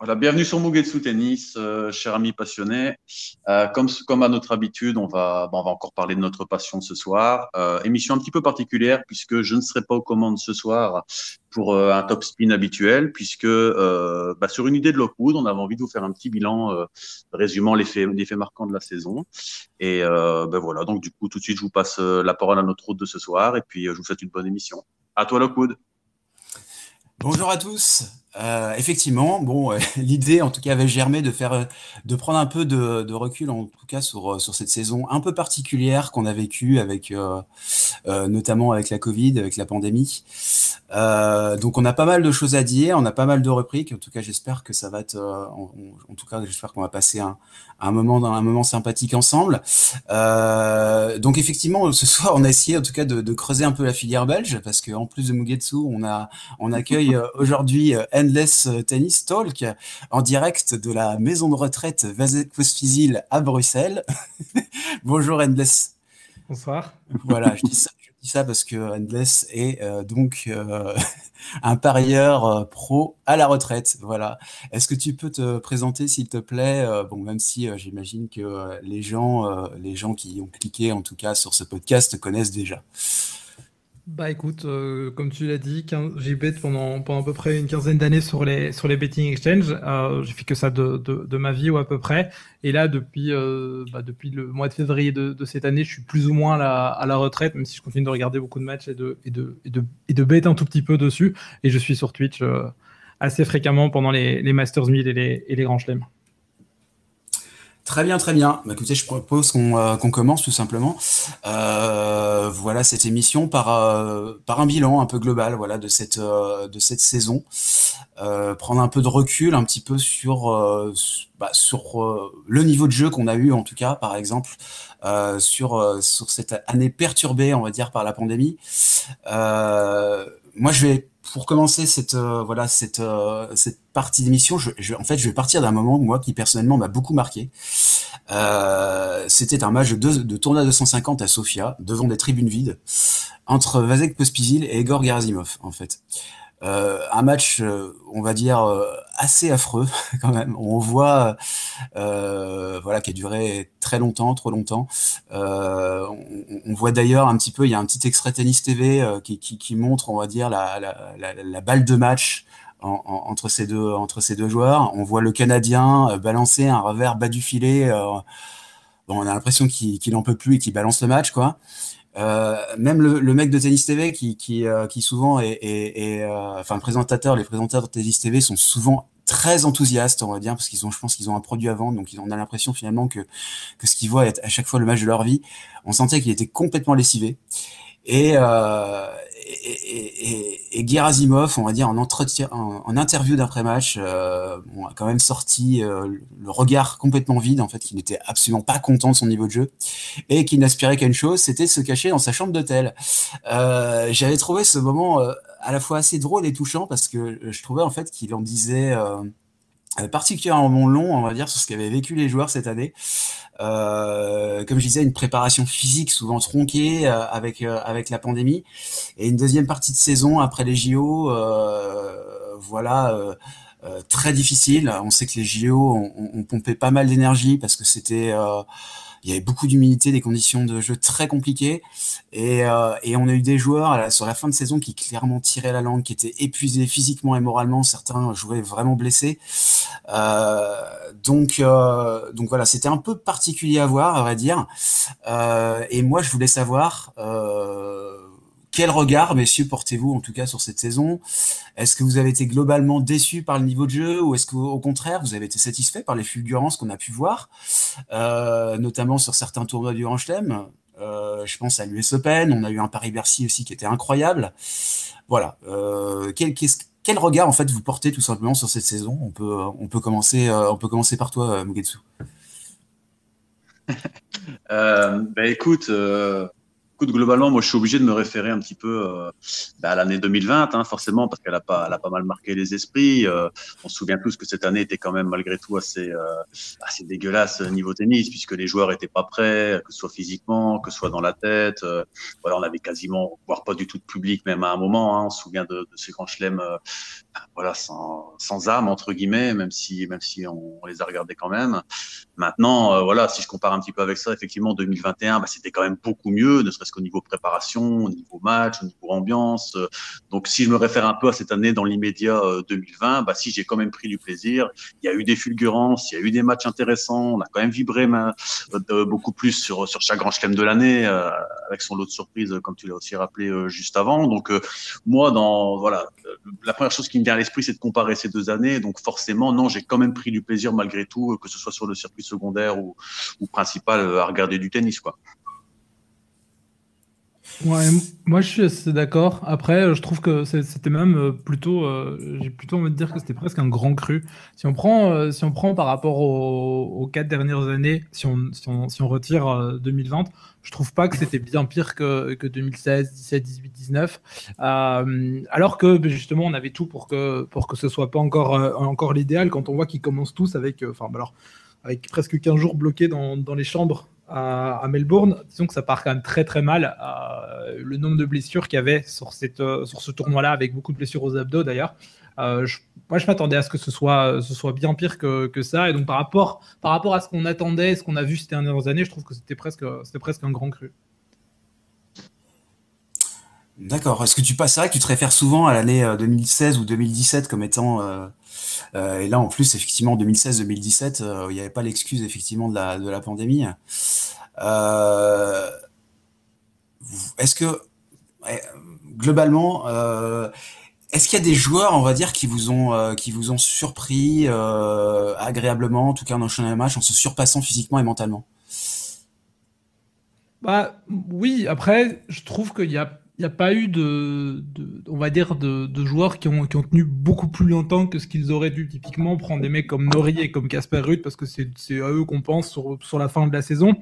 Voilà, bienvenue sur Mugetsu Tennis, euh, cher ami passionné. Euh, comme, à notre habitude, on va, encore parler de notre passion ce soir. Euh, émission un petit peu particulière puisque je ne serai pas aux commandes ce soir pour euh, un top spin habituel, puisque bah, sur une idée de Lockwood, on avait envie de vous faire un petit bilan résumant les faits, les faits marquants de la saison. Et ben voilà, donc du coup, tout de suite, je vous passe la parole à notre hôte de ce soir, et puis je vous souhaite une bonne émission. À toi, Lockwood. Bonjour à tous. Euh, effectivement, bon, euh, l'idée en tout cas avait germé de faire, de prendre un peu de, recul en tout cas sur, sur cette saison un peu particulière qu'on a vécue avec, euh, euh, notamment avec la Covid, avec la pandémie. Euh, donc on a pas mal de choses à dire, on a pas mal de reprises. En tout cas, j'espère que ça va être, en, en, tout cas, j'espère qu'on va passer un, un moment, un moment sympathique ensemble. donc effectivement, ce soir, on a essayé en tout cas de, de creuser un peu la filière belge parce qu'en plus de Mugetsu, on a, on accueille aujourd'hui Endless Tennis Talk en direct de la maison de retraite Vazek-Pospisil à Bruxelles. Bonjour Endless. Bonsoir. Voilà, je dis ça, je dis ça parce que Endless est euh, donc euh, un parieur euh, pro à la retraite. Voilà. Est-ce que tu peux te présenter, s'il te plaît? Euh, Bon, même si euh, j'imagine que les gens, les gens qui ont cliqué en tout cas sur ce podcast connaissent déjà. Bah écoute, euh, comme tu l'as dit, j'ai bet pendant, pendant à peu près une quinzaine d'années sur les, sur les betting exchanges. Euh, j'ai fait que ça de, de, ma vie ou à peu près. Et là, depuis, euh, bah, depuis le mois de février de, de, cette année, je suis plus ou moins à la, retraite, même si je continue de regarder beaucoup de matchs et de, et de, et de, et de un tout petit peu dessus. Et je suis sur Twitch euh, assez fréquemment pendant les, les Masters 1000 et les, et les Grands Chelems. Très bien, très bien. Bah, écoutez, je propose qu'on euh, commence tout simplement. Euh, voilà cette émission par euh, par un bilan un peu global, voilà de cette euh, de cette saison. Prendre un peu de recul, un petit peu sur bah, sur le niveau de jeu qu'on a eu en tout cas, par exemple, sur sur cette année perturbée, on va dire par la pandémie. moi, je vais pour commencer cette euh, voilà cette euh, cette partie d'émission, je, je, en fait, je vais partir d'un moment moi qui personnellement m'a beaucoup marqué. Euh, C'était un match de, de tournoi 250 à Sofia devant des tribunes vides entre Vasek Pospisil et Egor Gerasimov en fait. Euh, un match, euh, on va dire, euh, assez affreux quand même. On voit, euh, voilà, qui a duré très longtemps, trop longtemps. On, voit d'ailleurs un petit peu, il y a un petit extrait tennis TV qui, qui, montre, on va dire, la, balle de match en, en, entre ces deux entre ces deux joueurs. On voit le Canadien balancer un revers bas du filet. on a l'impression qu'il qu en peut plus et qu'il balance le match, quoi. Euh, même le, mec de Tennis TV euh, qui souvent est, euh, enfin les présentateurs de Tennis TV sont souvent très enthousiastes, on va dire, parce qu'ils ont, je pense qu'ils ont un produit à vendre, donc on a l'impression finalement que, ce qu'ils voient est à chaque fois le match de leur vie. On sentait qu'il était complètement lessivé. Et, et, et, et, Gerasimov, on va dire en entretien, en, interview d'après-match, euh, on a quand même sorti euh, le regard complètement vide, en fait, qu'il n'était absolument pas content de son niveau de jeu et qu'il n'aspirait qu'à une chose, c'était se cacher dans sa chambre d'hôtel. Euh, J'avais trouvé ce moment euh, à la fois assez drôle et touchant parce que je trouvais en fait qu'il en disait euh, particulièrement long, on va dire, sur ce qu'avaient vécu les joueurs cette année. Euh, comme je disais, une préparation physique souvent tronquée euh, avec euh, avec la pandémie et une deuxième partie de saison après les JO, euh, voilà. Euh, très difficile. On sait que les JO ont pompé pas mal d'énergie parce que c'était il y avait beaucoup d'humidité, des conditions de jeu très compliquées. Et, euh, et on a eu des joueurs sur la fin de saison qui clairement tiraient la langue, qui étaient épuisés physiquement et moralement. Certains jouaient vraiment blessés. Euh, donc, euh, donc voilà, c'était un peu particulier à voir, à vrai dire. Et moi, je voulais savoir quel regard, messieurs, portez-vous en tout cas sur cette saison? Est-ce que vous avez été globalement déçus par le niveau de jeu ou est-ce qu'au contraire, vous avez été satisfait par les fulgurances qu'on a pu voir, euh, notamment sur certains tournois du Grand euh, Je pense à l'US Open, on a eu un Paris-Bercy aussi qui était incroyable. Voilà. Euh, quel, regard en fait vous portez tout simplement sur cette saison? On peut, on, peut commencer, on peut commencer par toi, Mugetsu. ben écoute, Écoute, globalement, moi, je suis obligé de me référer un petit peu euh, bah, à l'année 2020, hein, forcément, parce qu'elle a pas, elle a pas mal marqué les esprits. Euh, on se souvient tous que cette année était quand même malgré tout assez, euh, assez dégueulasse niveau tennis, puisque les joueurs étaient pas prêts, que ce soit physiquement, que ce soit dans la tête. Euh, voilà, on avait quasiment, voire pas du tout de public, même à un moment. Hein, on se souvient de, de ces grands chelems voilà, sans, sans, âme entre guillemets, même si même si on, les a regardés quand même. Maintenant, euh, voilà, si je compare un petit peu avec ça, effectivement, 2021, bah, c'était quand même beaucoup mieux, ne serait-ce qu'au niveau préparation, au niveau match, au niveau ambiance. Donc, si je me réfère un peu à cette année dans l'immédiat 2020, bah, si j'ai quand même pris du plaisir, il y a eu des fulgurances, il y a eu des matchs intéressants, on a quand même vibré beaucoup plus sur sur chaque grand chelem de l'année, avec son lot de surprises, comme tu l'as aussi rappelé juste avant. Donc, moi, dans voilà, la première chose qui me l'esprit, c'est de comparer ces deux années. Donc forcément, non, j'ai quand même pris du plaisir malgré tout, que ce soit sur le circuit secondaire ou, ou principal, à regarder du tennis, quoi. Moi je suis assez d'accord. Après, je trouve que c'était même euh, plutôt, euh, j'ai plutôt envie de dire que c'était presque un grand cru. Si on prend, euh, si on prend par rapport aux, quatre dernières années, si on, retire 2020, je trouve pas que c'était bien pire que, que 2016, 17, 18, 19. alors que ben, justement, on avait tout pour que, pour que ce soit pas encore, encore l'idéal quand on voit qu'ils commencent tous avec, enfin, alors, avec presque 15 jours bloqués dans, dans les chambres à, Melbourne, disons que ça part quand même très très mal. Euh, le nombre de blessures qu'il y avait sur, cette, euh, sur ce tournoi-là, avec beaucoup de blessures aux abdos d'ailleurs. Euh, moi, je m'attendais à ce que ce soit, ce soit bien pire que, que ça. Et donc, par rapport, par rapport à ce qu'on attendait, ce qu'on a vu ces dernières années, je trouve que c'était presque, presque un grand cru. D'accord. Est-ce que tu passes, que tu te réfères souvent à l'année 2016 ou 2017 comme étant euh, et là, en plus, effectivement, en 2016-2017, euh, il n'y avait pas l'excuse effectivement de la, de la pandémie. Euh, est-ce que globalement, est-ce qu'il y a des joueurs, on va dire, qui vous ont, qui vous ont surpris agréablement, en tout cas en enchaînant un match, en se surpassant physiquement et mentalement? Bah, Oui, après, je trouve qu'il y a n'y a pas eu de, on va dire, de, joueurs qui ont, tenu beaucoup plus longtemps que ce qu'ils auraient dû. Typiquement, prendre des mecs comme Nori et comme Casper Ruud, parce que c'est à eux qu'on pense sur, la fin de la saison.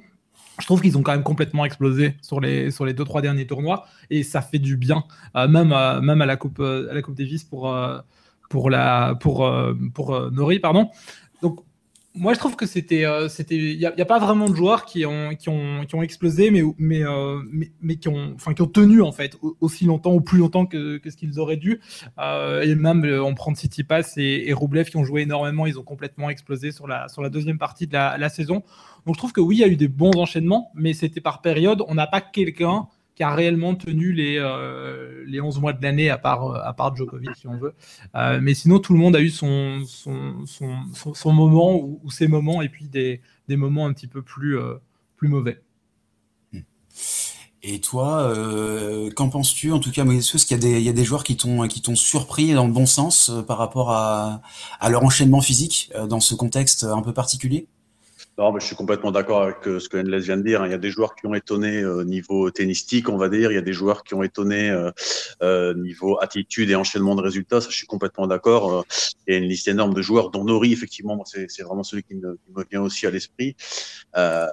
Je trouve qu'ils ont quand même complètement explosé sur les, sur les deux, trois derniers tournois, et ça fait du bien, euh, même, à, la Coupe, à la Davis pour, euh, euh, pour Nori. Pardon. Donc, moi, je trouve que c'était, euh, il n'y a, pas vraiment de joueurs qui ont, qui ont, qui ont explosé, mais, mais, euh, mais, qui ont, qui ont tenu en fait aussi longtemps ou plus longtemps que, ce qu'ils auraient dû. Euh, et même, on prend City Pass et, et Roublev qui ont joué énormément, ils ont complètement explosé sur la, sur la deuxième partie de la saison. Donc, je trouve que oui, il y a eu des bons enchaînements, mais c'était par période. On n'a pas quelqu'un qui a réellement tenu les, euh, les 11 mois de l'année, à part, à part Djokovic, si on veut. Euh, mais sinon, tout le monde a eu son, son, son, son, moment ou, ses moments, et puis des, des moments un petit peu plus, euh, plus mauvais. Et toi, qu'en penses-tu En tout cas, est-ce qu'il y, y a des joueurs qui t'ont qui t'ont surpris dans le bon sens par rapport à, à leur enchaînement physique dans ce contexte un peu particulier? Non, mais je suis complètement d'accord avec euh, ce que Enles vient de dire. Il y a des joueurs qui ont étonné euh, niveau tennistique, on va dire. Il y a des joueurs qui ont étonné euh, euh, niveau attitude et enchaînement de résultats. Ça, je suis complètement d'accord. Il y a une liste énorme de joueurs, dont Nori, effectivement, c'est vraiment celui qui me, qui me, vient aussi à l'esprit. Euh,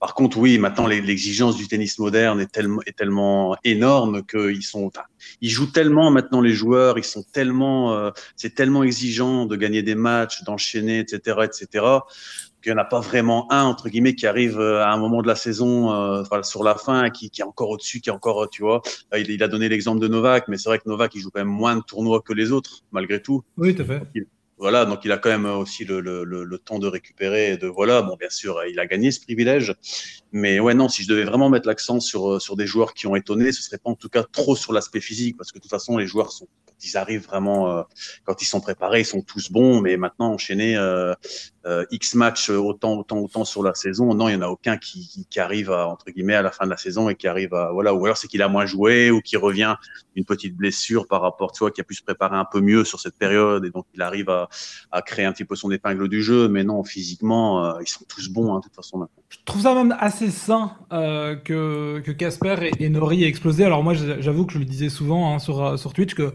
par contre, oui, maintenant l'exigence du tennis moderne est tellement, est tellement énorme qu'ils sont, enfin, ils jouent tellement maintenant les joueurs, ils sont tellement, c'est tellement exigeant de gagner des matchs, d'enchaîner, etc., etc qu'il n'y en a pas vraiment un entre guillemets qui arrive euh, à un moment de la saison euh, sur la fin qui, qui est encore au-dessus, qui est encore tu vois. Il, il a donné l'exemple de Novak, mais c'est vrai que Novak il joue quand même moins de tournois que les autres malgré tout. Oui, tout à fait. voilà, donc il a quand même aussi le, le, le, le, temps de récupérer et de voilà. Bon, bien sûr, il a gagné ce privilège, mais ouais, non, si je devais vraiment mettre l'accent sur sur des joueurs qui ont étonné, ce serait pas en tout cas trop sur l'aspect physique, parce que de toute façon, les joueurs sont ils arrivent vraiment, euh, quand ils sont préparés, ils sont tous bons. Mais maintenant, enchaîner euh, euh, X matchs autant, autant, autant sur la saison, non, il y en a aucun qui, arrive à, entre guillemets à la fin de la saison et qui arrive à voilà. Ou alors c'est qu'il a moins joué ou qui revient d'une petite blessure par rapport, tu vois, qui a pu se préparer un peu mieux sur cette période et donc il arrive à, créer un petit peu son épingle du jeu. Mais non, physiquement, ils sont tous bons hein, de toute façon. Je trouve ça même assez sain que que Casper et, Nori aient explosé. Alors moi, j'avoue que je le disais souvent hein, sur sur Twitch que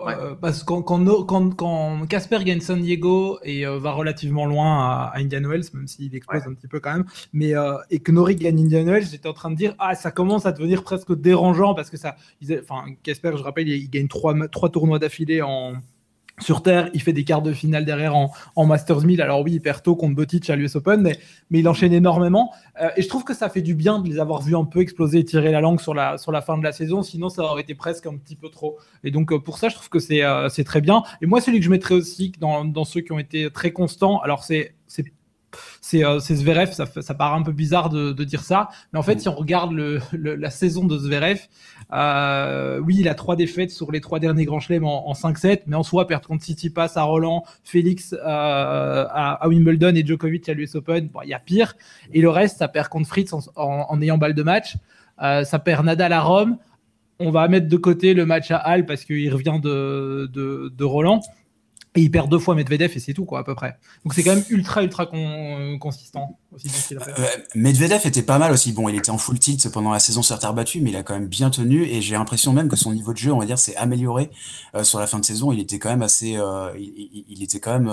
euh, parce que quand, quand, quand, Casper gagne San Diego et euh, va relativement loin à, Indian Wells, même s'il explose un petit peu quand même, mais euh, et que Nori gagne Indian Wells, j'étais en train de dire ah ça commence à devenir presque dérangeant parce que ça, enfin Casper, je rappelle, il, gagne trois, trois tournois d'affilée en sur Terre, il fait des quarts de finale derrière en, Masters 1000. Alors oui, il perd tôt contre Botic à l'US Open, mais, il enchaîne énormément. Euh, et je trouve que ça fait du bien de les avoir vus un peu exploser et tirer la langue sur la, fin de la saison. Sinon, ça aurait été presque un petit peu trop. Et donc, euh, pour ça, je trouve que c'est euh, c'est très bien. Et moi, celui que je mettrais aussi dans ceux qui ont été très constants, alors c'est c'est euh, Zverev, ça, ça paraît un peu bizarre de, de, dire ça, mais en fait, mm. si on regarde le, la saison de Zverev, euh, oui, il a trois défaites sur les trois derniers grands chelems en, en 5-7, mais en soi, perdre contre pass à Roland, Félix euh, à, à, Wimbledon et Djokovic à l'US Open, il y a pire. Et le reste, ça perd contre Fritz en, en, ayant balle de match, euh, ça perd Nadal à Rome. On va mettre de côté le match à Halle parce qu'il revient de, de, de Roland. Et il perd deux fois Medvedev et c'est tout, quoi, à peu près. Donc c'est quand même ultra, ultra consistant aussi. Euh, Medvedev était pas mal aussi. Bon, il était en full tilt pendant la saison sur terre battue, mais il a quand même bien tenu. Et j'ai l'impression même que son niveau de jeu, on va dire, s'est amélioré euh, sur la fin de saison. Il était quand même assez, euh, il, était quand même,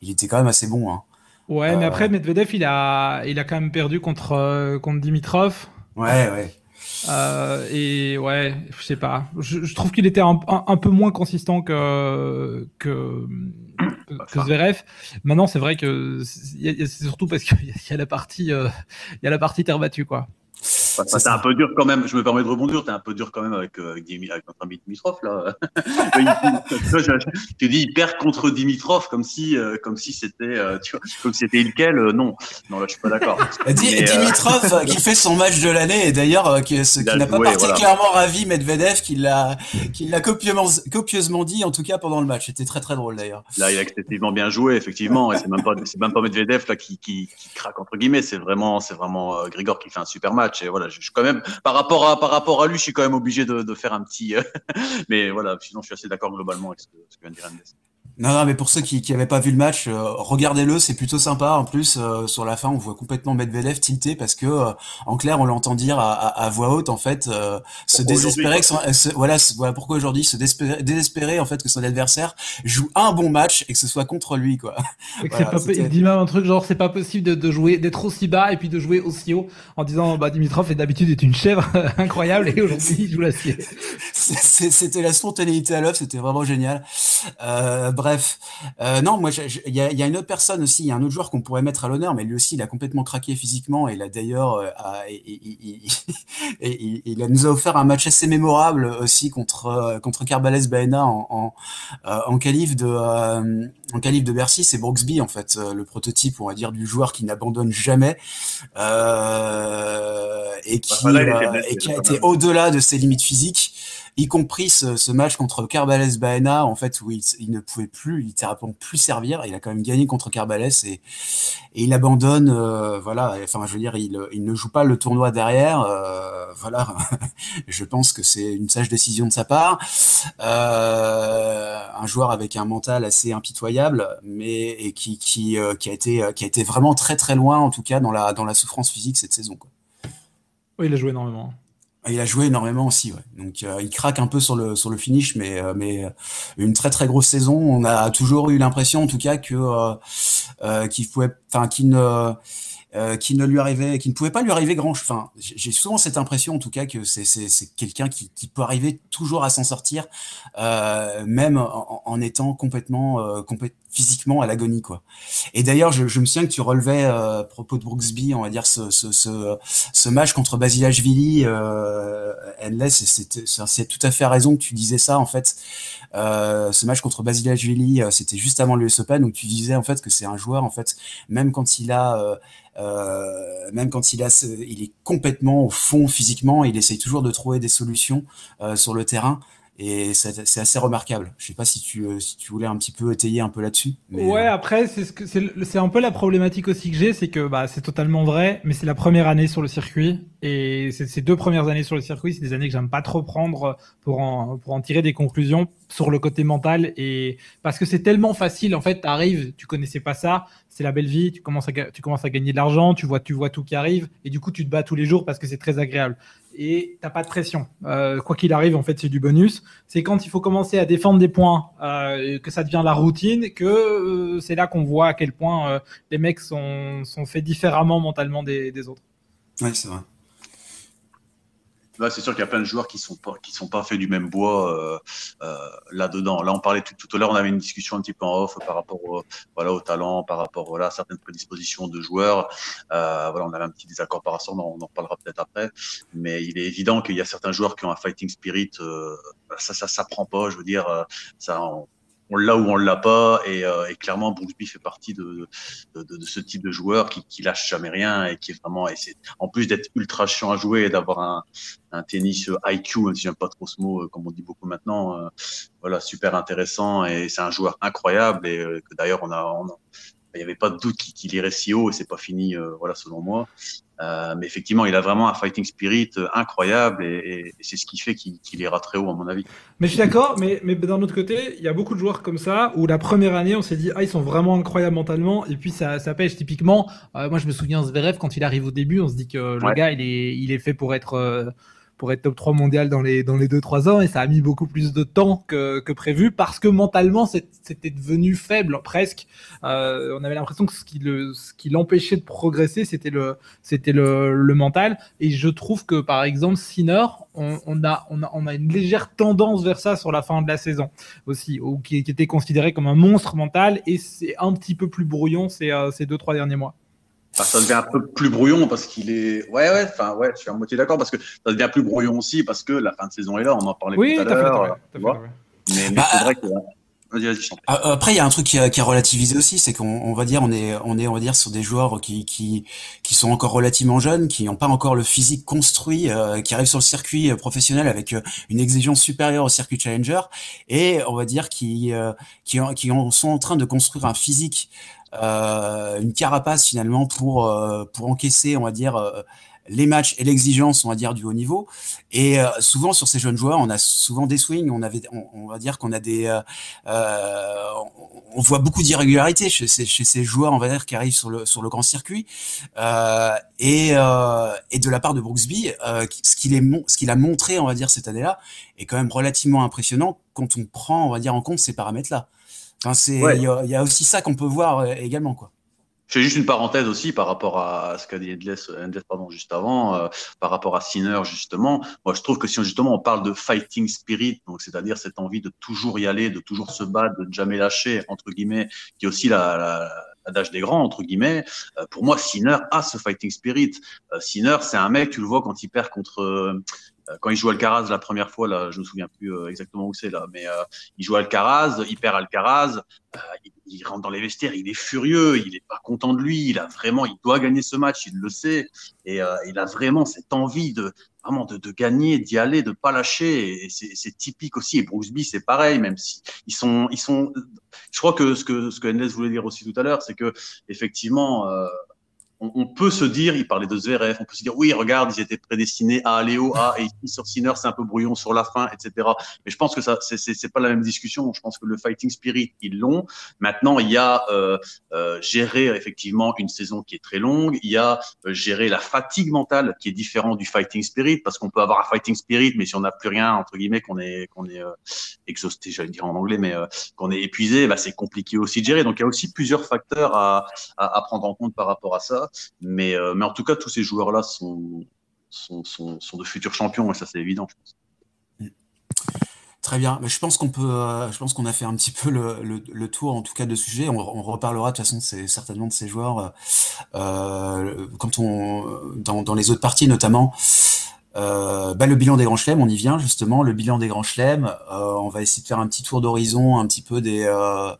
il était quand même assez bon. Hein. Ouais, mais après Medvedev, il a, il a quand même perdu contre, contre Dimitrov. Ouais, ouais. Euh, et ouais, je sais pas. Je, trouve qu'il était un, un, peu moins consistant que que, que Zverev. Maintenant, c'est vrai que c'est surtout parce qu'il y, a la partie, euh, il y a la partie terre battue, quoi. C'est un peu dur quand même. Je me permets de rebondir. T'es un peu dur quand même avec, euh, avec, avec notre ami Dimitrov là. tu dis il perd contre Dimitrov comme si euh, comme si c'était euh, tu vois comme si c'était lequel non non là je suis pas d'accord. Dimitrov qui fait son match de l'année et d'ailleurs qui, qui n'a pas particulièrement ravi Medvedev qui l'a qui l'a copieusement, copieusement dit en tout cas pendant le match. C'était très très drôle d'ailleurs. Là il a excessivement bien joué effectivement et c'est même pas c'est même pas Medvedev là qui, qui, qui craque entre guillemets. C'est vraiment c'est vraiment Grigor qui fait un super match et voilà je, je quand même par rapport à par rapport à lui, je suis quand même obligé de, de faire un petit. Euh, mais voilà, sinon je suis assez d'accord globalement avec ce que, vient de dire non, non, mais pour ceux qui n'avaient pas vu le match, euh, regardez-le, c'est plutôt sympa. En plus, euh, sur la fin, on voit complètement Medvedev tilté parce que, euh, en clair, on l'entend dire à, à, voix haute, en fait, se désespérer que son, voilà, voilà pourquoi aujourd'hui se désespérer, en fait que son adversaire joue un bon match et que ce soit contre lui, quoi. il dit même un truc genre c'est pas possible de, de jouer d'être aussi bas et puis de jouer aussi haut en disant bah Dimitrov est d'habitude est une chèvre incroyable et aujourd'hui il joue l'acier. C'était la spontanéité à l'œuvre, c'était vraiment génial. Euh, bref, euh, non, moi, il y a, y a, une autre personne aussi, il y a un autre joueur qu'on pourrait mettre à l'honneur, mais lui aussi, il a complètement craqué physiquement. Et il a d'ailleurs, euh, il, il, il, nous a offert un match assez mémorable aussi contre euh, contre Carbales Baena en en, euh, en qualif de en qualif de Bercy. C'est Brooksby en fait, le prototype, on va dire, du joueur qui n'abandonne jamais et qui et qui a été au-delà de ses limites physiques y compris ce, match contre Carbales Baena, en fait, où il, il, ne pouvait plus littéralement plus servir. Il a quand même gagné contre Carbales et, il abandonne, euh, voilà. Enfin, je veux dire, il, il, ne joue pas le tournoi derrière. Euh, voilà, je pense que c'est une sage décision de sa part. Euh, un joueur avec un mental assez impitoyable, mais et qui qui a été qui a été vraiment très très loin, en tout cas dans la dans la souffrance physique cette saison. Quoi. Oui, il a joué énormément. Il a joué énormément aussi, ouais. Donc euh, il craque un peu sur le sur le finish, mais euh, mais euh, une très très grosse saison. On a toujours eu l'impression, en tout cas, que qu'il pouvait, enfin qu'il ne euh, qui ne lui arrivait, qui ne pouvait pas lui arriver grand. Enfin, j'ai souvent cette impression, en tout cas, que c'est quelqu'un qui, qui, peut arriver toujours à s'en sortir, euh, même en, en, étant complètement, euh, physiquement à l'agonie, quoi. Et d'ailleurs, je, je, me souviens que tu relevais euh, à propos de Brooksby, on va dire ce, ce, ce, ce match contre Basilashvili, euh, Endless, c'est tout à fait raison que tu disais ça, en fait. Euh, ce match contre Basilashvili, c'était juste avant le US Open, où tu disais en fait que c'est un joueur, en fait, même quand il a euh, même quand il, a il est complètement au fond physiquement, il essaye toujours de trouver des solutions euh, sur le terrain. Et c'est assez remarquable. Je sais pas si tu, euh, si tu voulais un petit peu étayer un peu là-dessus. Ouais, après, c'est ce un peu la problématique aussi que j'ai, c'est que bah, c'est totalement vrai, mais c'est la première année sur le circuit. Et ces deux premières années sur le circuit, c'est des années que j'aime pas trop prendre pour en, pour en tirer des conclusions sur le côté mental. Et parce que c'est tellement facile, en fait, tu arrives, tu connaissais pas ça, c'est la belle vie, tu commences à, tu commences à gagner de l'argent, tu vois, tu vois tout qui arrive, et du coup, tu te bats tous les jours parce que c'est très agréable et t'as pas de pression. Euh, quoi qu'il arrive, en fait, c'est du bonus. C'est quand il faut commencer à défendre des points, euh, que ça devient la routine, que euh, c'est là qu'on voit à quel point euh, les mecs sont, sont faits différemment mentalement des, des autres. Ouais, c'est vrai. Là, c'est sûr qu'il y a plein de joueurs qui sont pas qui sont pas faits du même bois euh, euh, là-dedans. Là, on parlait tout, tout à l'heure, on avait une discussion un petit peu en off par rapport au, voilà au talent, par rapport voilà à certaines prédispositions de joueurs. Euh, voilà, on avait un petit désaccord par rapport, on en reparlera peut-être après. Mais il est évident qu'il y a certains joueurs qui ont un fighting spirit. Euh, ça, ça, ça prend pas. Je veux dire, ça, on, on l'a ou on l'a pas. Et, euh, et clairement, Brooksby fait partie de, ce type de joueur qui, qui lâche jamais rien et qui est vraiment. Et c'est en plus d'être ultra chiant à jouer et d'avoir un, tennis IQ, même si j'aime pas trop ce mot, euh, comme on dit beaucoup maintenant. Euh, voilà, super intéressant et c'est un joueur incroyable et euh, que d'ailleurs on a, on il n'y avait pas de doute qu'il irait si haut et c'est pas fini, euh, voilà, selon moi. Euh, mais effectivement, il a vraiment un fighting spirit euh, incroyable et, et c'est ce qui fait qu'il qu ira très haut, à mon avis. Mais je suis d'accord, mais, mais d'un autre côté, il y a beaucoup de joueurs comme ça où la première année, on s'est dit, ah, ils sont vraiment incroyables mentalement, et puis ça, ça pêche. Typiquement, euh, moi, je me souviens Zverev, quand il arrive au début, on se dit que le ouais. gars, il est, il est fait pour être. Euh, pour être top 3 mondial dans les dans les 2-3 ans et ça a mis beaucoup plus de temps que, que prévu parce que mentalement c'était devenu faible presque. Euh, on avait l'impression que ce qui le l'empêchait de progresser c'était le le, le mental et je trouve que par exemple Sinner on, a on a on a une légère tendance vers ça sur la fin de la saison aussi ou qui, qui était considéré comme un monstre mental et c'est un petit peu plus brouillon ces euh, ces deux trois derniers mois. Enfin, ça devient un peu plus brouillon parce qu'il est. Ouais, ouais, enfin, ouais, je suis à moitié d'accord parce que ça devient plus brouillon aussi parce que la fin de saison est là, on en parlait oui, tout à l'heure. Mais, mais bah, c'est vrai que. Vas-y, vas-y, Après, il y a un truc qui a, qui a relativisé aussi, c'est qu'on on va dire, on est, on est, on va dire, sur des joueurs qui, qui, qui sont encore relativement jeunes, qui n'ont pas encore le physique construit, euh, qui arrivent sur le circuit euh, professionnel avec euh, une exigence supérieure au circuit challenger, et on va dire qui, euh, qui, qui sont en train de construire un physique euh, une carapace finalement pour euh, pour encaisser, on va dire, euh, les matchs et l'exigence, on va dire, du haut niveau. Et euh, souvent sur ces jeunes joueurs, on a souvent des swings. On avait, on, on va dire qu'on a des, euh, on voit beaucoup d'irrégularités chez, chez, ces joueurs, on va dire, qui arrivent sur le sur le grand circuit. Euh, et et de la part de Brooksby, ce qu'il est, ce qu'il a montré, on va dire, cette année-là, est quand même relativement impressionnant quand on prend, on va dire, en compte ces paramètres-là. Enfin, c'est, il ouais. y, y, a aussi ça qu'on peut voir également, quoi. Je fais juste une parenthèse aussi par rapport à ce qu'a dit Endless, Endless pardon, juste avant, euh, par rapport à Sinner justement. Moi, je trouve que si justement on parle de fighting spirit, donc c'est-à-dire cette envie de toujours y aller, de toujours se battre, de ne jamais lâcher entre guillemets, qui est aussi la, la l'adage des grands entre guillemets. Euh, pour moi, Sinner a ce fighting spirit. Euh, Sinner, c'est un mec, tu le vois quand il perd contre euh, quand il joue Alcaraz la première fois, là, je me souviens plus euh, exactement où c'est là, mais euh, il joue Alcaraz, il perd Alcaraz, euh, il, rentre dans les vestiaires, il est furieux, il est pas content de lui, il a vraiment, il doit gagner ce match, il le sait, et il a vraiment cette envie de vraiment de, de gagner, d'y aller, de pas lâcher, et c'est typique aussi. Et Brooksby, c'est pareil, même si ils sont, ils sont. Je crois que ce que ce que voulait dire aussi tout à l'heure, c'est que effectivement on, on, peut se dire, il parlait de Zverev, on peut se dire, oui, regarde, ils étaient prédestinés à aller haut, à, et ici sur Sinner, c'est un peu brouillon sur la fin, etc. Mais je pense que ça, c'est pas la même discussion. Je pense que le fighting spirit, ils l'ont. Maintenant, il y a euh, euh, gérer effectivement une saison qui est très longue. Il y a euh, gérer la fatigue mentale qui est différent du fighting spirit, parce qu'on peut avoir un fighting spirit, mais si on n'a plus rien entre guillemets, qu'on est qu'on est euh, exhausté, j'allais dire en anglais, mais euh, qu'on est épuisé, bah, c'est compliqué aussi de gérer. Donc il y a aussi plusieurs facteurs à, à, à prendre en compte par rapport à ça. Mais, euh, mais en tout cas, tous ces joueurs-là sont, sont, sont, de futurs champions, et ça, c'est évident, je pense. Très bien. Je pense qu'on peut, euh, je pense qu'on a fait un petit peu le, le, tour, en tout cas, de sujet. On, reparlera de toute façon, c'est certainement de ces joueurs euh, dans, dans les autres parties, notamment. Euh, bah, le bilan des grands chelems, on y vient justement. Le bilan des grands chelems, euh, on va essayer de faire un petit tour d'horizon, un petit peu des euh,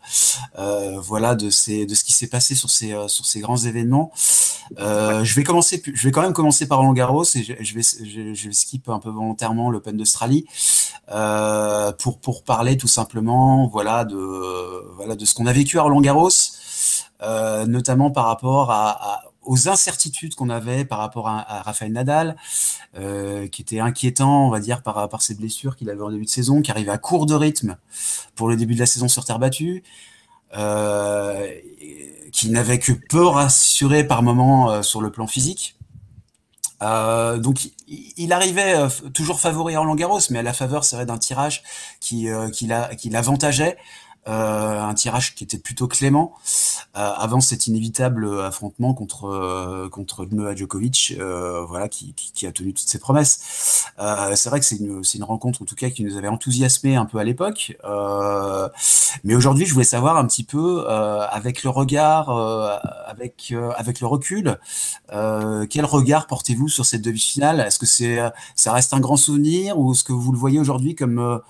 euh voilà de ces de ce qui s'est passé sur ces euh, sur ces grands événements. je vais commencer, je vais quand même commencer par Roland Garros et je, je vais je, skip un peu volontairement l'Open d'Australie pour pour parler tout simplement voilà de voilà de ce qu'on a vécu à Roland Garros, notamment par rapport à, à aux incertitudes qu'on avait par rapport à, Rafael Nadal, euh, qui était inquiétant, on va dire, par, par ses blessures qu'il avait en début de saison, qui arrivait à court de rythme pour le début de la saison sur terre battue, euh, qui n'avait que peu rassuré par moment euh, sur le plan physique. Donc il arrivait toujours favori à Roland Garros, mais à la faveur, c'est vrai, d'un tirage qui, qui l'avantageait. Un tirage qui était plutôt clément. avant cet inévitable affrontement contre contre Djokovic, voilà, qui, qui, a tenu toutes ses promesses. c'est vrai que c'est une, une rencontre en tout cas qui nous avait enthousiasmé un peu à l'époque, mais aujourd'hui, je voulais savoir un petit peu avec le regard, avec avec le recul, quel regard portez-vous sur cette demi-finale? Est-ce que c'est ça reste un grand souvenir ou est-ce que vous le voyez aujourd'hui comme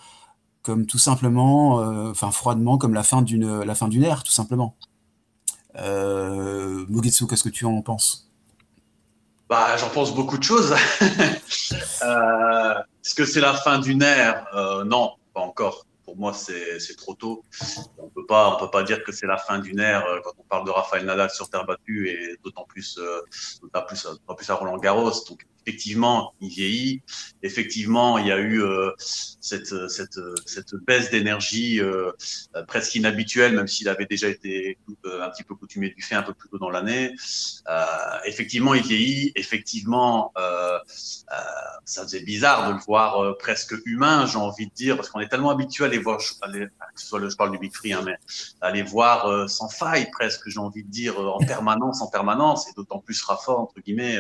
comme tout simplement, euh, enfin froidement, comme la fin d'une la fin d'une ère, tout simplement. Euh, qu'est-ce que tu en penses? Bah, j'en pense beaucoup de choses. euh, Est-ce que c'est la fin d'une ère? Euh, Non, pas encore. Pour moi, c'est trop tôt. On on peut pas dire que c'est la fin d'une ère quand on parle de Rafael Nadal sur terre battue et d'autant plus, plus, plus à Roland Garros. Effectivement, il vieillit. Effectivement, il y a eu euh, cette, cette, cette baisse d'énergie euh, presque inhabituelle, même s'il avait déjà été euh, un petit peu coutumier du fait un peu plus tôt dans l'année. Euh, effectivement, il vieillit. Effectivement, euh, ça faisait bizarre de le voir presque humain, j'ai envie de dire, parce qu'on est tellement habitué à les voir, que ce soit le, je parle du Big Free, hein, mais à les voir sans faille presque, j'ai envie de dire, en permanence, en permanence, et d'autant plus Rafa, entre guillemets,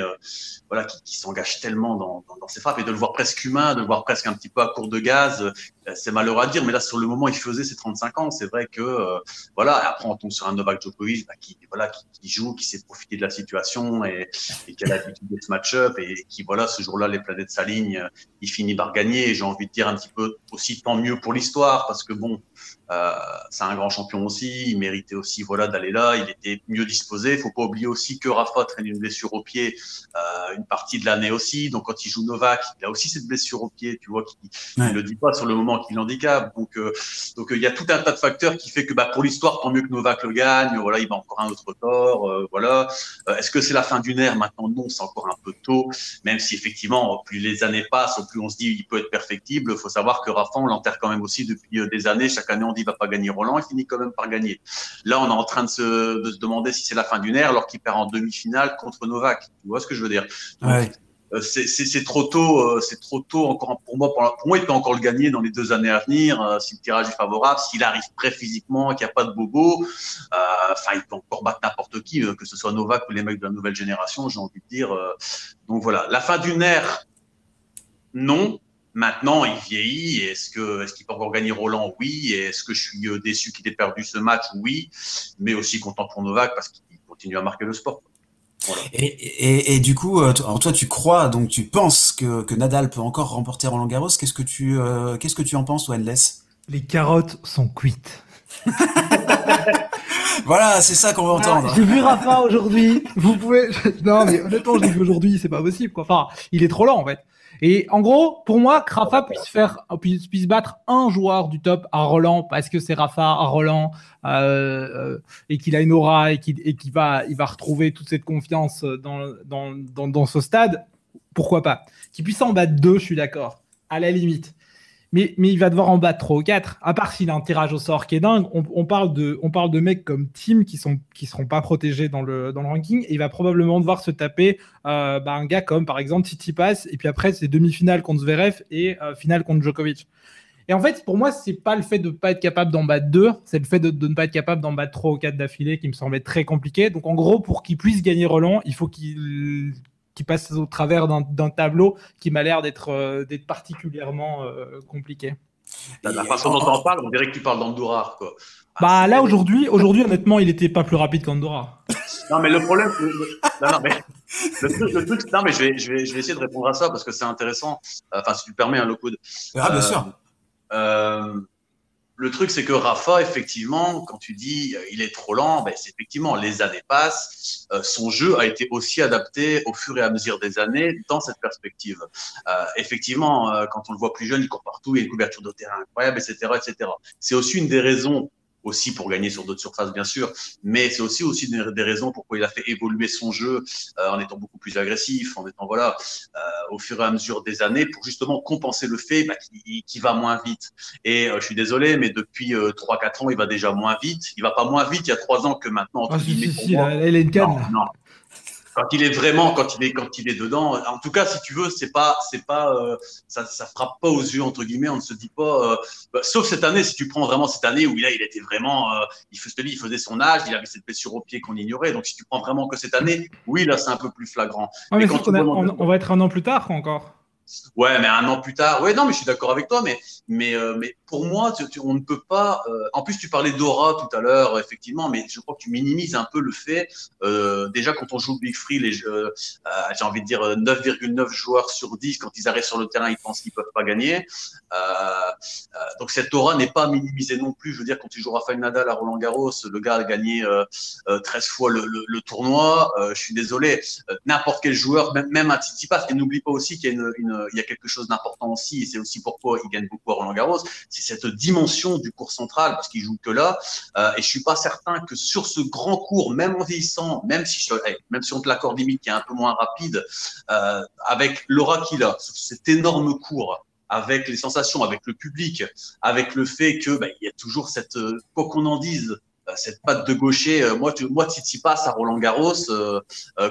voilà, qui, qui sont s'engage tellement dans, ses frappes et de le voir presque humain, de le voir presque un petit peu à court de gaz, euh, c'est malheureux à dire, mais là sur le moment il faisait ses 35 ans. C'est vrai que euh, voilà. Après on tombe sur un Novak Djokovic bah, qui voilà qui, joue, qui sait profiter de la situation et, et qui a l'habitude de ce match-up et qui voilà ce jour-là les planètes s'alignent, il finit par gagner. J'ai envie de dire un petit peu aussi tant mieux pour l'histoire parce que bon c'est un grand champion aussi, il méritait aussi voilà d'aller là, il était mieux disposé. Il faut pas oublier aussi que Rafa traîne une blessure au pied euh, une partie de l'année aussi. Donc quand il joue Novak, il a aussi cette blessure au pied, tu vois, qui ne le dit pas sur le moment qu'il handicape. Donc euh, donc il y a tout un tas de facteurs qui fait que bah, pour l'histoire, tant mieux que Novak le gagne. Voilà, il va encore un autre tort. Euh, voilà. Euh, est-ce que c'est la fin d'une ère? Maintenant Non, c'est encore un peu tôt. Même si effectivement, plus les années passent, plus on se dit il peut être perfectible. Il faut savoir que Rafa, on l'enterre quand même aussi depuis des années. Chaque année, on dit il va pas gagner Roland, il finit quand même par gagner. Là, on est en train de se, de se demander si c'est la fin d'une ère, alors qu'il perd en demi-finale contre Novak. Tu vois ce que je veux dire? Ouais. Euh, c'est trop tôt, euh, c'est trop tôt encore pour moi. Pour, moi, il peut encore le gagner dans les deux années à venir euh, si le tirage est favorable, s'il arrive prêt physiquement, qu'il n'y a pas de bobo. Enfin, il peut encore battre n'importe qui, que ce soit Novak ou les mecs de la nouvelle génération. J'ai envie de dire. donc voilà, la fin d'une ère, non. Maintenant, il vieillit. Est-ce que est-ce qu'il peut encore gagner Roland? Oui. Est-ce que je suis déçu qu'il ait perdu ce match? Oui. Mais aussi content pour Novak parce qu'il continue à marquer le sport. Et, et, et, du coup, euh, alors toi, tu crois, donc tu penses que, que Nadal peut encore remporter Roland Garros? Qu'est-ce que tu, euh, qu'est-ce que tu en penses, Wendless Les carottes sont cuites. voilà, c'est ça qu'on veut entendre. J'ai vu Rafa aujourd'hui. Vous pouvez. Non, mais honnêtement, je vu aujourd'hui. C'est pas possible, quoi. Enfin, il est trop lent, en fait. Et en gros, pour moi, que Rafa puisse faire, puisse, puisse battre un joueur du top à Roland parce que c'est Rafa à Roland euh, euh, et qu'il a une aura et qu'il va, retrouver toute cette confiance dans, dans ce stade, pourquoi pas Qu'il puisse en battre deux, je suis d'accord, à la limite. Mais, il va devoir en battre 3 ou 4. À part s'il a un tirage au sort qui est dingue, on, parle, de, on parle de mecs comme Tim qui sont qui seront pas protégés dans le, dans le ranking. Et il va probablement devoir se taper euh, bah, un gars comme par exemple Titi Pass. Et puis après, c'est demi-finale contre Zverev et euh, finale contre Djokovic. Et en fait, pour moi, c'est pas le fait de ne pas être capable d'en battre deux, c'est le fait de, de, ne pas être capable d'en battre trois ou quatre d'affilée qui me semblait très compliqué. Donc en gros, pour qu'il puisse gagner Roland, il faut qu'il qui passe au travers d'un tableau qui m'a l'air d'être euh, particulièrement euh, compliqué. La, la façon dont tu en parles, on dirait que tu parles d'Andorra. Quoi. Ah, bah là aujourd'hui, aujourd'hui honnêtement, il était pas plus rapide qu'Andorra. non mais le problème, le, non, non, mais, le, truc, le truc, non mais je vais, je vais, je vais essayer de répondre à ça parce que c'est intéressant. Enfin, si tu permets un loco. Ah bien euh, sûr. Euh, le truc, c'est que Rafa, effectivement, quand tu dis euh, il est trop lent, ben, c'est effectivement les années passent. Euh, son jeu a été aussi adapté au fur et à mesure des années dans cette perspective. Euh, effectivement, quand on le voit plus jeune, il court partout, il y a une couverture de terrain incroyable, etc., etc. C'est aussi une des raisons aussi pour gagner sur d'autres surfaces, bien sûr, mais c'est aussi aussi des raisons pourquoi il a fait évoluer son jeu euh, en étant beaucoup plus agressif, en étant voilà euh, au fur et à mesure des années pour justement compenser le fait bah, qu'il qu va moins vite. Et euh, je suis désolé, mais depuis euh, 3-4 ans, il va déjà moins vite. Il va pas moins vite il y a 3 ans que maintenant. Ah, si, si, si, moi. elle est une canne. Non, non. Quand il est vraiment, quand il est, quand il est dedans. En tout cas, si tu veux, c'est pas, c'est pas, euh, ça, ça frappe pas aux yeux entre guillemets. On ne se dit pas, euh, bah, sauf cette année. Si tu prends vraiment cette année où là, il était vraiment, euh, il, je te dis, il faisait son âge, il avait cette blessure au pied qu'on ignorait. Donc, si tu prends vraiment que cette année, oui, là, c'est un peu plus flagrant. mais quand on, va être un an plus tard encore. Ouais, mais un an plus tard. Ouais, non, mais je suis d'accord avec toi, mais mais euh, mais pour moi, on ne peut pas. Euh, en plus, tu parlais d'aura tout à l'heure, effectivement, mais je crois que tu minimises un peu le fait. Euh, déjà, quand on joue Big Free, les j'ai envie de dire 9,9 joueurs sur 10 quand ils arrivent sur le terrain, ils pensent qu'ils peuvent pas gagner. donc cette aura n'est pas minimisée non plus. Je veux dire, quand tu joues Rafael Nadal à Roland Garros, le gars a gagné 13 fois le, le, tournoi. je suis désolé, n'importe quel joueur, même, même à Tsitsipas, et n'oublie pas aussi qu'il y a une il y a quelque chose d'important aussi, et c'est aussi pourquoi il gagne beaucoup à Roland Garros, c'est cette dimension du cours central, parce qu'il joue que là. Euh, et je suis pas certain que sur ce grand cours, même en vieillissant, même si, je, même si on te l'accorde limite qui est un peu moins rapide, euh, avec l'aura qu'il a, cet énorme cours, avec les sensations, avec le public, avec le fait que bah, il y a toujours cette, euh, quoi qu'on en dise, cette patte de gaucher. moi, tu, moi, Titi passe à Roland Garros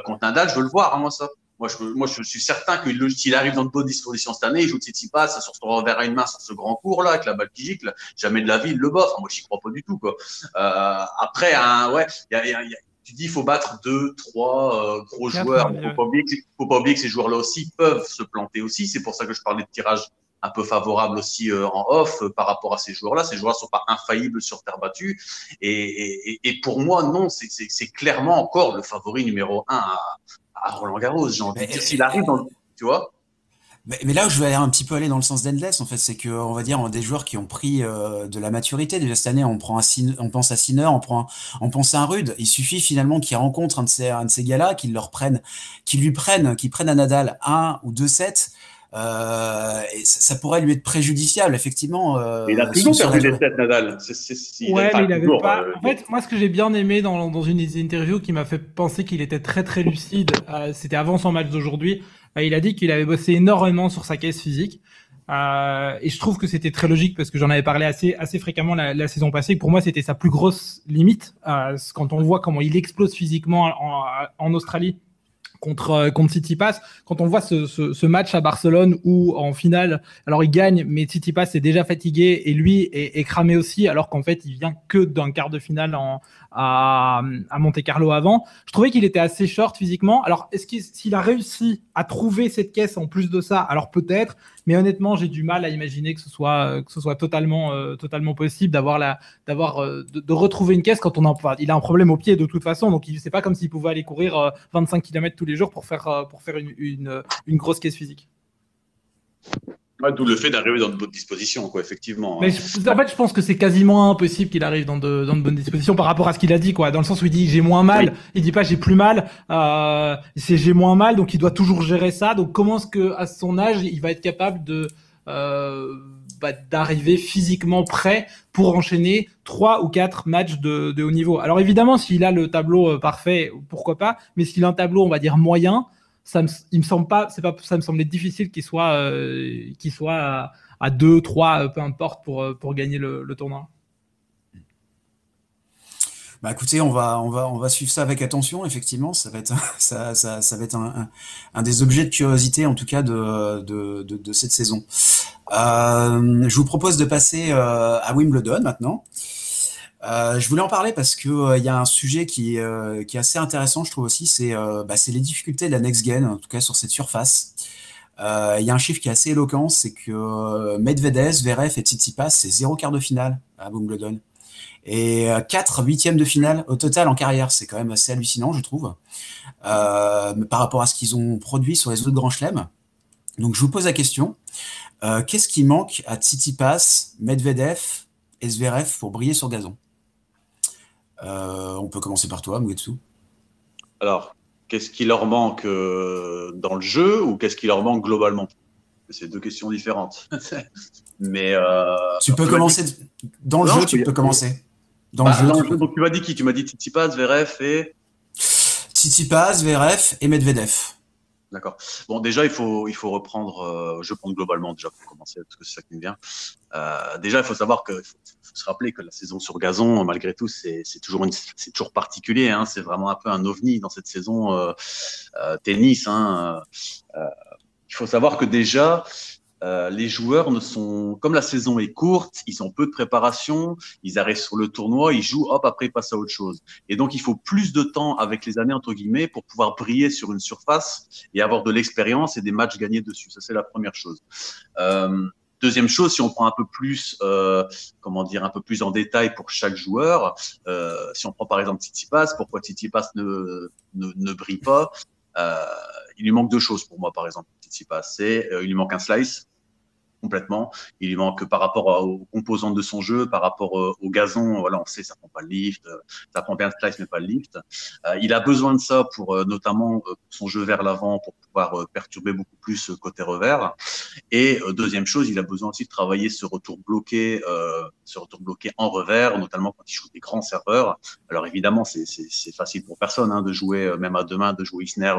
contre Nadal, je veux le voir, hein, moi ça. Moi je, moi, je suis certain que s'il arrive dans de bonnes dispositions cette année, il joue Tsitsipas son revers à une main sur ce grand cours là avec la balle qui gicle. Jamais de la vie, il le bof. moi, j'y crois pas du tout. Quoi. Euh, après, hein, ouais, y a, y a, tu dis il faut battre deux, trois euh, gros joueurs. Il faut, que, faut pas oublier que ces joueurs-là aussi peuvent se planter aussi. C'est pour ça que je parlais de tirage un peu favorable aussi euh, en off euh, par rapport à ces joueurs-là. Ces joueurs ne sont pas infaillibles sur terre battue. Et, et, et pour moi, non, c'est clairement encore le favori numéro un à, à Roland Garros. J'ai envie de dire, s'il arrive dans tu vois. Mais, mais, là où je vais un petit peu aller dans le sens d'Endless, en fait, c'est que on va dire des joueurs qui ont pris euh, de la maturité. Déjà cette année, on prend un on pense à Sinner, on prend, on pense à un Rude. Il suffit finalement qu'ils rencontrent un de ces, un de ces gars-là, qu'ils leur prennent, qu'ils lui prennent, qu'ils prennent à Nadal un ou deux sets. Euh, et ça, pourrait lui être préjudiciable, effectivement. Euh, il a toujours perdu des sets, Nadal. ouais, mais il avait pas. Euh, en fait, moi, ce que j'ai bien aimé dans, dans une des interviews qui m'a fait penser qu'il était très très lucide, euh, c'était avant son match d'aujourd'hui. Euh, il a dit qu'il avait bossé énormément sur sa caisse physique. Euh, et je trouve que c'était très logique parce que j'en avais parlé assez assez fréquemment la, la saison passée. Pour moi, c'était sa plus grosse limite quand on voit comment il explose physiquement en, en Australie contre, euh, contre City Pass. Quand on voit ce, match à Barcelone où en finale, alors il gagne, mais City Pass est déjà fatigué et lui est, est cramé aussi, alors qu'en fait il vient que d'un quart de finale en, à, Monte Carlo avant. Je trouvais qu'il était assez short physiquement. Alors est-ce qu'il a réussi à trouver cette caisse en plus de ça Alors peut-être, mais honnêtement j'ai du mal à imaginer que ce soit que ce soit totalement euh, totalement possible d'avoir la d'avoir euh, de, retrouver une caisse quand on a il a un problème au pied de toute façon, donc il c'est pas comme s'il pouvait aller courir 25 km tous les jours pour faire, euh, pour faire une, une grosse caisse physique. D'où le fait d'arriver dans de bonnes dispositions, quoi, effectivement. Mais en fait, je pense que c'est quasiment impossible qu'il arrive dans de, dans de bonnes dispositions par rapport à ce qu'il a dit, quoi. Dans le sens où il dit j'ai moins mal, il dit pas j'ai plus mal, euh, c'est j'ai moins mal, donc il doit toujours gérer ça. Donc comment est-ce que à son âge il va être capable de euh, bah, d'arriver physiquement prêt pour enchaîner trois ou quatre matchs de, de haut niveau? Alors évidemment, s'il a le tableau euh, parfait, pourquoi pas, mais s'il a un tableau, on va dire moyen, ça me, il me semble pas, c'est pas, ça me semblait difficile qu'il soit, euh, qu'il à, à, deux, trois, euh, peu importe pour, pour gagner le, tournoi. Bah écoutez, on va, on va, on va suivre ça avec attention. Effectivement, ça va être, ça, ça, ça va être un, un, des objets de curiosité, en tout cas de, de, de, cette saison. Euh, je vous propose de passer euh, à Wimbledon maintenant. Euh, je voulais en parler parce que euh, y a un sujet qui, euh, qui est assez intéressant, je trouve aussi, c'est bah, les difficultés de la next gen, en tout cas sur cette surface. Il y a un chiffre qui est assez éloquent, c'est que Medvedev, Zverev et Tsitsipas, c'est zéro quart de finale à Wimbledon. Et 4 huitièmes de finale au total en carrière, c'est quand même assez hallucinant, je trouve, par rapport à ce qu'ils ont produit sur les autres grands chelems. Donc je vous pose la question, qu'est-ce qui manque à Tsitsipas, Medvedev et Zverev pour briller sur gazon? On peut commencer par toi, Mouetsu. Alors, qu'est-ce qui leur manque euh, dans le jeu ou qu'est-ce qui leur manque globalement? C'est deux questions différentes. Mais tu peux commencer dans le jeu. Tu peux commencer dans le bah, jeu. Jeu donc tu m'as dit qui? Tu m'as dit Tsitsipas, Zverev et Tsitsipas, Zverev et Medvedev. D'accord. Bon, déjà, il faut, il faut reprendre, euh, je prends globalement déjà pour commencer, parce que c'est ça qui me vient. Euh, déjà, il faut savoir que, se rappeler que la saison sur gazon, malgré tout, c'est toujours, toujours particulier. Hein, c'est vraiment un peu un ovni dans cette saison euh, euh tennis. Hein, il faut savoir que déjà, euh, les joueurs ne sont, comme la saison est courte, ils ont peu de préparation, ils arrivent sur le tournoi, ils jouent, hop, après ils passent à autre chose. Et donc il faut plus de temps avec les années entre guillemets pour pouvoir briller sur une surface et avoir de l'expérience et des matchs gagnés dessus. Ça c'est la première chose. Euh, Deuxième chose, si on prend un peu plus, euh, comment dire, un peu plus en détail pour chaque joueur, si on prend par exemple Tsitsipas, pourquoi Tsitsipas ne, ne, ne brille pas? Il lui manque deux choses pour moi, par exemple, Tsitsipas. C'est il lui manque un slice, complètement. Il lui manque par rapport aux composantes de son jeu, par rapport euh, au gazon. Voilà, on sait, ça prend pas le lift, euh, ça prend bien le slice, mais pas le lift. Euh, il a besoin de ça pour notamment son jeu vers l'avant, pour pouvoir perturber beaucoup plus côté revers. Et deuxième chose, il a besoin aussi de travailler ce retour bloqué, ce retour bloqué en revers, notamment quand il joue des grands serveurs. Alors évidemment, c'est facile pour personne hein, de jouer, même à deux mains, de jouer Isner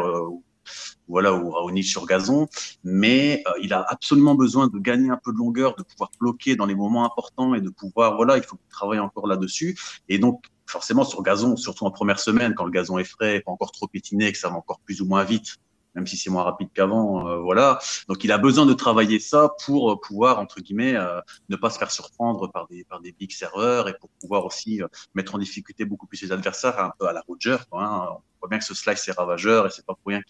voilà, ou Raonic sur gazon, mais euh, il a absolument besoin de gagner un peu de longueur, de pouvoir bloquer dans les moments importants et de pouvoir, voilà, il faut travailler encore là-dessus. Et donc, forcément, sur gazon, surtout en première semaine, quand le gazon est frais, pas encore trop pétiné, que ça va encore plus ou moins vite, même si c'est moins rapide qu'avant, euh, voilà. Donc il a besoin de travailler ça pour euh, pouvoir entre guillemets ne pas se faire surprendre par des par des big serveurs et pour pouvoir aussi mettre en difficulté beaucoup plus ses adversaires, un peu à la Roger. Hein voit bien que ce slice est ravageur et c'est pas pour rien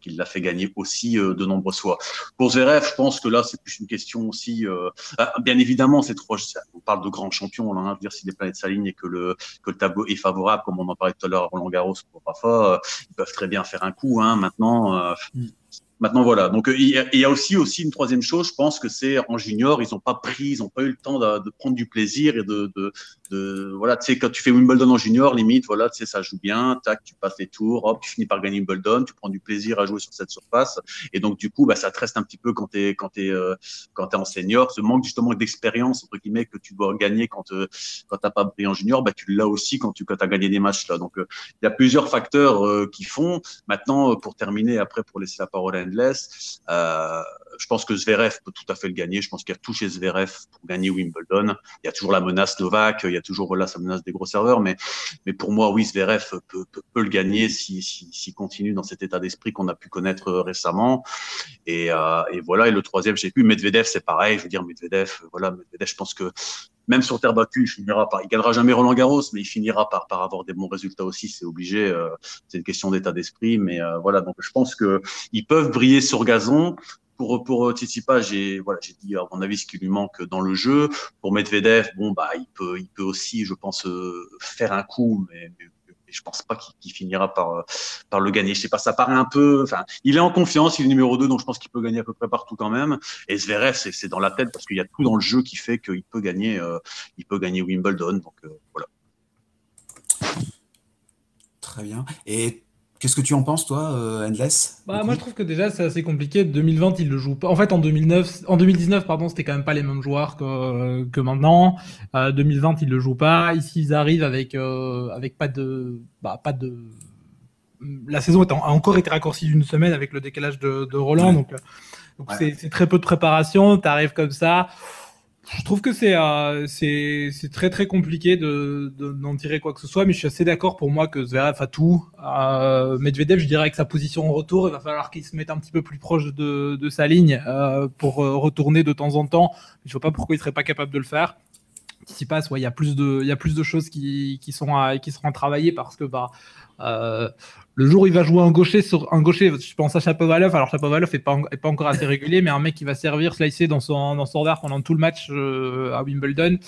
qu'il l'a fait gagner aussi euh, de nombreuses fois. Pour Zverev, je pense que là, c'est plus une question aussi. Euh, ah, bien évidemment, c'est trop. On parle de grands champions, là, hein, dire si les planètes s'alignent et que le que le tableau est favorable, comme on en parlait tout à l'heure à Roland Garros pour Rafa, euh, ils peuvent très bien faire un coup. Hein, maintenant. Mm. Maintenant, voilà. Donc, il y, a aussi, aussi une troisième chose. Je pense que c'est en junior, ils n'ont pas pris, ils n'ont pas eu le temps de, de, prendre du plaisir et de, de, de voilà. Tu sais, quand tu fais Wimbledon en junior, limite, voilà, tu sais, ça joue bien. Tac, tu passes les tours, hop, tu finis par gagner Wimbledon, tu prends du plaisir à jouer sur cette surface. Et donc, du coup, bah, ça te reste un petit peu quand t'es quand t'es euh, quand t'es en senior. Ce manque justement d'expérience entre guillemets que tu dois gagner quand euh, quand t'as pas brillé en junior, bah, tu l'as aussi quand tu quand as gagné des matchs là. Donc, euh, il y a plusieurs facteurs euh, qui font. Maintenant, pour terminer, après, pour laisser la parole à Endless. Euh, je pense que Zverev peut tout à fait le gagner. Je pense qu'il a tout chez Zverev pour gagner Wimbledon. Il y a toujours la menace Novak, il y a toujours voilà sa menace des gros serveurs, mais mais pour moi, oui, Zverev peut, le gagner s'il si, si, continue dans cet état d'esprit qu'on a pu connaître récemment. Et, euh, et voilà. Et le troisième, j'ai plus Medvedev, c'est pareil. Je veux dire, Medvedev, voilà, Medvedev, je pense que même sur terre battue, il finira par, il gagnera jamais Roland Garros, mais il finira par, par avoir des bons résultats aussi. C'est obligé. Euh, c'est une question d'état d'esprit, mais euh, voilà. Donc, je pense que ils peuvent briller sur gazon. Pour pour Tsitsipas, j'ai voilà, j'ai dit à mon avis ce qui lui manque dans le jeu. Pour Medvedev, bon bah il peut il peut aussi, je pense, euh, faire un coup, mais, mais je pense pas qu'il finira par par le gagner. Je sais pas, ça paraît un peu. Enfin, il est en confiance, il est numéro 2, donc je pense qu'il peut gagner à peu près partout quand même. Et Zverev, c'est dans la tête parce qu'il y a tout dans le jeu qui fait qu'il peut gagner, euh, il peut gagner Wimbledon. Donc euh, voilà. Très bien. Et Qu'est-ce que tu en penses, toi, euh, Endless? Bah, Moi, je trouve que déjà, c'est assez compliqué. 2020, il le joue pas. En fait, en 2009, en 2019, pardon, c'était quand même pas les mêmes joueurs que, que maintenant. Euh, 2020, il le joue pas. Ici, ils arrivent avec, euh, avec pas de, bah, pas de. La saison a encore été raccourcie d'une semaine avec le décalage de, de Roland, donc, euh, donc ouais. c'est très peu de préparation. Tu arrives comme ça. Je trouve que c'est euh, c'est très très compliqué de d'en tirer quoi que ce soit, mais je suis assez d'accord pour moi que Zverev a tout. Euh, Medvedev, je dirais que sa position en retour, il va falloir qu'il se mette un petit peu plus proche de, de sa ligne euh, pour euh, retourner de temps en temps. Je vois pas pourquoi il serait pas capable de le faire. Qui passe, ouais, il y a plus de il y a plus de choses qui, qui sont à, qui seront travaillées parce que bah euh, le jour où il va jouer un gaucher sur un gaucher, je pense à Chapovalov. Alors Chapovalov est pas, est pas encore assez régulier, mais un mec qui va servir slicer dans son dans son revers pendant tout le match euh, à Wimbledon.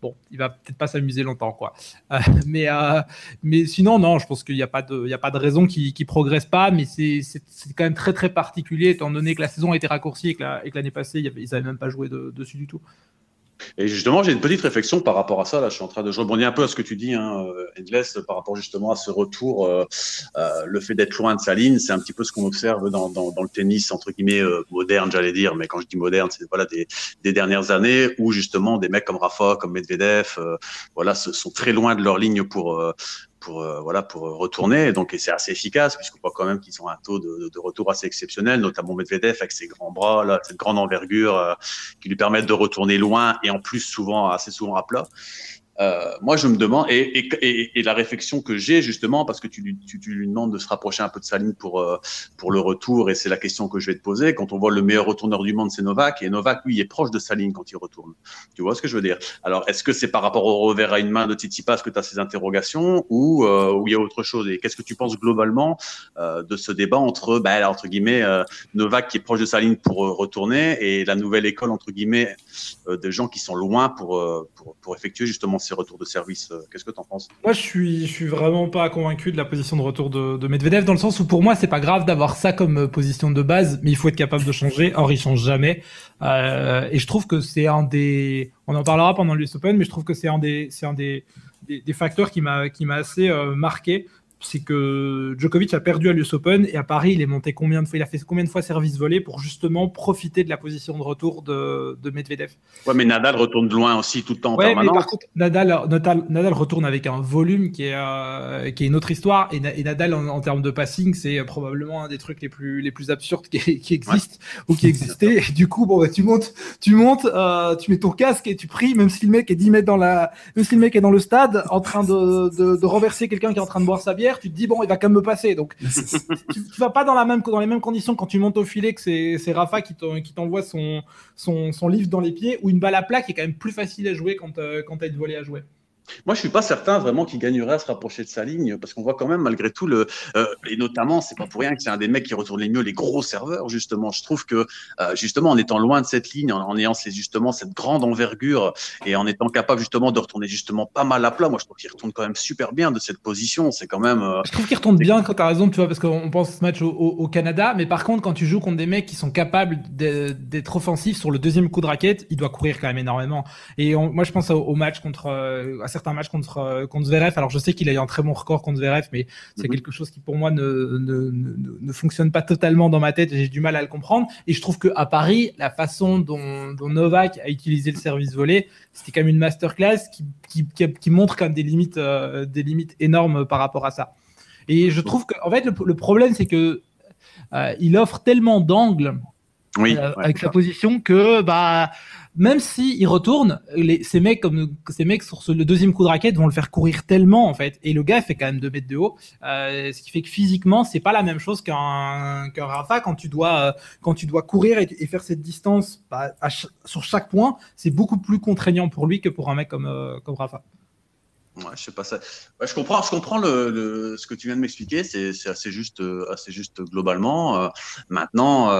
Bon, il va peut-être pas s'amuser longtemps, quoi. Euh, mais mais sinon, non, je pense qu'il n'y a pas de il a pas de raison qui qui progresse pas, mais c'est c'est quand même très très particulier étant donné que la saison a été raccourcie et que l'année passée ils n'avaient même pas joué de, dessus du tout. Et justement, j'ai une petite réflexion par rapport à ça. Là, je suis en train de rebondir un peu à ce que tu dis, hein, Endless, par rapport justement à ce retour. Euh, euh, le fait d'être loin de sa ligne, c'est un petit peu ce qu'on observe dans, dans, dans, le tennis entre guillemets euh, moderne, j'allais dire. Mais quand je dis moderne, c'est voilà des, des, dernières années où justement des mecs comme Rafa, comme Medvedev, euh, voilà, sont très loin de leur ligne pour pour voilà pour retourner. Donc et c'est assez efficace puisqu'on voit quand même qu'ils ont un taux de, de, retour assez exceptionnel, notamment Medvedev avec ses grands bras, là, cette grande envergure qui lui permettent de retourner loin et en plus souvent assez souvent à plat. Euh, moi, je me demande, et, la réflexion que j'ai justement, parce que tu, lui demandes de se rapprocher un peu de sa ligne pour, euh, pour le retour, et c'est la question que je vais te poser. Quand on voit le meilleur retourneur du monde, c'est Novak, et Novak, lui, il est proche de sa ligne quand il retourne. Tu vois ce que je veux dire? Alors, est-ce que c'est par rapport au revers à une main de Tsitsipas que tu as ces interrogations, ou euh, il y a autre chose? Et qu'est-ce que tu penses globalement de ce débat entre, bah, entre guillemets, Novak qui est proche de sa ligne pour retourner, et la nouvelle école, entre guillemets, de gens qui sont loin pour, pour, pour effectuer justement ces retours de service. Euh, qu'est-ce que tu en penses? Moi, je suis, je suis vraiment pas convaincu de la position de retour de, de Medvedev dans le sens où pour moi, c'est pas grave d'avoir ça comme euh, position de base, mais il faut être capable de changer. Or, il change jamais. Euh, et je trouve que c'est un des, on en parlera pendant l'US Open, mais je trouve que c'est un des, un des, des, facteurs qui m'a, qui m'a assez marqué c'est que Djokovic a perdu à l'US Open et à Paris, il est monté combien de fois, il a fait combien de fois service volé pour justement profiter de la position de retour de, de Medvedev? Ouais, mais Nadal retourne de loin aussi tout le temps. Ouais, mais par contre, Nadal, Nadal, retourne avec un volume qui est, euh, qui est une autre histoire et, Nadal en, termes de passing, c'est probablement un des trucs les plus, les plus absurdes qui, qui existent ou qui existaient. Et du coup, bon, bah, tu montes, tu montes, euh, tu mets ton casque et tu pries, même si le mec est 10 mètres dans la, même si le mec est dans le stade en train de, de, de renverser quelqu'un qui est en train de boire sa bière tu te dis bon, il va quand même me passer. Donc, tu, tu, vas pas dans la même dans les mêmes conditions quand tu montes au filet que c'est Rafa qui t'envoie son, son, son livre dans les pieds ou une balle à plat qui est quand même plus facile à jouer quand, euh, quand tu as une volée à jouer. Moi, je suis pas certain vraiment qu'il gagnerait à se rapprocher de sa ligne, parce qu'on voit quand même malgré tout le, euh, et notamment, c'est pas pour rien que c'est un des mecs qui retourne les mieux les gros serveurs justement. Je trouve que euh, justement en étant loin de cette ligne, en, ayant justement cette grande envergure et en étant capable justement de retourner justement pas mal à plat, moi je trouve qu'il retourne quand même super bien de cette position. C'est quand même. Euh, je trouve qu'il retourne bien quand tu as raison, tu vois, parce qu'on pense ce match au, au, Canada, mais par contre quand tu joues contre des mecs qui sont capables d'être offensifs sur le deuxième coup de raquette, il doit courir quand même énormément. Et moi je pense au, match contre à certains matchs contre, euh, contre Zverev. Alors je sais qu'il a eu un très bon record contre Zverev, mais c'est mhm. quelque chose qui pour moi ne, ne, ne, fonctionne pas totalement dans ma tête j'ai du mal à le comprendre. Et je trouve qu'à Paris, la façon dont, dont, Novak a utilisé le service volé, c'était quand même une masterclass qui, qui, qui, montre quand même des limites, euh, des limites énormes par rapport à ça. Et je trouve que, en fait, le, problème, c'est que euh, il offre tellement d'angles oui, avec sa position que bah même si il retourne, ces mecs le deuxième coup de raquette vont le faire courir tellement en fait, et le gars fait quand même 2 mètres de haut, euh, ce qui fait que physiquement c'est pas la même chose qu'un Rafa quand tu dois euh, quand tu dois courir et, faire cette distance bah, sur chaque point, c'est beaucoup plus contraignant pour lui que pour un mec comme euh, Rafa. Ouais, je comprends, je comprends ce que tu viens de m'expliquer. C'est assez juste, assez juste globalement. maintenant,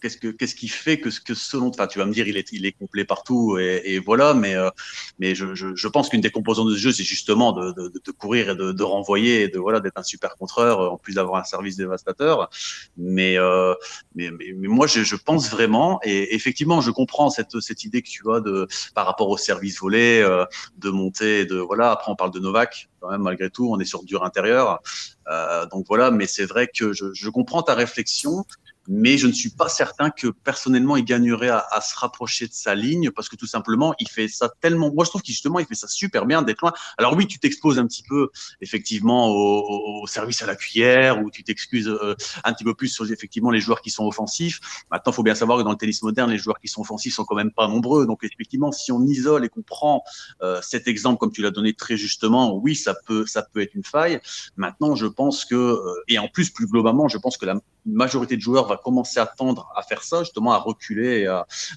qu'est-ce que qu'est-ce qui fait que ce que selon enfin tu vas me dire il est il est complet partout et, et voilà mais euh, mais je, je, je pense qu'une des composantes de ce jeu c'est justement de, de, de, courir et de, de renvoyer et de voilà d'être un super contreur euh, en plus d'avoir un service dévastateur. Mais euh, mais, mais, moi je, je pense vraiment et effectivement je comprends cette cette idée que tu as de par rapport au service volé euh, de monter de voilà après on parle de Novak quand même malgré tout on est sur dur intérieur euh, donc voilà mais c'est vrai que je, je comprends ta réflexion mais je ne suis pas certain que personnellement il gagnerait à, à, se rapprocher de sa ligne parce que tout simplement il fait ça tellement. Moi je trouve qu'il justement il fait ça super bien d'être loin. Alors oui, tu t'exposes un petit peu effectivement au, au, service à la cuillère ou tu t'excuses euh, un petit peu plus sur effectivement les joueurs qui sont offensifs. Maintenant, il faut bien savoir que dans le tennis moderne, les joueurs qui sont offensifs sont quand même pas nombreux. Donc effectivement, si on isole et qu'on prend euh, cet exemple comme tu l'as donné très justement, oui, ça peut ça peut être une faille. Maintenant, je pense que euh, et en plus plus globalement, je pense que la majorité de joueurs va commencer à tendre à faire ça, justement à reculer,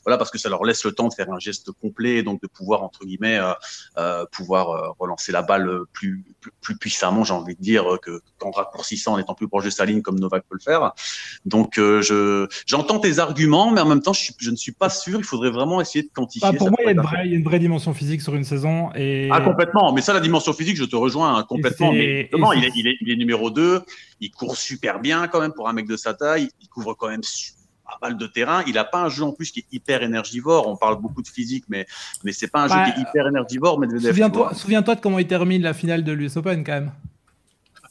voilà, parce que ça leur laisse le temps de faire un geste complet, et donc de pouvoir entre guillemets euh, euh pouvoir euh, relancer la balle plus plus, puissamment, j'ai envie de dire, que qu'en raccourcissant, en étant plus proche de sa ligne comme Novak peut le faire. Donc euh, je j'entends tes arguments, mais en même temps, je, je, ne suis pas sûr. Il faudrait vraiment essayer de quantifier. Bah, pour moi, il y, a une vraie, une dimension physique sur une saison. Et... Ah complètement. Mais ça, la dimension physique, je te rejoins hein, complètement. Mais il est, il, est, il est numéro 2 il court super bien quand même pour un mec de sa taille. Il couvre quand même pas mal de terrain. Il n'a pas un jeu en plus qui est hyper énergivore. On parle beaucoup de physique, mais, mais c'est pas un jeu qui est hyper énergivore. Souviens-toi souviens de comment il termine la finale de l'US Open quand même.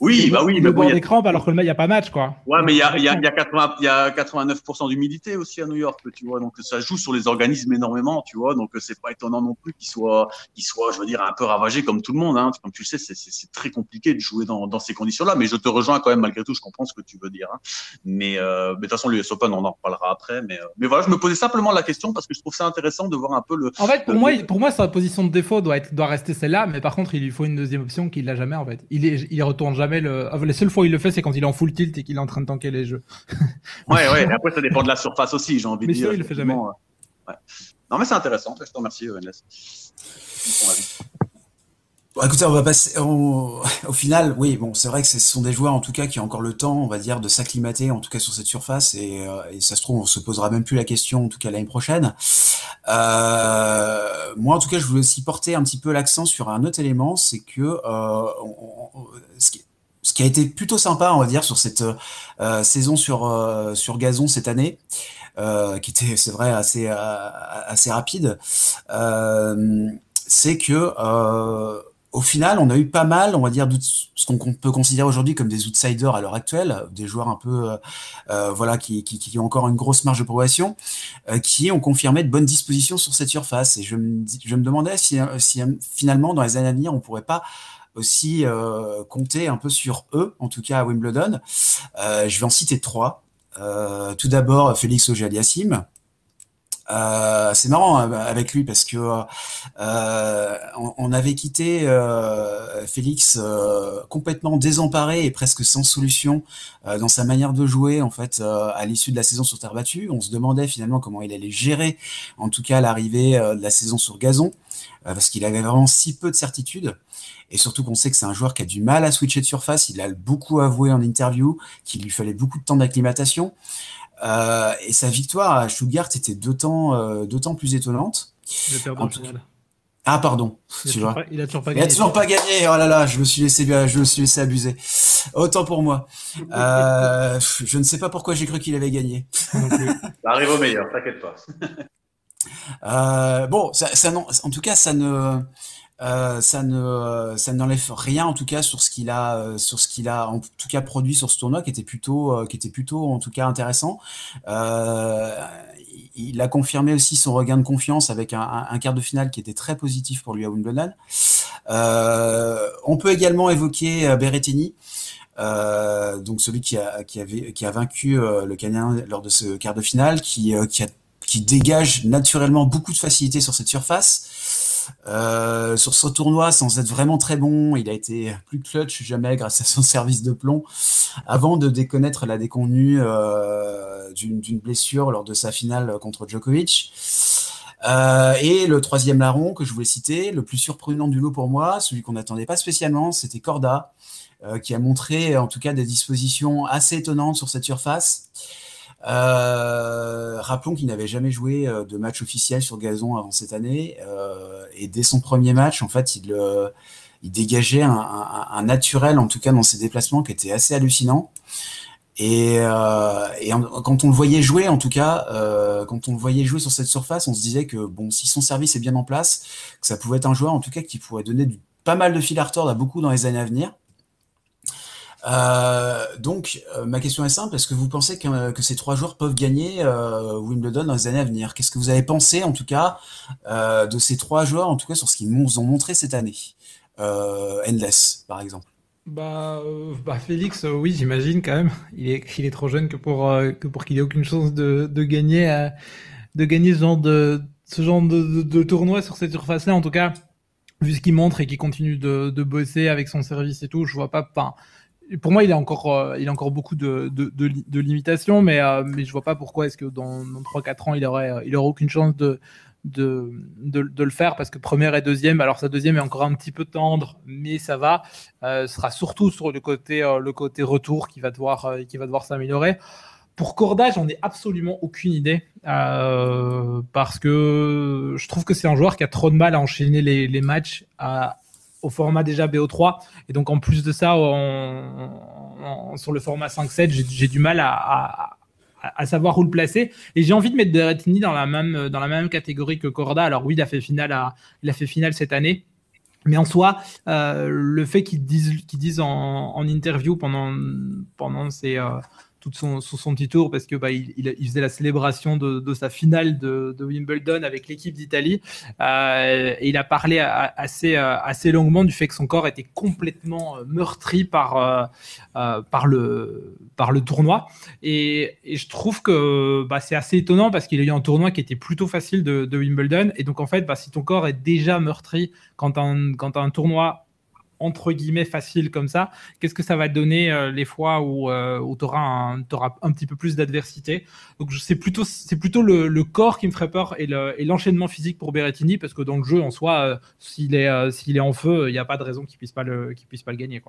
Oui, bah oui, mais bon, des crampes alors que le il n'y a pas match, quoi. Ouais, mais il y a, y, a, y, a 80, y a 89% d'humidité aussi à New York, tu vois. Donc, ça joue sur les organismes énormément, tu vois. Donc, c'est pas étonnant non plus qu'il soit, qu'il soit, je veux dire, un peu ravagé comme tout le monde, hein. Comme tu le sais, c'est très compliqué de jouer dans, dans ces conditions-là. Mais je te rejoins quand même, malgré tout, je comprends ce que tu veux dire. Hein. Mais, euh, de toute façon, l'US Open, on en reparlera après. Mais, euh, mais voilà, je me posais simplement la question parce que je trouve ça intéressant de voir un peu le. En fait, pour, moi, pour moi, sa position de défaut doit, être, doit rester celle-là. Mais par contre, il lui faut une deuxième option qu'il n'a jamais, en fait. Il, est, il retourne jamais le. Les seules fois où il le fait, c'est quand il est en full tilt et qu'il est en train de tanker les jeux. ouais, ouais. après, ça dépend de la surface aussi, j'ai envie de dire. Mais il le fait jamais. Ouais. Non, mais c'est intéressant. Je te remercie, Venles. Bon, écoutez, on va passer au, final. Oui, bon, c'est vrai que ce sont des joueurs en tout cas qui ont encore le temps, on va dire, de s'acclimater, en tout cas sur cette surface. Et, euh, et, ça se trouve, on se posera même plus la question, en tout cas l'année prochaine. Euh, moi, en tout cas, je voulais aussi porter un petit peu l'accent sur un autre élément, c'est que euh, on, on, ce, qui, ce, qui, a été plutôt sympa, on va dire, sur cette euh, saison sur euh, sur gazon cette année. Euh, qui était, c'est vrai, assez assez rapide. c'est que au final, on a eu pas mal, on va dire, ce qu'on peut considérer aujourd'hui comme des outsiders à l'heure actuelle, des joueurs un peu, voilà, qui, qui, qui, ont encore une grosse marge de progression, qui ont confirmé de bonnes dispositions sur cette surface. Et je me, je me demandais si, finalement, dans les années à venir, on pourrait pas aussi euh, compter un peu sur eux, en tout cas à Wimbledon. Euh, je vais en citer trois. tout d'abord, Félix Auger-Aliassime, euh, c'est marrant hein, avec lui parce que euh, on, avait quitté euh, Félix complètement désemparé et presque sans solution dans sa manière de jouer en fait à l'issue de la saison sur terre battue. On se demandait finalement comment il allait gérer en tout cas l'arrivée de la saison sur gazon parce qu'il avait vraiment si peu de certitude. Et surtout qu'on sait que c'est un joueur qui a du mal à switcher de surface. Il a beaucoup avoué en interview qu'il lui fallait beaucoup de temps d'acclimatation. Euh, et sa victoire à Stuttgart était d'autant euh, d'autant plus étonnante. Ah pardon, il tu vois. il a toujours pas gagné. Il a toujours pas gagné. Oh là là, je me suis laissé, je me suis laissé abuser. Autant pour moi. Euh, je ne sais pas pourquoi j'ai cru qu'il avait gagné. Ça arrive au meilleur, t'inquiète pas. euh, bon, ça, ça en tout cas, ça ne, euh, ça ne ça n'enlève rien en tout cas sur ce qu'il a euh, sur ce qu'il a en tout cas produit sur ce tournoi qui était plutôt euh, qui était plutôt en tout cas intéressant. il a confirmé aussi son regain de confiance avec un, quart de finale qui était très positif pour lui à Wimbledon. on peut également évoquer Berrettini. donc celui qui a, qui avait, qui a vaincu le Canadien lors de ce quart de finale, qui, qui dégage naturellement beaucoup de facilité sur cette surface. Euh, sur ce tournoi, sans être vraiment très bon, il a été plus clutch jamais grâce à son service de plomb, avant de déconnaître la déconvenue euh, d'une blessure lors de sa finale contre Djokovic. Euh, et le troisième larron que je voulais citer, le plus surprenant du lot pour moi, celui qu'on n'attendait pas spécialement, c'était Corda, qui a montré en tout cas des dispositions assez étonnantes sur cette surface. Euh, rappelons qu'il n'avait jamais joué euh, de match officiel sur gazon avant cette année, euh, et dès son premier match, en fait, il, dégageait un, naturel, en tout cas dans ses déplacements, qui était assez hallucinant. Et, et quand on le voyait jouer, en tout cas, quand on le voyait jouer sur cette surface, on se disait que bon, si son service est bien en place, que ça pouvait être un joueur, en tout cas, qui pourrait donner du, pas mal de fil à retordre à beaucoup dans les années à venir. Euh, donc, euh, ma question est simple est-ce que vous pensez que, que, ces trois joueurs peuvent gagner euh, Wimbledon dans les années à venir? Qu'est-ce que vous avez pensé, en tout cas, euh, de ces trois joueurs, en tout cas, sur ce qu'ils nous ont montré cette année? Euh, Endless, par exemple. Bah, bah Félix, oui, j'imagine quand même. Il est, trop jeune que pour, qu'il ait aucune chance de, gagner, ce genre de, tournoi sur cette surface-là. En tout cas, vu ce qu'il montre et qu'il continue de, bosser avec son service et tout, je vois pas. Pour moi, il a encore, euh, il a encore beaucoup de, de, de, limitations, mais, euh, mais je vois pas pourquoi est-ce que dans, dans 3-4 ans, il aurait, euh, il aurait aucune chance de, de, de, le faire parce que première et deuxième, alors sa deuxième est encore un petit peu tendre, mais ça va. Euh, sera surtout sur le côté, le côté retour qui va devoir, qui va devoir s'améliorer. Pour Corda, j'en ai absolument aucune idée parce que je trouve que c'est un joueur qui a trop de mal à enchaîner les, matchs au format déjà BO3. Et donc, en plus de ça, sur le format 5.7, j'ai du mal à, à, savoir où le placer. Et j'ai envie de mettre Berrettini dans la même, dans la même catégorie que Corda. Alors oui, il a fait finale, il a fait finale cette année. Mais en soi, le fait qu'ils disent, qu'ils disent en, en, interview pendant, pendant ces, tout son, son, petit tour parce que bah, il, il, faisait la célébration de, de sa finale de, Wimbledon avec l'équipe d'Italie. Euh, et il a parlé assez, euh, assez longuement du fait que son corps était complètement euh, meurtri par, par, le, par le tournoi. Et, et je trouve que bah, c'est assez étonnant parce qu'il a eu un tournoi qui était plutôt facile de, Wimbledon. Et donc en fait bah, si ton corps est déjà meurtri quand un, quand un tournoi entre guillemets facile comme ça, qu'est-ce que ça va donner euh, les fois où, euh, tu auras, un, petit peu plus d'adversité? Donc c'est plutôt, c'est plutôt le, corps qui me ferait peur et, l'enchaînement physique pour Berrettini, parce que dans le jeu en soi, euh, s'il est, s'il est en feu, il n'y a pas de raison qu'il puisse pas le, puisse pas le gagner.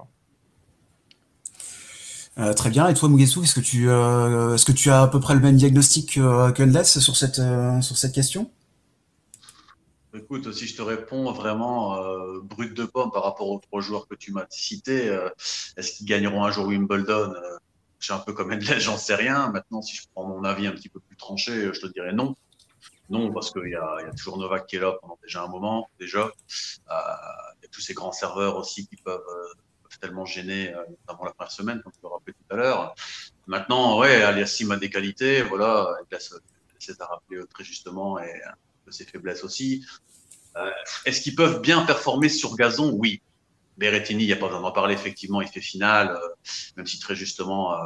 Très bien. Et toi, Mugesu, est-ce que tu, est-ce que tu as à peu près le même diagnostic que sur cette, sur cette question? Écoute, si je te réponds vraiment euh, brut de pomme par rapport aux trois joueurs que tu m'as cités, euh, est-ce qu'ils gagneront un jour Wimbledon euh, Je un peu comme Endless, j'en sais rien. Maintenant, si je prends mon avis un petit peu plus tranché, je te dirais non. Non, parce qu'il y, a toujours Novak qui est là pendant déjà un moment, déjà. Il y a tous ces grands serveurs aussi qui peuvent, peuvent tellement gêner, notamment la première semaine, comme tu l'as rappelé tout à l'heure. Maintenant, ouais, Aliassim a des qualités, voilà, c'est à rappeler très justement, et de ses faiblesses aussi. Euh, Est-ce qu'ils peuvent bien performer sur gazon? Oui. Berrettini, il n'y a pas besoin d'en parler, effectivement, il fait finale, euh, même si très justement, euh,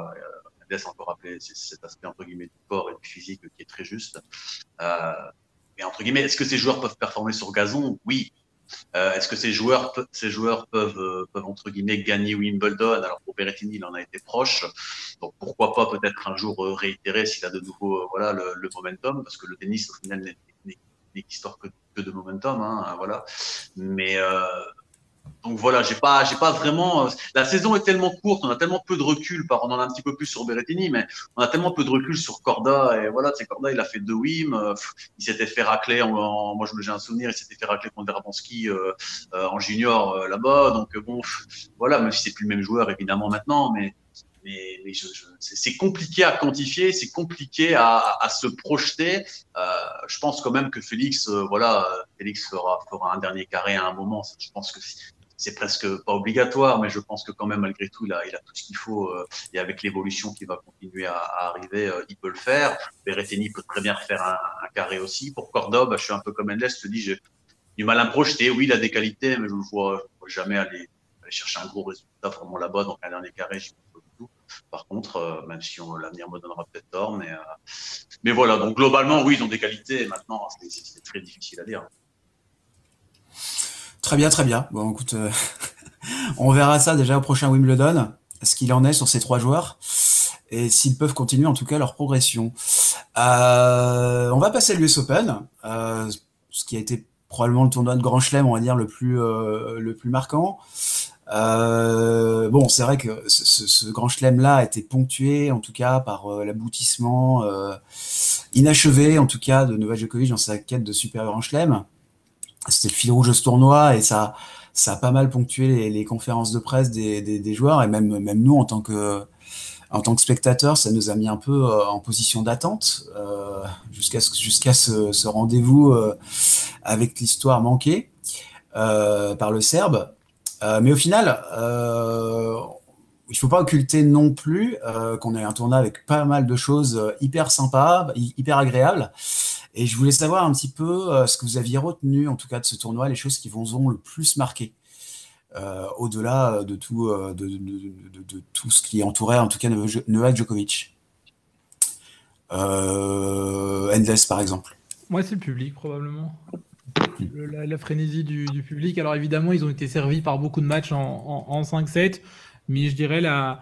laisse encore rappeler cet aspect entre guillemets du corps et du physique qui est très juste. Euh, mais entre guillemets, est-ce que ces joueurs peuvent performer sur gazon? Oui. Est-ce que ces joueurs, ces joueurs peuvent, peuvent entre guillemets gagner Wimbledon? Alors pour Berrettini, il en a été proche. Donc pourquoi pas peut-être un jour réitérer s'il a de nouveau voilà le, le, momentum, parce que le tennis au final n'est histoire que, de momentum, hein, voilà. Mais euh, donc voilà, j'ai pas, j'ai pas vraiment. La saison est tellement courte, on a tellement peu de recul. Par, on en a un petit peu plus sur Berrettini, mais on a tellement peu de recul sur Corda. Et voilà, c'est Corda, il a fait deux Wim. Euh, il s'était fait racler. Moi, j'ai un souvenir, il s'était fait racler contre Verbanski euh, euh, en junior là-bas. Donc bon, voilà, même si c'est plus le même joueur évidemment maintenant, mais mais, c'est compliqué à quantifier, c'est compliqué à, se projeter. Euh, je pense quand même que Félix, euh, voilà, Félix fera, un dernier carré à un moment. Je pense que c'est presque pas obligatoire, mais je pense que quand même malgré tout, il a, tout ce qu'il faut. Euh, et avec l'évolution qui va continuer à, arriver, il peut le faire. Berrettini peut très bien faire un, carré aussi. Pour Cordoba, je suis un peu comme Endless, je te dis, j'ai du mal à me projeter. Oui, il a des qualités, mais je ne vois, vois, jamais aller, chercher un gros résultat vraiment là-bas. Donc un dernier carré, je par contre, euh, même si l'avenir me donnera peut-être tort, mais, euh, mais voilà. Donc globalement, oui, ils ont des qualités. Maintenant, c'est très difficile à dire. Très bien, très bien. Bon, écoute, euh, on verra ça déjà au prochain Wimbledon. Ce qu'il en est sur ces trois joueurs et s'ils peuvent continuer en tout cas leur progression. on va passer à l'US Open, ce qui a été probablement le tournoi de Grand Chelem, on va dire le plus le plus marquant. Euh, bon, c'est vrai que ce, ce grand chelem-là a été ponctué, en tout cas, par euh, l'aboutissement euh, inachevé, en tout cas, de Novak Djokovic dans sa quête de super grand chelem. C'était le fil rouge de ce tournoi et ça, ça a pas mal ponctué les, les conférences de presse des, des, des, joueurs et même, même nous en tant que en tant que spectateurs, ça nous a mis un peu euh, en position d'attente jusqu'à jusqu'à ce, ce rendez-vous avec l'histoire manquée par le Serbe. Euh, mais au final, euh, il faut pas occulter non plus euh, qu'on a un tournoi avec pas mal de choses hyper sympas, hyper agréables. Et je voulais savoir un petit peu ce que vous aviez retenu, en tout cas, de ce tournoi, les choses qui vous ont le plus marqué, au-delà de tout, de, tout ce qui entourait, en tout cas, Novak Djokovic. Endless, par exemple. Moi, c'est le public, probablement la, frénésie du, public. Alors évidemment, ils ont été servis par beaucoup de matchs en, 5-7, mais je dirais la...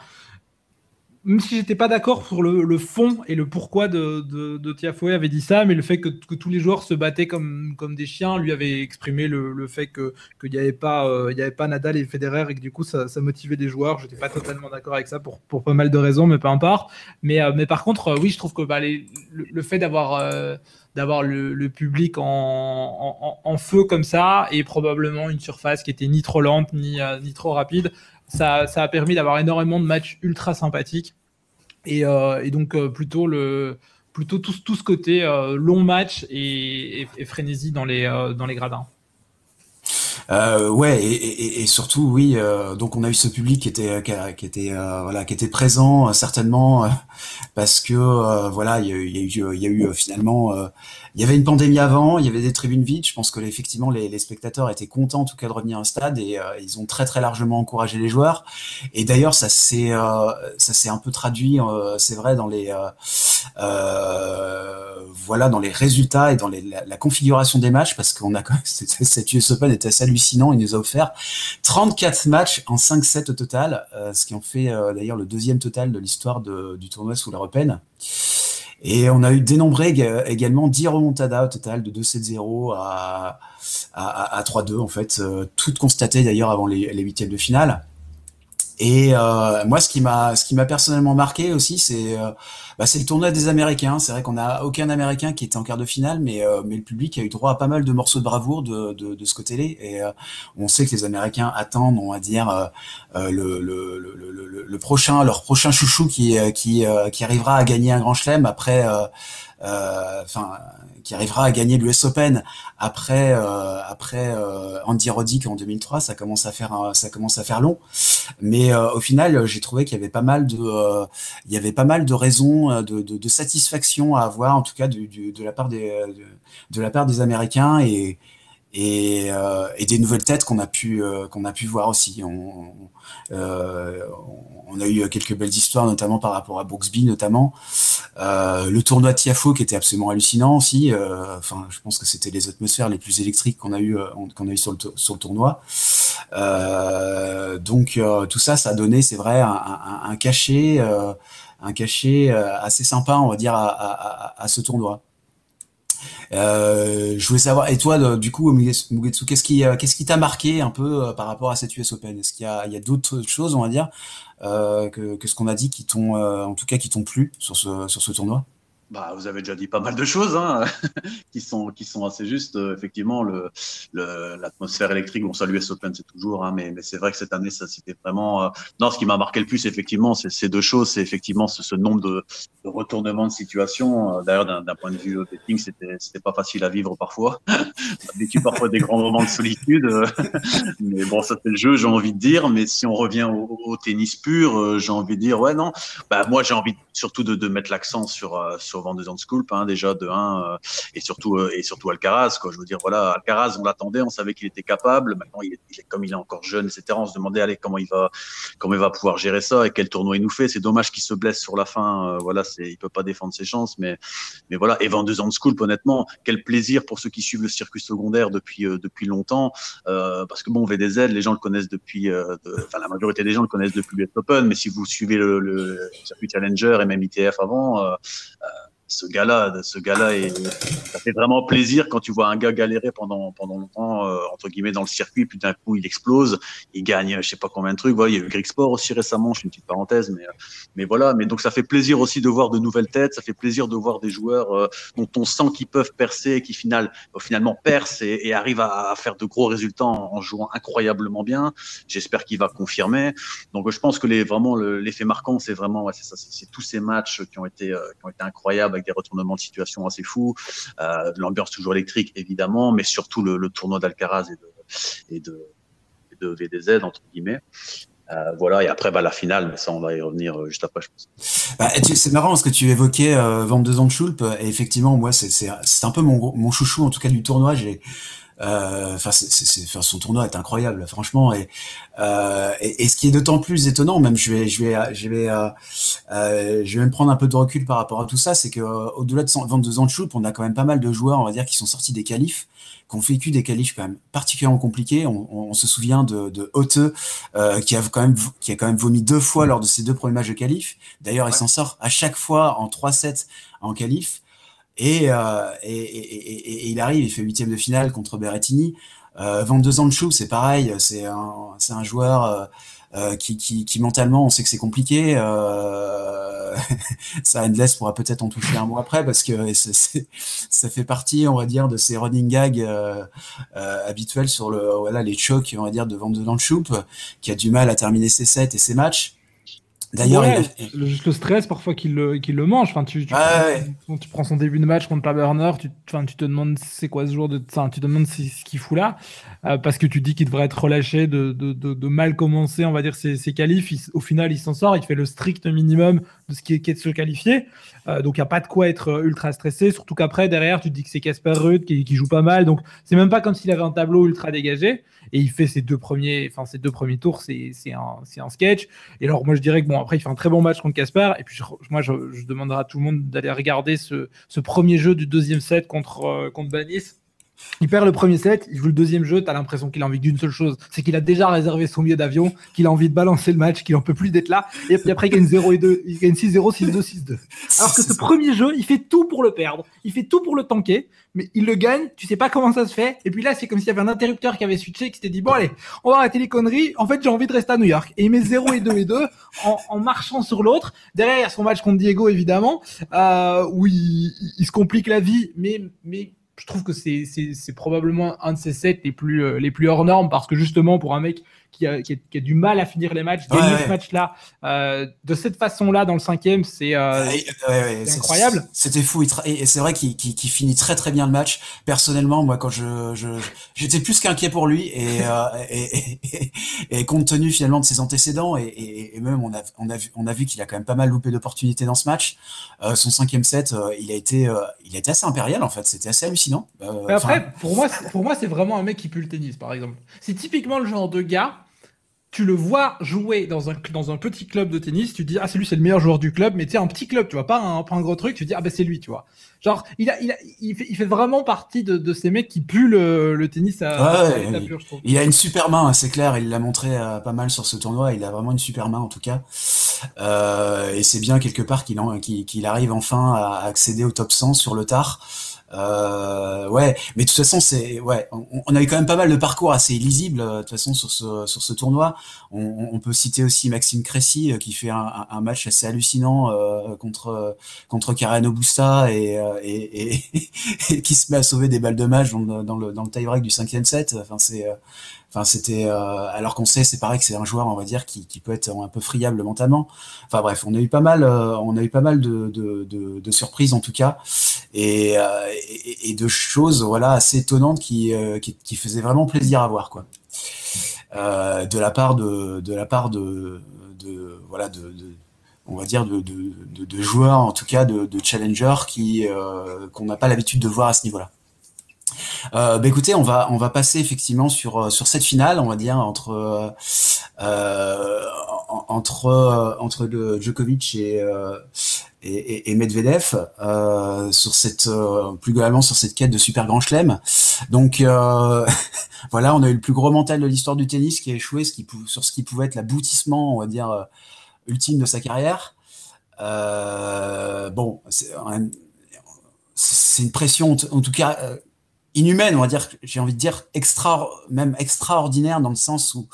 Même si j'étais pas d'accord sur le, fond et le pourquoi de, de, avait dit ça, mais le fait que, tous les joueurs se battaient comme, des chiens lui avait exprimé le, fait qu'il n'y avait, pas, euh, avait pas Nadal et Federer et que du coup ça, motivait les joueurs. Je n'étais pas totalement d'accord avec ça pour, pour pas mal de raisons, mais peu importe. Mais, euh, mais par contre, euh, oui, je trouve que bah, le, fait d'avoir d'avoir le, public en, feu comme ça et probablement une surface qui était ni trop lente ni, euh, ni trop rapide. Ça, ça a permis d'avoir énormément de matchs ultra sympathiques et, euh, donc euh, plutôt le plutôt tout, tout ce côté long match et, frénésie dans les, dans les gradins. Euh, ouais, et, surtout, oui. Euh, donc, on a eu ce public qui était, qui, était, euh, voilà, qui était présent certainement parce que voilà, il y a, eu, il y a eu finalement il y avait une pandémie avant, il y avait des tribunes vides. Je pense que effectivement les, les spectateurs étaient contents en tout cas de revenir au stade et euh, ils ont très très largement encouragé les joueurs. Et d'ailleurs ça s'est euh, ça s'est un peu traduit, euh, c'est vrai dans les voilà dans les résultats et dans les, la, configuration des matchs parce qu'on a quand même cette US Open était assez hallucinant. Il nous a offert 34 matchs en 5-7 au total, ce qui en fait d'ailleurs le deuxième total de l'histoire du tournoi sous l'Européenne. Et on a eu dénombré également 10 remontadas au total de 2-7-0 à, à, à 3-2 en fait, euh, toutes constatées d'ailleurs avant les huitièmes de finale. Et euh, moi, ce qui m'a, ce qui m'a personnellement marqué aussi, c'est, euh, bah, c'est le tournoi des Américains. C'est vrai qu'on n'a aucun Américain qui était en quart de finale, mais, euh, mais le public a eu droit à pas mal de morceaux de bravoure de, de, de ce côté-là. Et on sait que les Américains attendent, on va dire, le, le, le, le, prochain, leur prochain chouchou qui, qui, qui arrivera à gagner un grand chelem après enfin, qui arrivera à gagner l'US Open après euh, après euh, Andy Roddick en 2003, ça commence à faire ça commence à faire long. Mais au final, j'ai trouvé qu'il y avait pas mal de il y avait pas mal de raisons de, de, de satisfaction à avoir, en tout cas de, de la part des de, la part des Américains et et, euh, et, des nouvelles têtes qu'on a pu euh, qu'on a pu voir aussi. On, euh, on, a eu quelques belles histoires, notamment par rapport à Brooksby, notamment le tournoi Tiafo qui était absolument hallucinant aussi. Enfin, je pense que c'était les atmosphères les plus électriques qu'on a eu qu'on a eu sur le tournoi. donc tout ça, ça a donné, c'est vrai, un, cachet un cachet assez sympa, on va dire, à ce tournoi. Euh, je voulais savoir, et toi, du coup, Mugetsu, qu'est-ce qui, euh, qu'est-ce qui t'a marqué un peu euh, par rapport à cette US Open? Est-ce qu'il y a, a d'autres choses, on va dire, que, que ce qu'on a dit qui t'ont, en tout cas, qui t'ont plu sur ce, sur ce tournoi? Bah, vous avez déjà dit pas mal de choses hein, qui, sont, qui sont assez justes. Euh, effectivement, l'atmosphère le, électrique, bon, ça l'US Open, c'est toujours, hein, mais, mais c'est vrai que cette année, ça c'était vraiment. Euh, non, ce qui m'a marqué le plus, effectivement, c'est ces deux choses. C'est effectivement ce, ce nombre de, de, retournements de situation. Euh, d'ailleurs, d'un point de vue betting, c'était pas facile à vivre parfois. On vécu parfois des grands moments de solitude. mais bon, ça c'est le jeu, j'ai envie de dire. Mais si on revient au, au tennis pur, j'ai envie de dire, ouais, non. Bah, moi, j'ai envie surtout de, de mettre l'accent sur, sur sur Van de hein, déjà de 1 euh, et surtout euh, et surtout Alcaraz. Quoi. Je veux dire, voilà, Alcaraz, on l'attendait, on savait qu'il était capable. Maintenant, il est, comme il est encore jeune, etc. On se demandait, allez, comment il va, comment il va pouvoir gérer ça et quel tournoi il nous fait. C'est dommage qu'il se blesse sur la fin. Euh, voilà, c'est, il peut pas défendre ses chances, mais mais voilà. Et Van de honnêtement, quel plaisir pour ceux qui suivent le circuit secondaire depuis depuis longtemps, parce que bon, VDZ, les gens le connaissent depuis, enfin la majorité des gens le connaissent depuis le Open, mais si vous suivez le, le circuit Challenger et même ITF avant, euh, ce gars-là, ce gars-là, ça fait vraiment plaisir quand tu vois un gars galérer pendant pendant longtemps euh, entre guillemets dans le circuit, puis d'un coup il explose, il gagne, je sais pas combien de trucs. Voilà, il y a eu Greg aussi récemment, je fais une petite parenthèse, mais mais voilà, mais donc ça fait plaisir aussi de voir de nouvelles têtes, ça fait plaisir de voir des joueurs euh, dont on sent qu'ils peuvent percer, qui final finalement percent et, et arrivent à, faire de gros résultats en, jouant incroyablement bien. J'espère qu'il va confirmer. Donc je pense que les vraiment l'effet marquant, c'est vraiment ouais, c'est ça, c'est tous ces matchs qui ont été euh, qui ont été incroyables avec des retournements de situation assez fous, euh, l'ambiance toujours électrique évidemment, mais surtout le, tournoi d'Alcaraz et de, VDZ entre guillemets. Euh, voilà, et après bah, la finale, mais ça on va y revenir euh, juste après, je pense. Bah, c'est marrant parce que tu évoquais euh, Van de Zandschulp, et effectivement, moi, c'est un peu mon, chouchou en tout cas du tournoi. Enfin, c'est, son tournoi est incroyable, franchement. Et, euh, et, et, ce qui est d'autant plus étonnant, même je vais, je vais, je vais, euh, euh je vais me prendre un peu de recul par rapport à tout ça, c'est que euh, au-delà de 22 ans de shoot, on a quand même pas mal de joueurs, on va dire, qui sont sortis des qualifs, qui ont vécu des qualifs quand même particulièrement compliqués. On, on, se souvient de, de Haute, euh, qui a quand même, qui a quand même vomi deux fois lors de ses deux premiers matchs de qualif. D'ailleurs, il s'en sort à chaque fois en 3-7 en qualif. Euh, et, et, et, il arrive, il fait huitième de finale contre Berrettini. Euh, 22 ans de chou, c'est pareil, c'est un, joueur euh, euh qui, mentalement, on sait que c'est compliqué. Euh, Endless pourra peut-être en toucher un mot après parce que c'est, ça fait partie, on va dire, de ces running gags euh, habituels sur le, voilà, les chocs, on va dire, de 22 ans de choupe, qui a du mal à terminer ses sets et ses matchs. D'ailleurs, juste le stress parfois qu'il le, le mange. Enfin, tu, tu, prends, tu, prends, son début de match contre la Burner, tu, tu te demandes c'est quoi ce jour de. Enfin, tu te demandes ce qu'il fout là, euh, parce que tu dis qu'il devrait être relâché, de, de, de, mal commencer, on va dire, ses, ses qualifs. au final, il s'en sort, il fait le strict minimum de ce qui est, qui est de se qualifier. Euh, donc, il n'y a pas de quoi être ultra stressé, surtout qu'après, derrière, tu te dis que c'est Casper Ruud qui, joue pas mal. Donc, c'est même pas comme s'il avait un tableau ultra dégagé et il fait ses deux premiers, enfin ses deux premiers tours, c'est un, un sketch. Et alors moi je dirais que bon après il fait un très bon match contre Casper. Et puis moi je, je, demanderai à tout le monde d'aller regarder ce, ce, premier jeu du deuxième set contre euh, contre Banis il perd le premier set, il joue le deuxième jeu, tu as l'impression qu'il a envie d'une seule chose, c'est qu'il a déjà réservé son billet d'avion, qu'il a envie de balancer le match, qu'il en peut plus d'être là, et puis après il gagne 0 et 2, il gagne 6-0, 6-2, 6-2. Alors que ce premier jeu, il fait tout pour le perdre, il fait tout pour le tanker, mais il le gagne, tu sais pas comment ça se fait, et puis là c'est comme s'il y avait un interrupteur qui avait switché, qui s'était dit bon allez, on va arrêter les conneries, en fait j'ai envie de rester à New York, et il met 0 et 2 et 2 en, marchant sur l'autre, derrière son match contre Diego évidemment, euh, où il, il, se complique la vie, mais, mais je trouve que c'est probablement un de ces sets les plus, euh, les plus hors normes parce que justement pour un mec qui a, qui, a, du mal à finir les matchs. Gagner ce match-là euh, de cette façon-là dans le cinquième, c'est euh, incroyable. C'était fou. Et c'est vrai qu'il finit très très bien le match. Personnellement, moi, quand je j'étais plus qu'inquiet pour lui et, euh, et, et, compte tenu finalement de ses antécédents et, même on a on a vu on a vu qu'il a quand même pas mal loupé d'opportunités dans ce match. Son cinquième set, il a été il a été assez impérial en fait. C'était assez hallucinant. après, pour moi, pour moi, c'est vraiment un mec qui pue le tennis, par exemple. C'est typiquement le genre de gars tu le vois jouer dans un, dans un petit club de tennis, tu dis, ah, c'est lui, c'est le meilleur joueur du club, mais tu sais, un petit club, tu vois, pas un, pas un gros truc, tu dis, ah, ben, c'est lui, tu vois. Genre, il, a, il, a, il, fait, il fait vraiment partie de, de ces mecs qui puent le, le tennis à, ouais, à pure, je trouve. Il a une super main, hein, c'est clair, il l'a montré euh, pas mal sur ce tournoi, il a vraiment une super main, en tout cas. Euh, et c'est bien, quelque part, qu'il qu'il arrive enfin à accéder au top 100 sur le tard. Euh, ouais, mais de toute façon, c'est ouais, on, on, a eu quand même pas mal de parcours assez illisibles euh, de toute façon sur ce sur ce tournoi. On, on peut citer aussi Maxime Cressy euh, qui fait un, un, match assez hallucinant euh, contre contre Karen Obusta et, et, et, qui se met à sauver des balles de match dans, le dans le tie break du cinquième set. Enfin, c'est Enfin, c'était euh, alors qu'on sait, c'est pareil que c'est un joueur, on va dire, qui, qui, peut être un peu friable mentalement. Enfin bref, on a eu pas mal, euh, on a eu pas mal de, de, de, de surprises en tout cas, et, euh, et, de choses, voilà, assez étonnantes qui, qui, qui faisaient vraiment plaisir à voir, quoi. de la part de, de la part de, voilà, de, on va dire de, de, joueurs, en tout cas de, challengers qui qu'on n'a pas l'habitude de voir à ce niveau-là. Euh, bah écoutez, on va on va passer effectivement sur euh, sur cette finale, on va dire entre euh, euh entre euh, entre Djokovic et et, Medvedev euh, sur cette plus globalement sur cette quête de super grand chelem. Donc voilà, on a eu le plus gros mental de l'histoire du tennis qui a échoué sur ce qui pouvait être l'aboutissement, on va dire ultime de sa carrière. bon, c'est une pression en tout cas inhumaine, on va dire, j'ai envie de dire même extraordinaire dans le sens où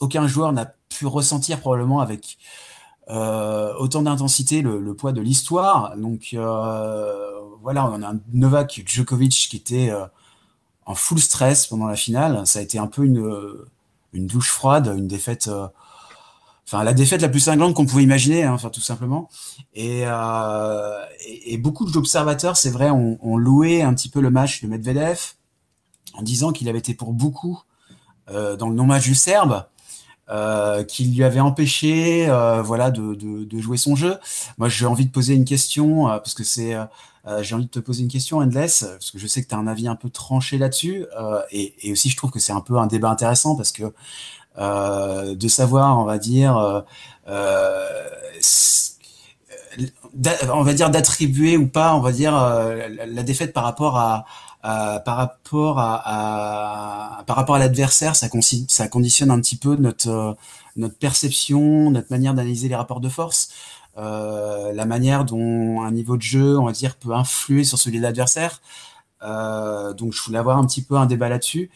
aucun joueur n'a pu ressentir probablement avec euh, autant d'intensité le, le, poids de l'histoire. Donc euh, voilà, on a un Novak Djokovic qui était euh, en full stress pendant la finale. Ça a été un peu une, une douche froide, une défaite euh, enfin la défaite la plus cinglante qu'on pouvait imaginer, hein, enfin tout simplement. Et, euh, et beaucoup d'observateurs, c'est vrai, ont, ont, loué un petit peu le match de Medvedev en disant qu'il avait été pour beaucoup euh, dans le non-match du Serbe. Euh, qu'il lui avait empêché euh, voilà de, de, de, jouer son jeu. Moi j'ai envie de poser une question euh, parce que c'est euh, j'ai envie de te poser une question Endless parce que je sais que tu as un avis un peu tranché là-dessus et, et, aussi je trouve que c'est un peu un débat intéressant parce que euh, de savoir, on va dire, euh, euh, on va dire d'attribuer ou pas, on va dire la défaite par rapport à, par rapport à, par rapport à l'adversaire, ça, ça conditionne un petit peu notre notre perception, notre manière d'analyser les rapports de force, euh, la manière dont un niveau de jeu, on va dire, peut influer sur celui de l'adversaire. Euh, donc, je voulais avoir un petit peu un débat là-dessus.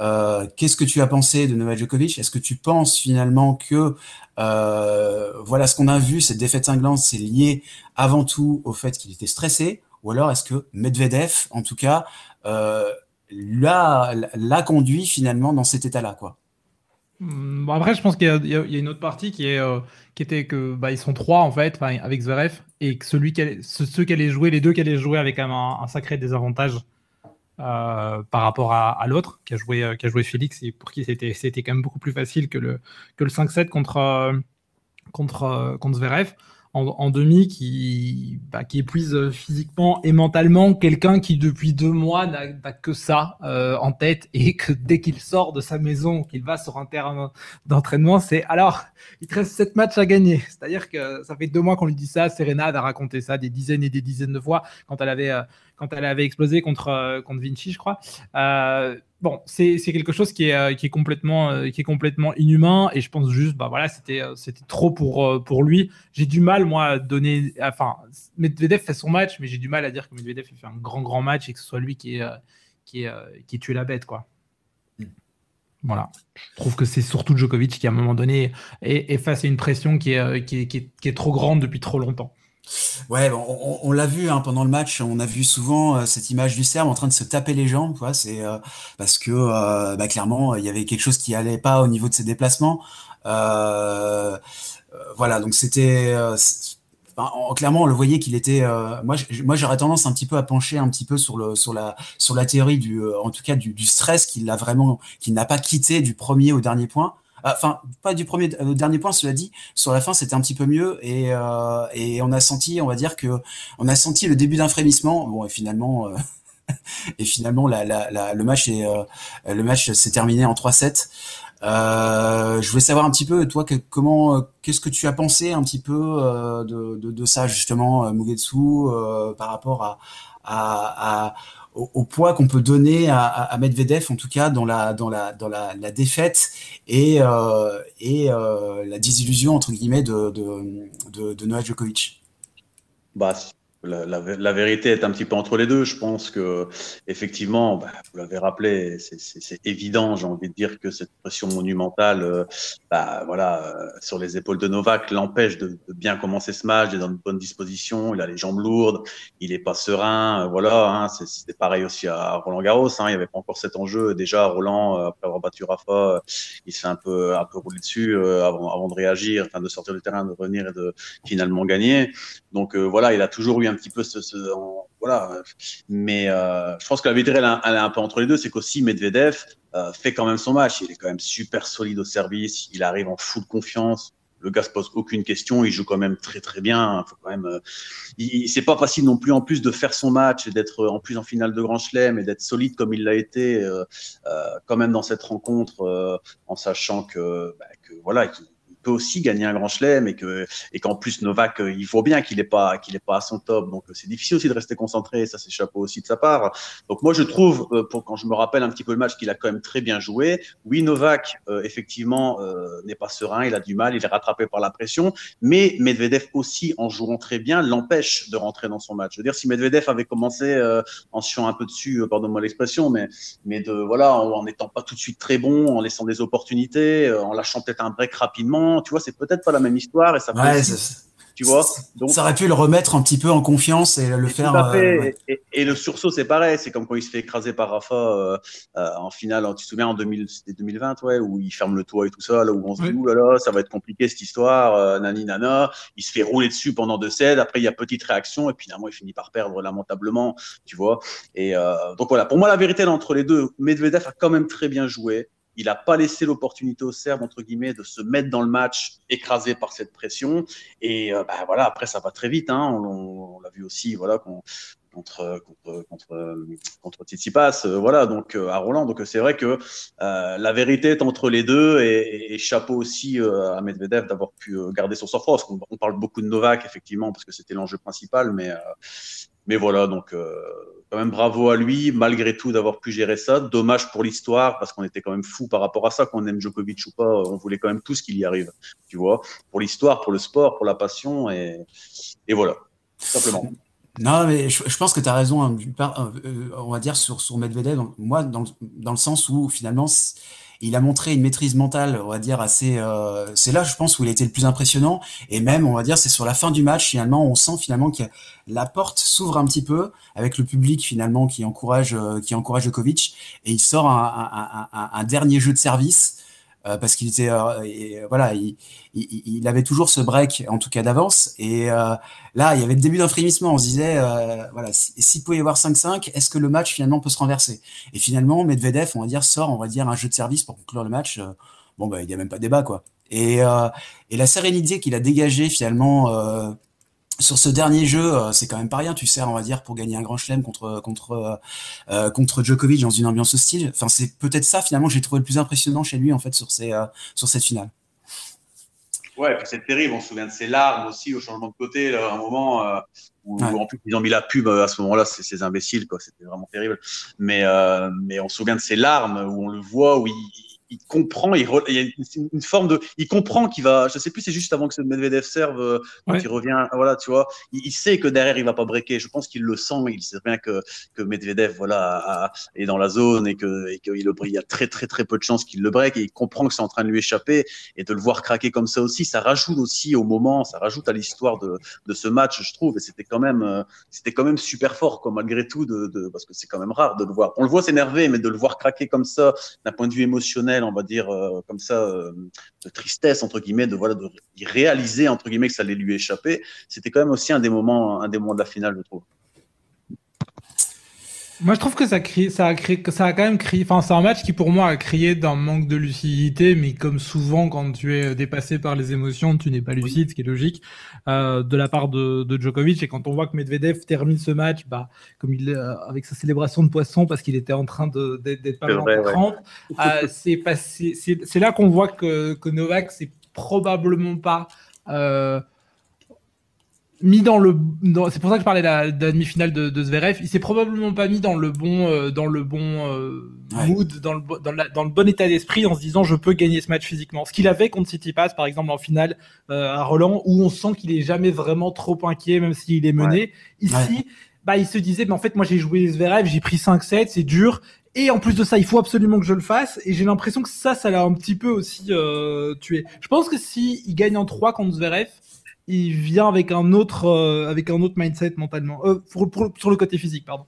Euh, qu'est-ce que tu as pensé de Novak Djokovic Est-ce que tu penses finalement que euh, voilà ce qu'on a vu, cette défaite cinglante, c'est lié avant tout au fait qu'il était stressé? Ou alors est-ce que Medvedev, en tout cas, euh, l'a, conduit finalement dans cet état-là quoi? Hmm, après, je pense qu'il y, a une autre partie qui est qui était que bah, ils sont trois en fait, avec Zverev et que celui qui ceux qui allaient jouer, les deux qui allaient jouer avec un, un sacré désavantage euh, par rapport à, l'autre qui a joué euh, qui a joué Félix et pour qui c'était quand même beaucoup plus facile que le que le 5-7 contre euh, contre contre Zverev en, demi qui, bah, qui épuise euh, physiquement et mentalement quelqu'un qui depuis deux mois n'a que ça euh, en tête et que dès qu'il sort de sa maison, qu'il va sur un terrain d'entraînement, c'est alors il te reste sept matchs à gagner. C'est-à-dire que ça fait deux mois qu'on lui dit ça. Serena a raconté ça des dizaines et des dizaines de fois quand elle avait euh, quand elle avait explosé contre contre Vinci, je crois bon, c'est quelque chose qui est, euh, qui est, complètement, euh, qui est complètement inhumain et je pense juste, bah voilà, c'était euh, trop pour, pour lui. J'ai du mal, moi, à donner. Enfin, Medvedev fait son match, mais j'ai du mal à dire que Medvedev fait un grand, grand match et que ce soit lui qui est, qui est, qui tue la bête, quoi. Hmm. Voilà. Je trouve que c'est surtout Djokovic qui, à un moment donné, est, est face à une pression qui est, qui est, qui est trop grande depuis trop longtemps. Ouais, on, l'a vu hein, pendant le match, on a vu souvent euh, cette image du Serbe en train de se taper les jambes, quoi. C'est euh, parce que euh, bah, clairement il y avait quelque chose qui allait pas au niveau de ses déplacements. voilà, donc c'était clairement on le voyait qu'il était. moi, moi j'aurais tendance un petit peu à pencher un petit peu sur le sur la sur la théorie du en tout cas du, du stress qu'il a vraiment qu'il n'a pas quitté du premier au dernier point. Enfin, pas du premier au dernier point, cela dit, sur la fin, c'était un petit peu mieux et, euh, et on a senti, on va dire que on a senti le début d'un frémissement. Bon, et finalement, euh, et finalement, le match est, euh, le match s'est terminé en 3-7. je voulais savoir un petit peu, toi, comment, qu'est-ce que tu as pensé un petit peu de, ça justement, Mugetsu, par rapport à au, poids qu'on peut donner à, à, Medvedev, en tout cas dans la, dans la, dans la, la défaite et, euh, et euh, la désillusion entre guillemets de, de, de, de Novak Djokovic. Bah, la, vérité est un petit peu entre les deux. Je pense que, effectivement, bah, vous l'avez rappelé, c'est évident. J'ai envie de dire que cette pression monumentale, euh, bah, voilà, euh, sur les épaules de Novak, l'empêche de, bien commencer ce match. Il est dans une bonne disposition. Il a les jambes lourdes. Il est pas serein. Euh, voilà, hein, c'est pareil aussi à Roland Garros. Hein, il n'y avait pas encore cet enjeu. Déjà, Roland, après avoir battu Rafa, il s'est un peu, un peu roulé dessus avant, avant de réagir, enfin de sortir du terrain, de revenir et de finalement gagner. Donc voilà, il a toujours eu un petit peu ce, voilà. Mais euh, je pense que la vérité elle, est un peu entre les deux, c'est qu'aussi Medvedev euh, fait quand même son match. Il est quand même super solide au service. Il arrive en full confiance. Le gars se pose aucune question. Il joue quand même très très bien. Faut quand même. Euh, c'est pas facile non plus en plus de faire son match et d'être en plus en finale de Grand Chelem et d'être solide comme il l'a été quand même dans cette rencontre en sachant que, bah, que voilà peut aussi gagner un grand chelem et que et qu'en plus Novak euh, il faut bien qu'il est pas qu'il est pas à son top. Donc euh, c'est difficile aussi de rester concentré. Ça c'est chapeau aussi de sa part. Donc moi je trouve euh, pour quand je me rappelle un petit peu le match qu'il a quand même très bien joué. Oui Novak effectivement n'est pas serein. Il a du mal. Il est rattrapé par la pression. Mais Medvedev aussi en jouant très bien l'empêche de rentrer dans son match. Je veux dire si Medvedev avait commencé en se un peu dessus pardonne-moi l'expression mais mais de voilà en n'étant pas tout de suite très bon en laissant des opportunités en lâchant peut-être un break rapidement tu vois, c'est peut-être pas la même histoire et ça tu vois. Donc, ça aurait pu le remettre un petit peu en confiance et le faire. Euh, et, le sursaut, c'est pareil. C'est comme quand il se fait écraser par Rafa euh, euh, en finale. Tu te souviens en 2000, 2020, ouais, où il ferme le toit et tout ça, là où on se dit, là là, ça va être compliqué cette histoire, nani nana. Il se fait rouler dessus pendant deux sets. Après, il y a petite réaction et puis finalement, il finit par perdre lamentablement, tu vois. Et donc voilà. Pour moi, la vérité entre les deux, Medvedev a quand même très bien joué. Il n'a pas laissé l'opportunité aux Serbes, entre guillemets, de se mettre dans le match écrasé par cette pression. Et euh, bah, voilà, après, ça va très vite. Hein. On, l'a vu aussi voilà, contre, contre, contre, contre Tsitsipas. Euh, voilà, donc euh, à Roland. Donc c'est vrai que la vérité est entre les deux. Et, chapeau aussi à Medvedev d'avoir pu garder son sang-froid. Qu'on on parle beaucoup de Novak, effectivement, parce que c'était l'enjeu principal. Mais, mais voilà, donc quand même bravo à lui, malgré tout, d'avoir pu gérer ça. Dommage pour l'histoire, parce qu'on était quand même fou par rapport à ça, qu'on aime Djokovic ou pas, on voulait quand même tous qu'il y arrive, tu vois, pour l'histoire, pour le sport, pour la passion, et, et voilà, simplement. Non, mais je, pense que tu as raison, hein, euh, on va dire, sur, sur Medvedev, moi, dans, dans le sens où finalement, il a montré une maîtrise mentale, on va dire assez. Euh, c'est là, je pense, où il été le plus impressionnant. Et même, on va dire, c'est sur la fin du match finalement, on sent finalement que la porte s'ouvre un petit peu avec le public finalement qui encourage, euh, qui encourage Djokovic, et il sort un, un dernier jeu de service. Euh, parce qu'il était, euh, voilà, il, avait toujours ce break, en tout cas d'avance. Et là, il y avait le début d'un frémissement. On se disait, voilà, s'il pouvait y avoir 5-5, est-ce que le match finalement peut se renverser? Et finalement, Medvedev, on va dire, sort, on va dire, un jeu de service pour conclure le match. bon, bah, il n'y a même pas de débat, quoi. Et la sérénité qu'il a dégagée finalement sur ce dernier jeu, euh, c'est quand même pas rien. Tu sers, on va dire, pour gagner un grand chelem contre contre euh, euh, contre Djokovic dans une ambiance hostile. Enfin, c'est peut-être ça finalement que j'ai trouvé le plus impressionnant chez lui en fait sur ces sur cette finale. Ouais, c'est terrible. On se souvient de ses larmes aussi au changement de côté, là, à un moment où, en plus ils ont mis la pub à ce moment-là. C'est ces imbéciles, quoi. C'était vraiment terrible. Mais mais on se souvient de ses larmes où on le voit où il il comprend, il, y a une, forme de, il comprend qu'il va, je sais plus, c'est juste avant que ce Medvedev serve, euh, quand il revient, voilà, tu vois, il, sait que derrière il va pas breaker. Je pense qu'il le sent, il sait bien que que Medvedev, voilà, est dans la zone et que et qu'il il y a très très très peu de chances qu'il le break et il comprend que c'est en train de lui échapper et de le voir craquer comme ça aussi, ça rajoute aussi au moment, ça rajoute à l'histoire de de ce match, je trouve. Et c'était quand même, euh, c'était quand même super fort, quoi, malgré tout, de, de parce que c'est quand même rare de le voir. On le voit s'énerver, mais de le voir craquer comme ça, d'un point de vue émotionnel on va dire euh, comme ça, euh, de tristesse entre guillemets, de voilà, de réaliser entre guillemets que ça allait lui échapper. C'était quand même aussi un des moments, un des moments de la finale, je trouve. Moi, je trouve que ça, crie, ça, a créé, ça a quand même crié. Enfin, c'est un match qui, pour moi, a crié d'un manque de lucidité, mais comme souvent, quand tu es dépassé par les émotions, tu n'es pas lucide, ce qui est logique, euh, de la part de, de, Djokovic. Et quand on voit que Medvedev termine ce match, bah, comme il, euh, avec sa célébration de poisson, parce qu'il était en train d'être pas mal en euh, c'est là qu'on voit que, que Novak, c'est probablement pas. Euh, mis dans le c'est pour ça que je parlais de la, demi-finale de, de, Zverev. Il s'est probablement pas mis dans le bon euh, dans le bon euh, mood dans le dans, dans, le bon état d'esprit en se disant je peux gagner ce match physiquement. Ce qu'il avait contre Tsitsipas par exemple en finale euh, à Roland où on sent qu'il est jamais vraiment trop inquiet même s'il est mené. Ici bah il se disait mais en fait moi j'ai joué Zverev j'ai pris 5 7 c'est dur. Et en plus de ça, il faut absolument que je le fasse. Et j'ai l'impression que ça, ça l'a un petit peu aussi tué. Je pense que si il gagne en 3 contre Zverev, il vient avec un autre, euh, avec un autre mindset mentalement, euh, sur le côté physique, pardon.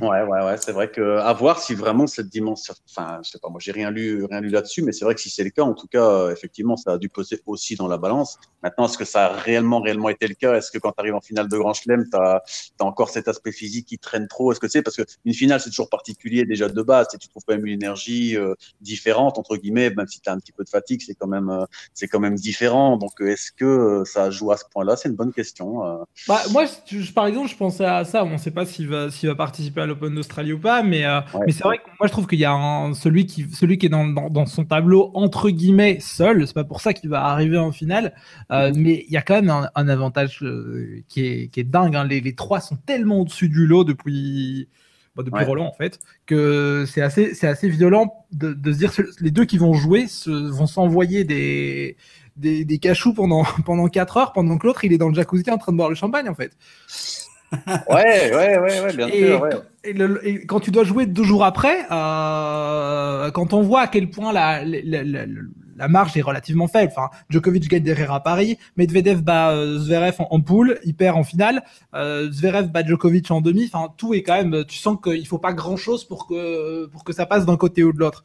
Ouais, ouais, ouais. C'est vrai que à voir si vraiment cette dimension. Enfin, je sais pas, moi, j'ai rien lu, rien lu là-dessus, mais c'est vrai que si c'est le cas, en tout cas, euh, effectivement, ça a dû poser aussi dans la balance. Maintenant, est-ce que ça a réellement, réellement été le cas? Est-ce que quand tu arrives en finale de Grand Chelem, tu as, encore cet aspect physique qui traîne trop? Est-ce que c'est parce qu'une finale, c'est toujours particulier déjà de base. Et tu trouves quand même une énergie euh, différente entre guillemets, même si tu as un petit peu de fatigue, c'est quand même, euh, c'est quand même différent. Donc, est-ce que ça joue à ce point-là? C'est une bonne question. Bah, moi, par exemple, je pensais à ça. On ne sait pas s'il va, s'il va participer à l'Open d'Australie ou pas, mais, euh, mais c'est vrai que moi je trouve qu'il y a un, celui, qui, celui qui est dans, dans, son tableau entre guillemets seul, c'est pas pour ça qu'il va arriver en finale, euh, mais il y a quand même un, avantage euh, qui, est, qui est dingue. Hein. Les, les, trois sont tellement au-dessus du lot depuis, bah, depuis Roland en fait, que c'est assez, c'est assez violent de, de, se dire les deux qui vont jouer se, vont s'envoyer des, des, des cachous pendant, pendant 4 heures, pendant que l'autre il est dans le jacuzzi en train de boire le champagne en fait ouais, ouais, ouais, ouais, bien sûr. Ouais. Et, quand tu dois jouer deux jours après, euh, quand on voit à quel point la, la, la, la, marge est relativement faible, enfin, Djokovic gagne derrière à Paris, Medvedev bat euh, Zverev en, poule, il perd en finale, euh, Zverev bat Djokovic en demi, enfin, tout est quand même, tu sens qu'il faut pas grand chose pour que, pour que ça passe d'un côté ou de l'autre.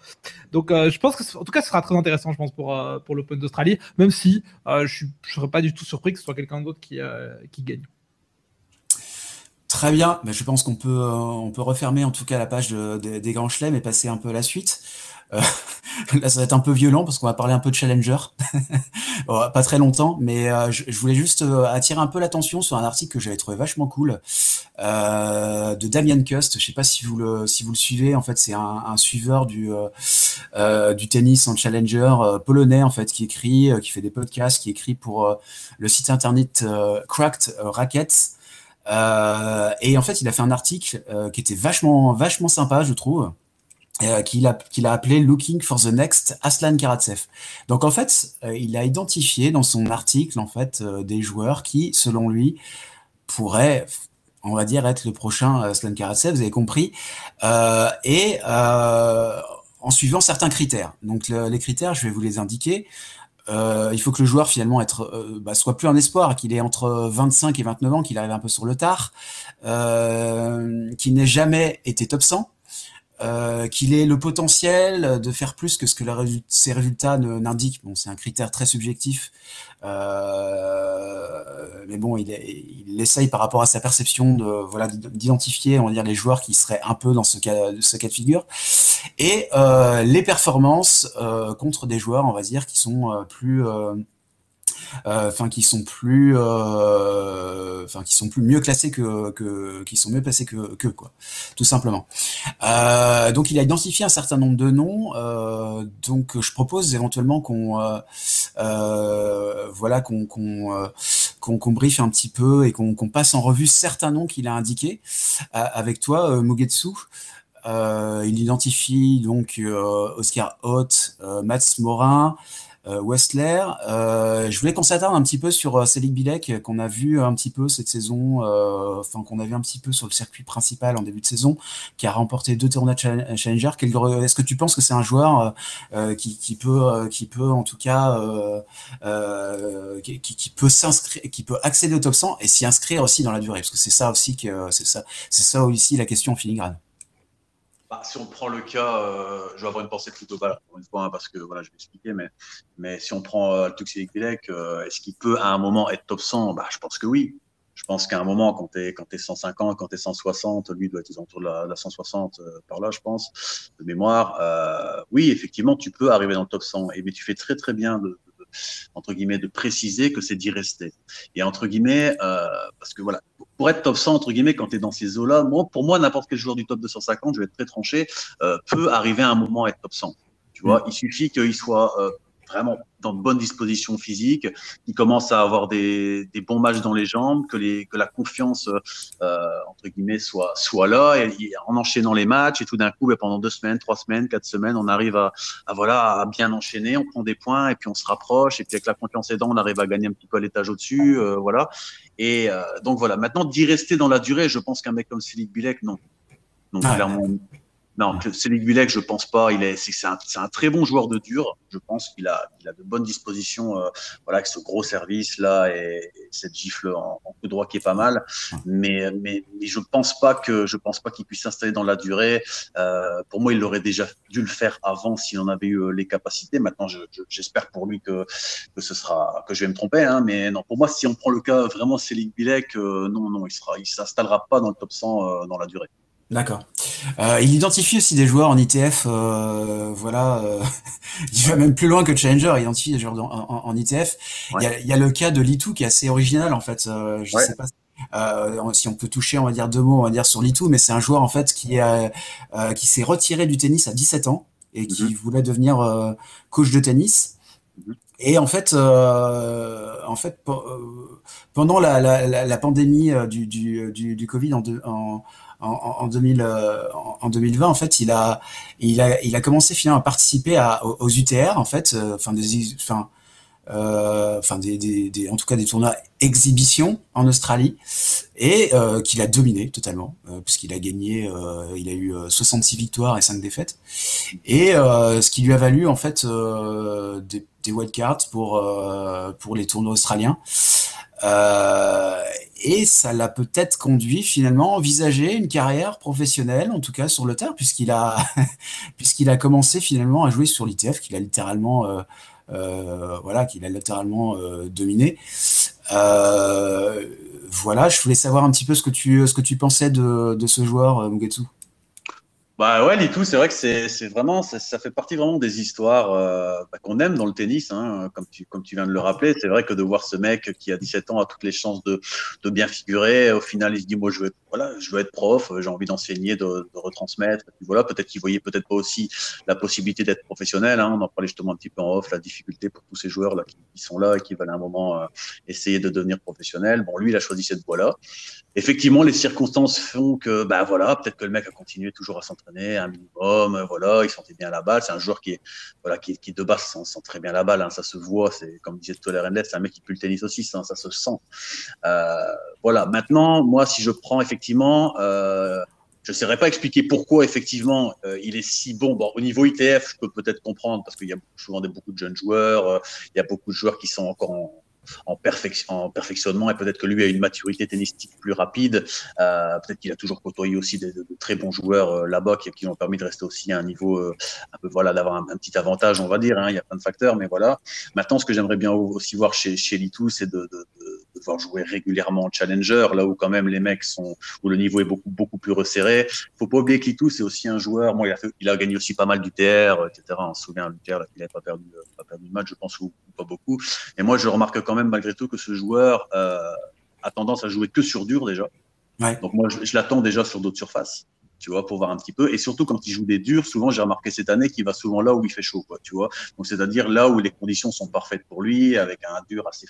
Donc, euh, je pense que, en tout cas, ce sera très intéressant, je pense, pour, pour l'Open d'Australie, même si je, je serais pas du tout surpris que ce soit quelqu'un d'autre qui, qui gagne. Très bien, mais je pense qu'on peut, euh, peut refermer en tout cas la page des grands chelems et passer un peu à la suite. Euh, là, ça va être un peu violent parce qu'on va parler un peu de Challenger. pas très longtemps, mais euh, je, voulais juste attirer un peu l'attention sur un article que j'avais trouvé vachement cool de Damian Kust. Je sais pas si vous le, si vous le suivez. En fait, c'est un, suiveur du, du tennis en Challenger polonais en fait qui écrit, qui fait des podcasts, qui écrit pour le site internet Cracked Rackets. Euh, et en fait, il a fait un article euh, qui était vachement, vachement sympa, je trouve. Euh, qu'il a, appelé Looking for the Next Aslan Karatsev. Donc en fait, il a identifié dans son article en fait des joueurs qui, selon lui, pourraient, on va dire, être le prochain Aslan Karatsev. Vous avez compris. et en suivant certains critères. Donc les critères, je vais vous les indiquer. Euh, il faut que le joueur finalement être, euh, bah, soit plus un espoir, qu'il ait entre 25 et 29 ans, qu'il arrive un peu sur le tard, euh, qu'il n'ait jamais été top 100, euh, qu'il ait le potentiel de faire plus que ce que ses résultats n'indiquent. Bon, c'est un critère très subjectif, euh, mais bon, il, essaye par rapport à sa perception de voilà d'identifier, on va dire, les joueurs qui seraient un peu dans ce cas, de figure, et euh, les performances contre des joueurs, on va dire, qui sont plus enfin qui sont plus, euh, enfin qui sont plus mieux classés que, que qui sont mieux placés que, que quoi, tout simplement. Euh, donc il a identifié un certain nombre de noms. donc je propose éventuellement qu'on, voilà, qu'on qu'on qu'on briefe un petit peu et qu'on passe en revue certains noms qu'il a indiqués avec toi, Mugetsu. il identifie donc Oscar Hoth, Mats Morin, euh, Westler. Euh, je voulais qu'on s'attarde un petit peu sur euh, Selig Bilek, qu'on a vu un petit peu cette saison, enfin qu'on a vu un petit peu sur le circuit principal en début de saison, qui a remporté deux tournois Challenger. Est-ce que tu penses que c'est un joueur qui, qui, peut, qui peut en tout cas, qui, qui, peut s'inscrire, qui peut accéder au top 100 et s'y inscrire aussi dans la durée, parce que c'est ça aussi que c'est ça, c'est ça aussi la question en filigrane. Bah, si on prend le cas, euh, je vais avoir une pensée plutôt globale, une fois, hein, parce que voilà, je vais expliquer, mais, mais si on prend euh, Tuxilik euh, est-ce qu'il peut à un moment être top 100 bah, Je pense que oui. Je pense qu'à un moment, quand tu es, es 150, quand tu es 160, lui doit être autour de la, la 160 euh, par là, je pense, de mémoire. Euh, oui, effectivement, tu peux arriver dans le top 100, et, mais tu fais très très bien de, entre guillemets, de préciser que c'est d'y rester. Et entre guillemets, euh, parce que voilà, pour être top 100, entre guillemets, quand tu es dans ces eaux-là, moi, pour moi, n'importe quel joueur du top 250, je vais être très tranché, euh, peut arriver à un moment à être top 100. Tu vois, mm. il suffit qu'il soit euh, vraiment dans de bonnes dispositions physiques, qui commence à avoir des, des, bons matchs dans les jambes, que, les, que la confiance euh, entre guillemets soit soit là, et, en enchaînant les matchs et tout d'un coup, ben, pendant deux semaines, trois semaines, quatre semaines, on arrive à, à, voilà à bien enchaîner, on prend des points et puis on se rapproche et puis avec la confiance aidant, on arrive à gagner un petit peu l'étage au-dessus, euh, voilà. Et euh, donc voilà, maintenant d'y rester dans la durée, je pense qu'un mec comme Philippe Bilek, non. Donc ah, clairement, non, Céline Bilek, je pense pas. Il est, c'est un, un, très bon joueur de dur. Je pense qu'il a, il a de bonnes dispositions. Euh, voilà, avec ce gros service là et, cette gifle en, en, coup droit qui est pas mal. Mais, mais, mais je pense pas que, je pense pas qu'il puisse s'installer dans la durée. Euh, pour moi, il aurait déjà dû le faire avant s'il en avait eu euh, les capacités. Maintenant, j'espère pour lui que, que ce sera, que je vais me tromper. Hein, mais non, pour moi, si on prend le cas vraiment Céline Bilek, euh, non, non, il sera, il s'installera pas dans le top 100 euh, dans la durée. D'accord. Euh, il identifie aussi des joueurs en ITF, euh, voilà. Euh, il va même plus loin que Challenger. Il identifie des joueurs en, en, ITF. Il, y a, il, y a, le cas de Litou qui est assez original en fait. Euh, je sais pas euh, si on peut toucher, on va dire deux mots, on va dire sur Litou, mais c'est un joueur en fait qui a, qui s'est retiré du tennis à 17 ans et qui mhm. voulait devenir coach de tennis. Mhm. Et en fait, en fait, pendant la, la, la, pandémie du, du, du, du Covid en, en en, en, 2000, euh, en 2020, en fait, il a, il a, il a commencé finalement à participer à, aux, UTR, en fait, euh, des, euh, des, des, des, en tout cas des tournois exhibition en Australie et euh, qu'il a dominé totalement euh, puisqu'il a gagné euh, il a eu 66 victoires et 5 défaites. Et ce qui lui a valu en fait des, des wildcards pour pour les tournois australiens et ça l'a peut-être conduit finalement à envisager une carrière professionnelle, en tout cas sur le terre, puisqu'il a, commencé finalement à jouer sur l'ITF, qu'il a littéralement, euh, euh, voilà, qu'il a littéralement euh, dominé. voilà, je voulais savoir un petit peu ce que tu, ce que tu pensais de, de ce joueur, Mugetsu. Bah ouais, Litou, c'est vrai que c'est vraiment, ça, ça, fait partie vraiment des histoires euh, bah, qu'on aime dans le tennis, hein, comme, tu, comme tu viens de le rappeler. C'est vrai que de voir ce mec qui a 17 ans a toutes les chances de, de bien figurer, au final il se dit moi je veux, voilà, je veux être prof, j'ai envie d'enseigner, de, de, retransmettre. voilà, peut-être qu'il voyait peut-être pas aussi la possibilité d'être professionnel. Hein, on en parlait justement un petit peu en off, la difficulté pour tous ces joueurs là qui, qui sont là et qui veulent à un moment euh, essayer de devenir professionnel. Bon, lui il a choisi cette voie-là. Effectivement, les circonstances font que, bah voilà, peut-être que le mec a continué toujours à s'entraîner un minimum, euh, voilà, il sentait bien la balle. C'est un joueur qui est, voilà, qui, qui de base sent, très bien la balle, hein, ça se voit. C'est comme disait Toller c'est un mec qui pue le tennis aussi, ça, ça se sent. Euh, voilà. Maintenant, moi, si je prends effectivement, euh, je ne saurais pas expliquer pourquoi effectivement il est si bon. Bon, au niveau ITF, je peux peut-être comprendre parce qu'il y a souvent des, beaucoup de jeunes joueurs, il y a beaucoup de joueurs qui sont encore en, en, perfectionnement et peut-être que lui a une maturité tennistique plus rapide. Euh, peut-être qu'il a toujours côtoyé aussi de, très bons joueurs euh, là-bas qui, qui, ont permis de rester aussi à un niveau euh, un peu voilà d'avoir un, petit avantage, on va dire. Hein. il y a plein de facteurs, mais voilà. Maintenant, ce que j'aimerais bien aussi voir chez chez Litou, c'est de, de, de, jouer régulièrement en challenger, là où quand même les mecs sont où le niveau est beaucoup beaucoup plus resserré. Faut pas oublier que Litou, c'est aussi un joueur. Il a, il gagné aussi pas mal du TR, etc. On se souvient, l'UTR, il n'avait pas perdu pas perdu le match, je pense, pas beaucoup. Et moi, je remarque quand même malgré tout que ce joueur euh, a tendance à jouer que sur dur déjà. Donc moi, je, l'attends déjà sur d'autres surfaces, tu vois, pour voir un petit peu. Et surtout quand il joue des durs, souvent j'ai remarqué cette année qu'il va souvent là où il fait chaud, quoi, tu vois. Donc c'est-à-dire là où les conditions sont parfaites pour lui, avec un dur assez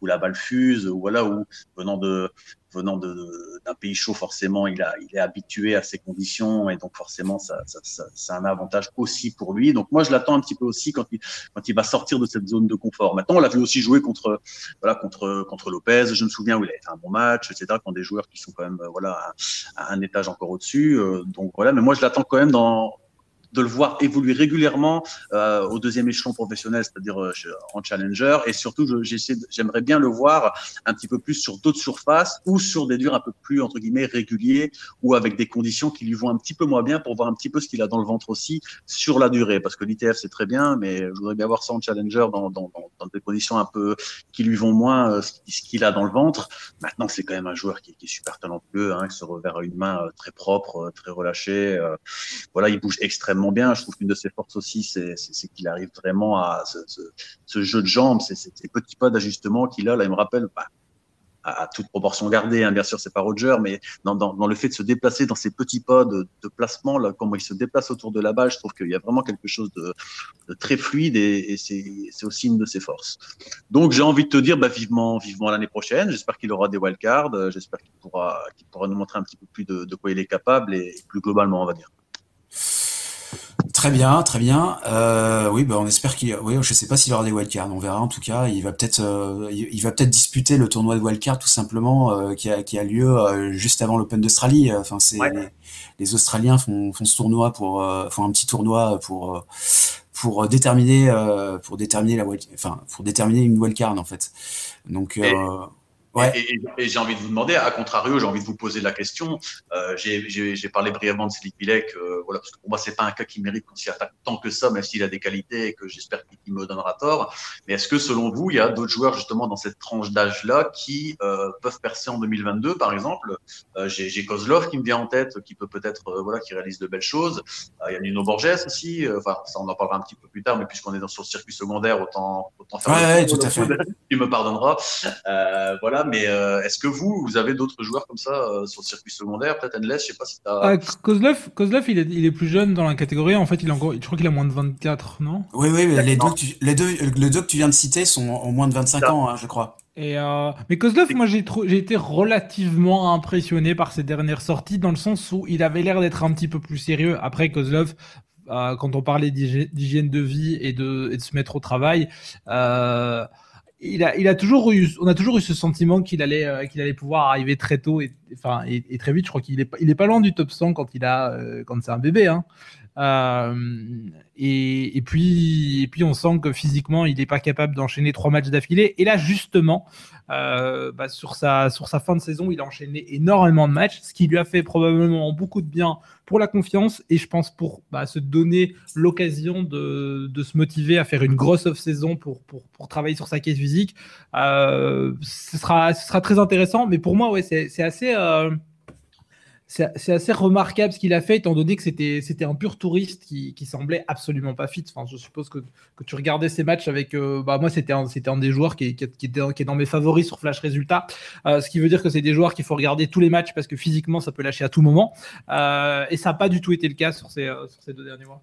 où la balle fuse, ou voilà, où venant de venant d'un pays chaud, forcément, il, a, il est habitué à ces conditions et donc forcément, ça, ça, ça c'est un avantage aussi pour lui. Donc moi, je l'attends un petit peu aussi quand il, quand il va sortir de cette zone de confort. Maintenant, on l'a vu aussi jouer contre, voilà, contre, contre Lopez. Je me souviens où il a fait un bon match, etc. Quand des joueurs qui sont quand même, voilà, à, un étage encore au-dessus. Euh, donc voilà, mais moi, je l'attends quand même dans, de le voir évoluer régulièrement euh, au deuxième échelon professionnel, c'est-à-dire euh, en challenger. Et surtout, j'aimerais bien le voir un petit peu plus sur d'autres surfaces ou sur des durs un peu plus, entre guillemets, réguliers ou avec des conditions qui lui vont un petit peu moins bien pour voir un petit peu ce qu'il a dans le ventre aussi sur la durée. Parce que l'ITF, c'est très bien, mais je voudrais bien voir ça en challenger dans, dans, dans, des conditions un peu qui lui vont moins euh, ce qu'il a dans le ventre. Maintenant, c'est quand même un joueur qui, qui est super talentueux, hein, qui se revers à une main euh, très propre, très relâchée. voilà, il bouge extrêmement bien. Je trouve qu'une de ses forces aussi, c'est qu'il arrive vraiment à ce, jeu de jambes, ces, petits pas d'ajustement qu'il a. Là, il me rappelle, bah, à, toute proportion gardée, hein, bien sûr, c'est pas Roger, mais dans, le fait de se déplacer dans ces petits pas de, placement, comment il se déplace autour de la balle, je trouve qu'il y a vraiment quelque chose de, très fluide et, c'est aussi une de ses forces. Donc, j'ai envie de te dire, bah, vivement, vivement l'année prochaine. J'espère qu'il aura des wildcards. J'espère qu'il pourra, nous montrer un petit peu plus de quoi il est capable et plus globalement, on va dire. Très bien, très bien. Euh, oui, bah on espère qu'il. Oui, je sais pas s'il aura des wildcards. On verra. En tout cas, il va peut-être, euh, il va peut-être disputer le tournoi de wildcard tout simplement euh, qui, a, qui a lieu juste avant l'Open d'Australie. Enfin, c'est les, Australiens font, font ce tournoi pour font un petit tournoi pour pour déterminer pour déterminer la enfin pour déterminer une wildcard en fait. Donc et, j'ai envie de vous demander, à contrario, j'ai envie de vous poser la question. Euh, j'ai parlé brièvement de Cédric Bilek, euh, voilà, parce que pour moi, c'est pas un cas qui mérite qu'on s'y attaque tant que ça, même s'il a des qualités et que j'espère qu'il me donnera tort. Mais est-ce que, selon vous, il y a d'autres joueurs justement dans cette tranche d'âge-là qui euh, peuvent percer en 2022, par exemple? Euh, J'ai Kozlov qui me vient en tête, qui peut peut-être, euh, voilà, qui réalise de belles choses. Euh, il y a Nino Borges aussi. Enfin, ça, on en parlera un petit peu plus tard, mais puisqu'on est dans sur le circuit secondaire, autant, autant faire. Ouais, ouais, tout à fait. Tu me pardonneras. voilà mais euh, est-ce que vous, vous avez d'autres joueurs comme ça euh, sur le circuit secondaire Peut-être Endless, je sais pas si tu as. Kozlov, Kozlov il, est, il, est, plus jeune dans la catégorie. En fait, il encore, je crois qu'il a moins de 24, non? Oui, oui, mais les deux, que tu, les, deux, les deux que tu viens de citer sont en moins de 25 ans, hein, je crois. Et euh... Mais Kozlov, moi j'ai j'ai été relativement impressionné par ses dernières sorties dans le sens où il avait l'air d'être un petit peu plus sérieux. Après Kozlov, euh, quand on parlait d'hygiène de vie et de, et de se mettre au travail, euh, il a, il a toujours eu, on a toujours eu ce sentiment qu'il allait, euh, qu'il allait pouvoir arriver très tôt et, enfin, et, très vite. Je crois qu'il est, il est pas loin du top 100 quand il a, euh, quand c'est un bébé. Hein. Euh, et, puis, et puis, on sent que physiquement, il n'est pas capable d'enchaîner trois matchs d'affilée. Et là, justement, euh, bah, sur, sa, sur sa fin de saison, il a enchaîné énormément de matchs, ce qui lui a fait probablement beaucoup de bien pour la confiance et je pense pour bah, se donner l'occasion de, de, se motiver à faire une grosse off-saison pour, pour, pour, travailler sur sa caisse physique. Euh, ce, sera, ce sera très intéressant, mais pour moi, ouais, c'est assez. C'est assez remarquable ce qu'il a fait, étant donné que c'était un pur touriste qui, semblait absolument pas fit. Je suppose que, tu regardais ces matchs avec. Euh, bah, moi, c'était un, des joueurs qui, est dans mes favoris sur Flash Résultats. Euh, ce qui veut dire que c'est des joueurs qu'il faut regarder tous les matchs parce que physiquement, ça peut lâcher à tout moment. Euh, et ça n'a pas du tout été le cas sur ces deux derniers mois.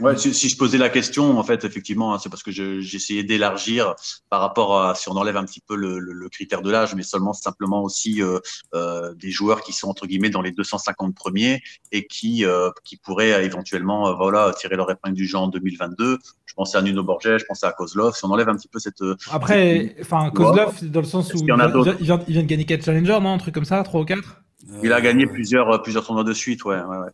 Ouais, si, si, je posais la question, en fait, effectivement, hein, c'est parce que j'essayais d'élargir par rapport à si on enlève un petit peu le, le, le critère de l'âge, mais seulement simplement aussi euh, euh, des joueurs qui sont entre guillemets dans les 250 premiers et qui euh, qui pourraient éventuellement euh, voilà tirer leur épingle du jeu en 2022. Je pensais à Nuno Borges, je pensais à Kozlov. Si on enlève un petit peu cette euh, après, enfin Kozlov, dans le sens où il, vient, il, vient, il, vient, de gagner 4 challengers, non, un truc comme ça, 3 ou 4 Il a gagné plusieurs plusieurs tournois de suite, ouais, ouais, ouais.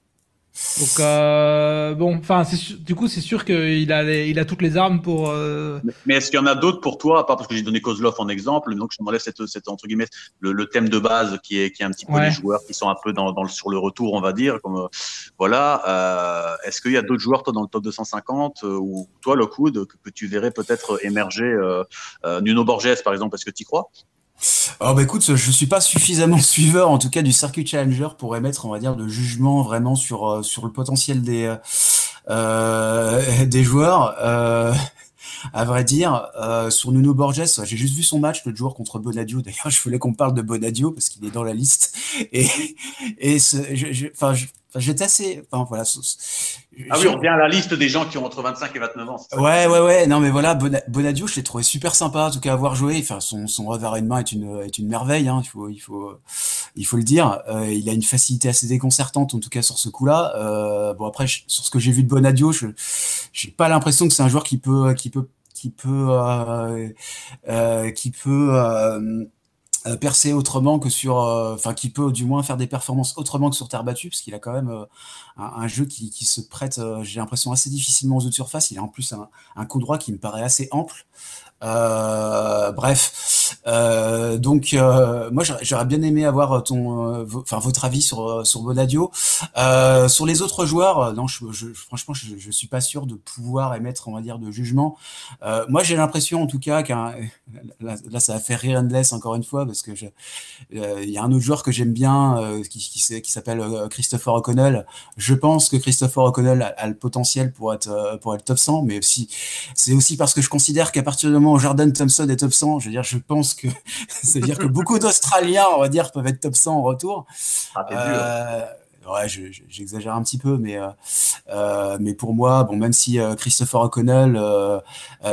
Donc euh, bon, enfin, du coup, c'est sûr qu'il a, il a toutes les armes pour. Euh, mais, est-ce qu'il y en a d'autres pour toi, à part parce que j'ai donné Kozlov en exemple, donc je m'enlève cette, cette entre guillemets le, thème de base qui est qui est un petit peu les joueurs qui sont un peu dans, dans sur le retour, on va dire, comme euh, voilà. est-ce qu'il y a d'autres joueurs toi dans le top 250 ou toi Lockwood que, que tu verrais peut-être émerger Nuno Borges par exemple, est-ce que tu y crois? Oh bah écoute, je suis pas suffisamment suiveur en tout cas du circuit challenger pour émettre on va dire de jugement vraiment sur euh, sur le potentiel des euh, des joueurs. Euh, à vrai dire, euh, sur Nuno Borges, j'ai juste vu son match le jour contre Bonadio. D'ailleurs, je voulais qu'on parle de Bonadio parce qu'il est dans la liste. Et, et je, enfin, j'étais assez. Enfin, voilà. Ah oui, on revient à la liste des gens qui ont entre 25 et 29 ans. Ouais, ouais, ouais. Non, mais voilà, Bonadio, je l'ai trouvé super sympa, en tout cas, à avoir joué. Enfin, son, son revers à une main est une, est une merveille, hein, il, faut, il, faut, il faut le dire. Euh, il a une facilité assez déconcertante, en tout cas, sur ce coup-là. Euh, bon, après, sur ce que j'ai vu de Bonadio, je j'ai pas l'impression que c'est un joueur qui peut, qui peut, qui peut, euh, euh qui peut euh, percer autrement que sur, euh, enfin qui peut du moins faire des performances autrement que sur terre battue, parce qu'il a quand même euh, un, jeu qui, se prête, j'ai l'impression assez difficilement aux autres surfaces. Il a en plus un coup droit qui me paraît assez ample. Euh, bref, euh, donc euh, moi j'aurais bien aimé avoir ton, enfin votre avis sur sur Bonadio. sur les autres joueurs, non, je, franchement, je, je suis pas sûr de pouvoir émettre, on va dire, de jugement. moi, j'ai l'impression, en tout cas, qu'un là, ça va faire rire Endless encore une fois parce que il y a un autre joueur que j'aime bien qui, qui, s'appelle Christopher O'Connell. Je pense que Christopher O'Connell a, a, le potentiel pour être pour être top 100, mais aussi c'est aussi parce que je considère qu'à partir du moment Jordan Thompson est top 100, je veux dire, je pense que c'est-à-dire que beaucoup d'Australiens, on va dire, peuvent être top 100 en retour. Ah, euh, ouais, j'exagère un petit peu, mais euh, euh, mais pour moi, bon, même si Christopher O'Connell,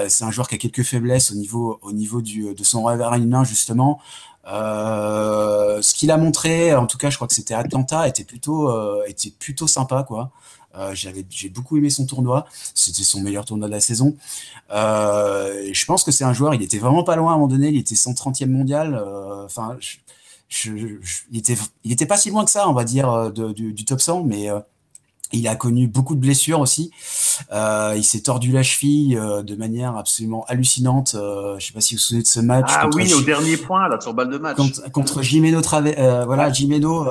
c'est un joueur qui a quelques faiblesses au niveau au niveau du, de son revers à une main justement. ce qu'il a montré, en tout cas, je crois que c'était Atlanta, était plutôt était plutôt sympa, quoi. Euh, j'ai beaucoup aimé son tournoi. C'était son meilleur tournoi de la saison. Euh, je pense que c'est un joueur, il était vraiment pas loin à un moment donné. Il était 130e mondial. Euh, enfin, il, était, pas si loin que ça, on va dire, du, du, top 100, mais il a connu beaucoup de blessures aussi. Euh, il s'est tordu la cheville euh, de manière absolument hallucinante. Euh, je sais pas si vous vous souvenez de ce match. Ah oui, au dernier point là sur balle de match. Contre, contre Jimeno euh, voilà, Jimeno.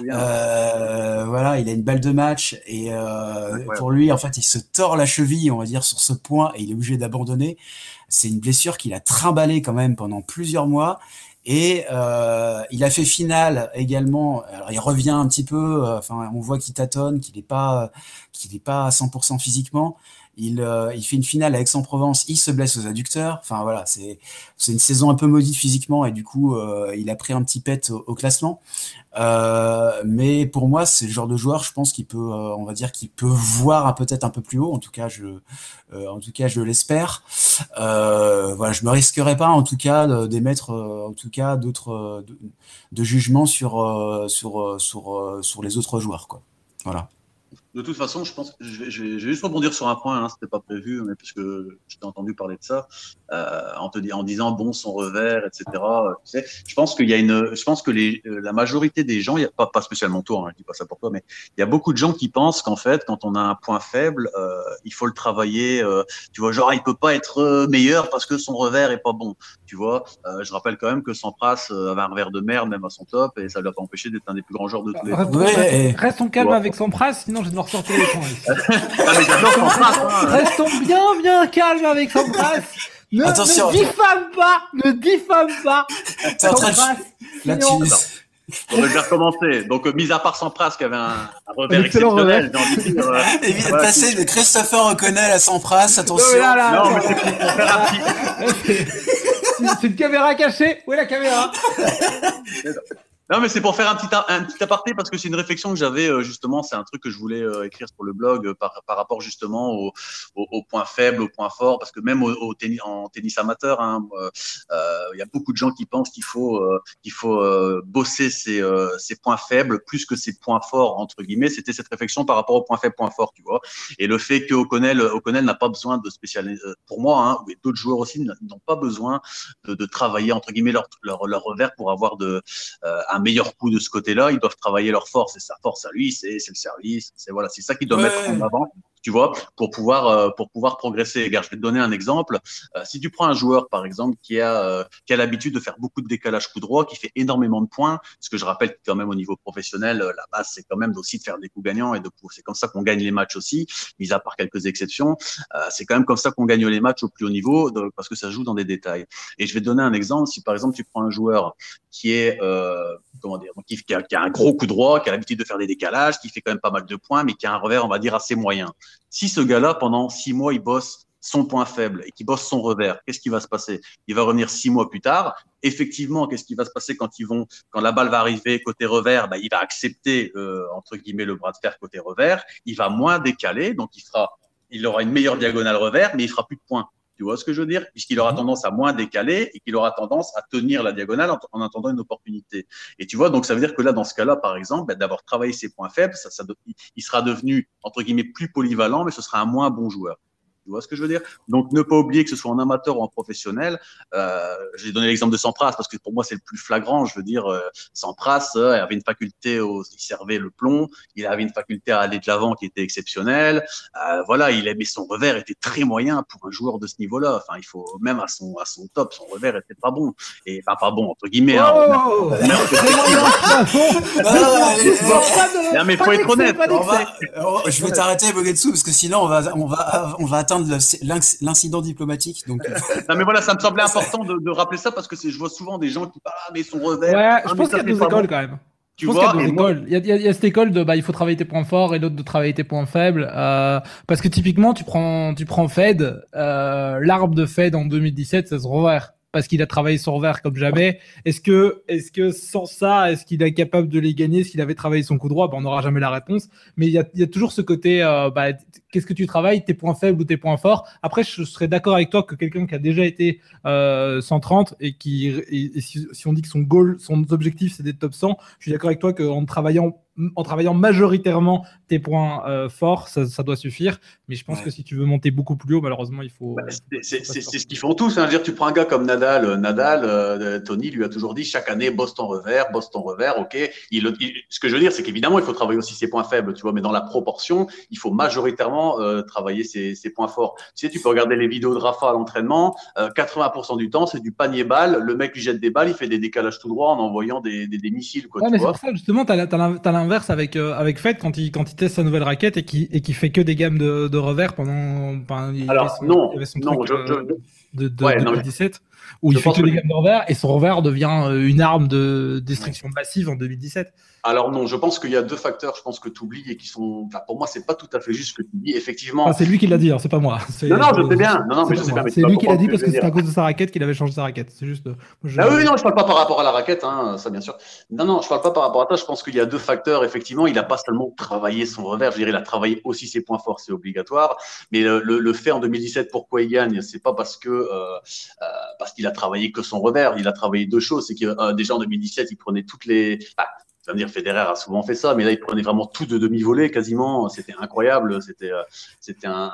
voilà, il a une balle de match et pour lui, en fait, il se tord la cheville, on va dire, sur ce point et il est obligé d'abandonner. C'est une blessure qu'il a trimballée quand même pendant plusieurs mois. Et euh, il a fait finale également. Alors il revient un petit peu. Euh, enfin, on voit qu'il tâtonne, qu'il n'est pas, qu'il n'est pas à 100% physiquement. Il, euh, il fait une finale à Aix-en-Provence. Il se blesse aux adducteurs. Enfin c'est une saison un peu maudite physiquement et du coup euh, il a pris un petit pet au, classement. Euh, mais pour moi, c'est le genre de joueur, je pense qu'il peut, on va dire, qu'il peut voir peut-être un peu plus haut. En tout cas, je, en je l'espère. je me risquerai pas, en tout cas, d'émettre, en tout cas, d'autres de, jugements sur les autres joueurs. Voilà. De toute façon, je pense que je vais, je vais, juste rebondir sur un point, hein, c'était pas prévu, mais puisque je t'ai entendu parler de ça, euh, en te en disant bon son revers, etc. Euh, tu sais, je pense qu'il y a une, je pense que les, euh, la majorité des gens, il y a pas, pas spécialement toi, hein, je dis pas ça pour toi, mais il y a beaucoup de gens qui pensent qu'en fait, quand on a un point faible, euh, il faut le travailler. Euh, tu vois, genre il peut pas être meilleur parce que son revers est pas bon. Tu vois, je rappelle quand même que Sampras avait un revers de merde même à son top et ça ne l'a pas empêché d'être un des plus grands joueurs de tous les temps. Ouais, restons calmes avec Sampras, sinon je vais devoir ressortir les points. Hein. Restons bien, bien calmes avec Sampras. Ne, Attention. ne diffame pas, ne diffame pas. T'es en train de... Là. On va recommencer. Donc, euh, mis à part Sampras qui avait un, un revers exceptionnel, j'ai envie de dire. Euh, Et voilà, passer de Christopher O'Connell à Sampras, attention. Non, là, non mais c'est pour faire un C'est une caméra cachée. Où est la caméra? non, mais c'est pour faire un petit, un petit aparté parce que c'est une réflexion que j'avais euh, justement. C'est un truc que je voulais euh, écrire sur le blog euh, par, par rapport justement au, au, au, point faible, au point fort, parce que même au, tennis, en tennis amateur, hein, il y a beaucoup de gens qui pensent qu'il faut qu'il faut bosser ses, ses points faibles plus que ses points forts entre guillemets. C'était cette réflexion par rapport au point faible, point fort, tu vois. Et le fait que O'Connell, n'a pas besoin de spécialiser, pour moi, hein, d'autres joueurs aussi n'ont pas besoin de, de, travailler entre guillemets leur, leur, leur revers pour avoir de un un meilleur coup de ce côté-là. Ils doivent travailler leur force. Et sa force à lui, c'est le service. C'est voilà, c'est ça qu'ils doivent mettre en avant tu vois, pour pouvoir, euh, pour pouvoir progresser. Je vais te donner un exemple. Euh, si tu prends un joueur, par exemple, qui a, euh, qui a l'habitude de faire beaucoup de décalage coup droit, qui fait énormément de points, ce que je rappelle quand même au niveau professionnel, la base, c'est quand même aussi de faire des coups gagnants et de c'est comme ça qu'on gagne les matchs aussi, mis à part quelques exceptions. c'est quand même comme ça qu'on gagne les matchs au plus haut niveau, parce que ça joue dans des détails. Et je vais te donner un exemple. Si par exemple tu prends un joueur qui est, comment dire, qui, a, qui a un gros coup droit, qui a l'habitude de faire des décalages, qui fait quand même pas mal de points, mais qui a un revers, on va dire, assez moyen. Si ce gars-là, pendant six mois, il bosse son point faible et qu'il bosse son revers, qu'est-ce qui va se passer? Il va revenir six mois plus tard. Effectivement, qu'est-ce qui va se passer quand ils vont, quand la balle va arriver côté revers? Bah, Il va accepter euh, entre guillemets le bras de fer côté revers. Il va moins décaler, donc il fera, il aura une meilleure diagonale revers, mais il fera plus de points. Tu vois ce que je veux dire? Puisqu'il aura mhm. tendance à moins décaler et qu'il aura tendance à tenir la diagonale en, attendant une opportunité. Et tu vois, donc ça veut dire que là, dans ce cas-là, par exemple, ben, d'avoir travaillé ses points faibles, ça, ça, il sera devenu, entre guillemets, plus polyvalent, mais ce sera un moins bon joueur. Tu vois ce que je veux dire? Donc, ne pas oublier que ce soit en amateur ou en professionnel. Euh, J'ai donné l'exemple de Sampras parce que pour moi, c'est le plus flagrant. Je veux dire, euh, Sampras euh, avait une faculté, au, il servait le plomb, il avait une faculté à aller de l'avant qui était exceptionnelle. Euh, voilà, il aimait son revers était très moyen pour un joueur de ce niveau-là. Enfin, il faut même à son à son top, son revers était pas bon et enfin pas bon entre guillemets. Hein. Oh non, mais faut être honnête. je vais t'arrêter, Bogetsu, parce que sinon on va on va on va atteindre l'incident diplomatique. Donc... Euh. non, mais voilà, ça me semblait important de, rappeler ça parce que je vois souvent des gens qui parlent, ah, mais son revers. Ouais, je ah, pense qu'il y a deux écoles quand même. Tu je pense qu'il y a deux écoles. Il, y a, cette école de bah, il faut travailler tes points forts et l'autre de travailler tes points faibles. Euh, parce que typiquement, tu prends, tu prends Fed, euh, l'arbre de Fed en 2017, c'est ce revers parce qu'il a travaillé son revers comme jamais. Est-ce que, est-ce que sans ça, est-ce qu'il est capable de les gagner S'il avait travaillé son coup droit, ben, on n'aura jamais la réponse. Mais il y a, y a, toujours ce côté, euh, bah, qu'est-ce que tu travailles, tes points faibles ou tes points forts. Après, je serais d'accord avec toi que quelqu'un qui a déjà été euh, 130 et qui, si, si, on dit que son goal, son objectif, c'est d'être top 100, je suis d'accord avec toi qu'en travaillant en travaillant majoritairement tes points euh, forts, ça, ça, doit suffire. Mais je pense que si tu veux monter beaucoup plus haut, malheureusement, il faut. Bah, c'est ce qu'ils font tous. Hein. Dire, tu prends un gars comme Nadal. Euh, Nadal, euh, Tony lui a toujours dit chaque année, bosse ton revers, bosse ton revers. Ok. Il, ce que je veux dire, c'est qu'évidemment, il faut travailler aussi ses points faibles, tu vois. Mais dans la proportion, il faut majoritairement travailler ses, ses, points forts. Tu sais, tu peux regarder les vidéos de Rafa à l'entraînement. 80% du temps, c'est du panier balle. Le mec lui jette des balles, il fait des décalages tout droit en envoyant des, des, des missiles. Quoi, ouais, mais c'est pour ça, justement, tu as, l'inverse avec, euh, avec Fed quand il, quand il teste sa nouvelle raquette et qui, et qui fait que des gammes de, de revers pendant. Alors, non, non, je, euh, de, de, 2017 où il fait que des gammes de revers et son revers devient euh, une arme de destruction massive en 2017. Alors non, je pense qu'il y a deux facteurs, je pense que tu oublies et qui sont, pour moi, c'est pas tout à fait juste ce que tu dis. Effectivement. c'est lui qui l'a dit, hein, c'est pas moi. Non, non, je sais bien. Non, non, mais je sais bien. C'est lui qui l'a dit parce que c'est à cause de sa raquette qu'il avait changé sa raquette. C'est juste. Ah oui, non, je parle pas par rapport à la raquette, hein, ça bien sûr. Non, non, je parle pas par rapport à toi. Je pense qu'il y a deux facteurs. Effectivement, il a pas seulement travaillé son revers, je dirais, il a travaillé aussi ses points forts, c'est obligatoire. Mais le, le, fait en 2017, pourquoi il gagne, c'est pas parce que euh, euh, parce qu'il a travaillé que son revers. Il a travaillé deux choses. C'est que euh, déjà en 2017, il prenait toutes les. Ça veut dire Federer a souvent fait ça, mais là il prenait vraiment tout de demi-volée quasiment. C'était incroyable, c'était euh, c'était un,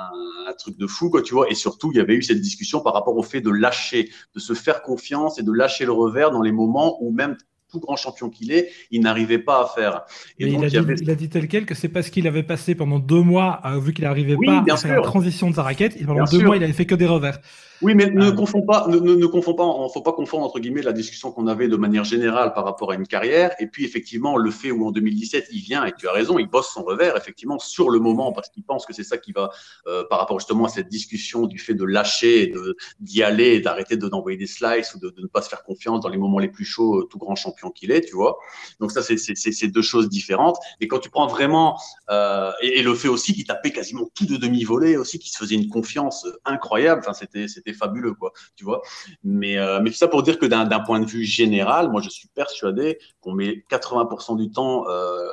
truc de fou quoi, tu vois. Et surtout il y avait eu cette discussion par rapport au fait de lâcher, de se faire confiance et de lâcher le revers dans les moments où même tout grand champion qu'il est, il n'arrivait pas à faire. Et donc, il, a dit, il, a dit, tel quel que c'est parce qu'il avait passé pendant deux mois, euh, vu qu'il n'arrivait pas à faire la transition de sa raquette, et pendant deux mois, il avait fait que des revers. Oui, mais ne euh, confond pas, ne, ne, confond pas, faut pas confondre entre guillemets la discussion qu'on avait de manière générale par rapport à une carrière, et puis effectivement le fait où en 2017 il vient et tu as raison, il bosse son revers effectivement sur le moment parce qu'il pense que c'est ça qui va euh, par rapport justement à cette discussion du fait de lâcher, de d'y aller, d'arrêter de d'envoyer des slices ou de, de, ne pas se faire confiance dans les moments les plus chauds, euh, tout grand champion qu'il est, tu vois. Donc ça c'est c'est deux choses différentes. Et quand tu prends vraiment euh, et, et, le fait aussi qu'il tapait quasiment tout de demi volée aussi, qu'il se faisait une confiance incroyable. Enfin c'était c'était fabuleux, quoi, tu vois. Mais, euh, mais tout ça pour dire que d'un point de vue général, moi, je suis persuadé qu'on met 80% du temps, euh,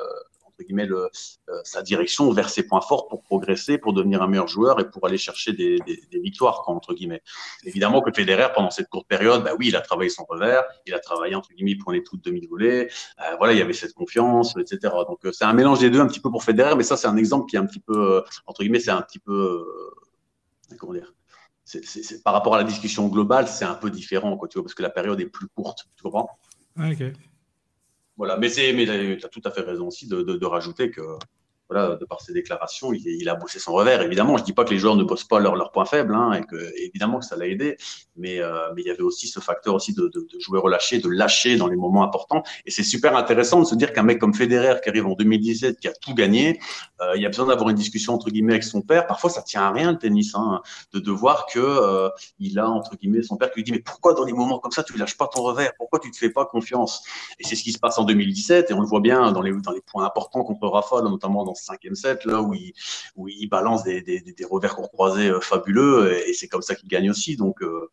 entre guillemets, le, euh, sa direction vers ses points forts pour progresser, pour devenir un meilleur joueur et pour aller chercher des, victoires, entre guillemets. Évidemment que Federer, pendant cette courte période, bah oui, il a travaillé son revers, il a travaillé, entre guillemets, il prenait tout demi-volée, euh, voilà, il y avait cette confiance, etc. Donc, c'est un mélange des deux un petit peu pour Federer, mais ça, c'est un exemple qui est un petit peu, entre guillemets, c'est un petit peu, c'est, par rapport à la discussion globale, c'est un peu différent, quoi, tu vois, parce que la période est plus courte, tu comprends? Ok. voilà. Mais mais tu as tout à fait raison aussi de, de, de rajouter que de par ses déclarations, il, a bossé son revers. Évidemment, je dis pas que les joueurs ne bossent pas leurs leur points faibles, hein, et que évidemment que ça l'a aidé, mais, euh, mais il y avait aussi ce facteur aussi de, jouer relâché, de lâcher dans les moments importants. Et c'est super intéressant de se dire qu'un mec comme Federer qui arrive en 2017, qui a tout gagné, euh, il a besoin d'avoir une discussion entre guillemets avec son père. Parfois, ça tient à rien le tennis, hein, de, de voir que euh, il a entre guillemets son père qui lui dit mais pourquoi dans les moments comme ça tu lâches pas ton revers? Pourquoi tu te fais pas confiance? Et c'est ce qui se passe en 2017 et on le voit bien dans les dans les points importants contre Rafa, notamment dans cinquième set là où il balance des revers croisés euh, fabuleux et, c'est comme ça qu'il gagne aussi. Donc euh,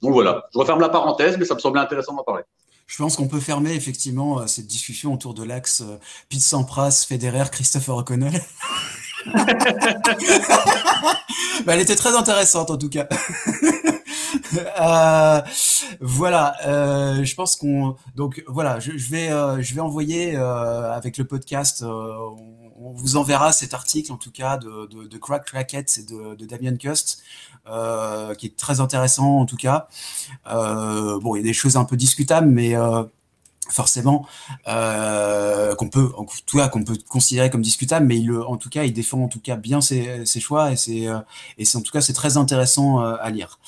donc voilà, je referme la parenthèse, mais ça me semblait intéressant d'en parler. Je pense qu'on peut fermer effectivement cette discussion autour de l'axe Pete Sampras, Federer, Christopher O'Connell. bah, elle était très intéressante en tout cas. euh, voilà, euh, je pense qu'on donc voilà, je, vais euh, je vais envoyer euh, avec le podcast, on, vous enverra cet article en tout cas de, de, de Crack et de, Damien Cust, qui est très intéressant en tout cas. bon, il y a des choses un peu discutables, mais forcément euh, qu'on peut en tout cas peut considérer comme discutable mais il en tout cas il défend en tout cas bien ses, choix et c'est euh, en tout cas c'est très intéressant euh, à lire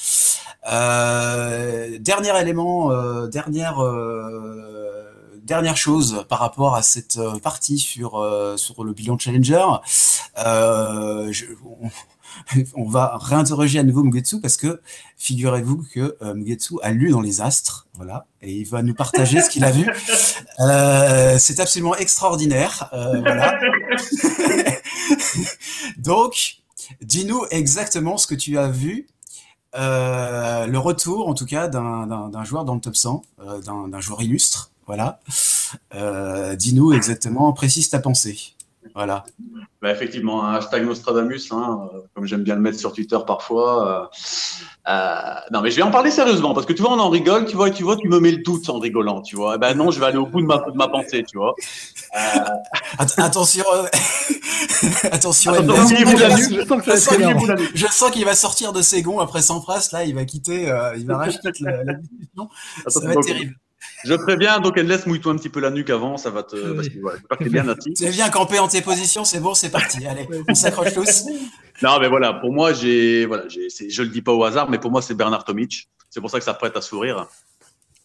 euh, dernier élément euh, dernière euh, dernière chose par rapport à cette partie sur sur le bilan challenger je, on, on va réinterroger à nouveau Mugetsu parce que figurez-vous que euh, Mugetsu a lu dans les astres, voilà, et il va nous partager ce qu'il a vu. Euh, c'est absolument extraordinaire, euh, voilà. Donc, dis-nous exactement ce que tu as vu. Euh, le retour, en tout cas, d'un joueur dans le top 100, euh, d'un joueur illustre, voilà. Euh, dis-nous exactement, précise ta pensée. Voilà. Bah, effectivement, un hashtag Nostradamus, hein, euh, comme j'aime bien le mettre sur Twitter parfois. Euh, euh, non, mais je vais en parler sérieusement parce que tu vois, on en rigole, tu vois, tu vois, tu me mets le doute en rigolant, tu vois. Eh ben non, je vais aller au bout de ma, de ma pensée, tu vois. Attention, euh, attention, attention je sens qu'il va sortir de ses gonds après 100 phrases. Là, il va quitter, il va racheter la, la discussion. Ça va être terrible. Je préviens, donc laisse mouille-toi un petit peu la nuque avant, ça va te. Oui. Parce que, ouais, bien assis. Tu bien campé en tes positions, c'est bon, c'est parti. Allez, on s'accroche tous. Non, mais voilà, pour moi, j'ai, voilà, j'ai, je le dis pas au hasard, mais pour moi, c'est Bernard Tomic. C'est pour ça que ça prête à sourire.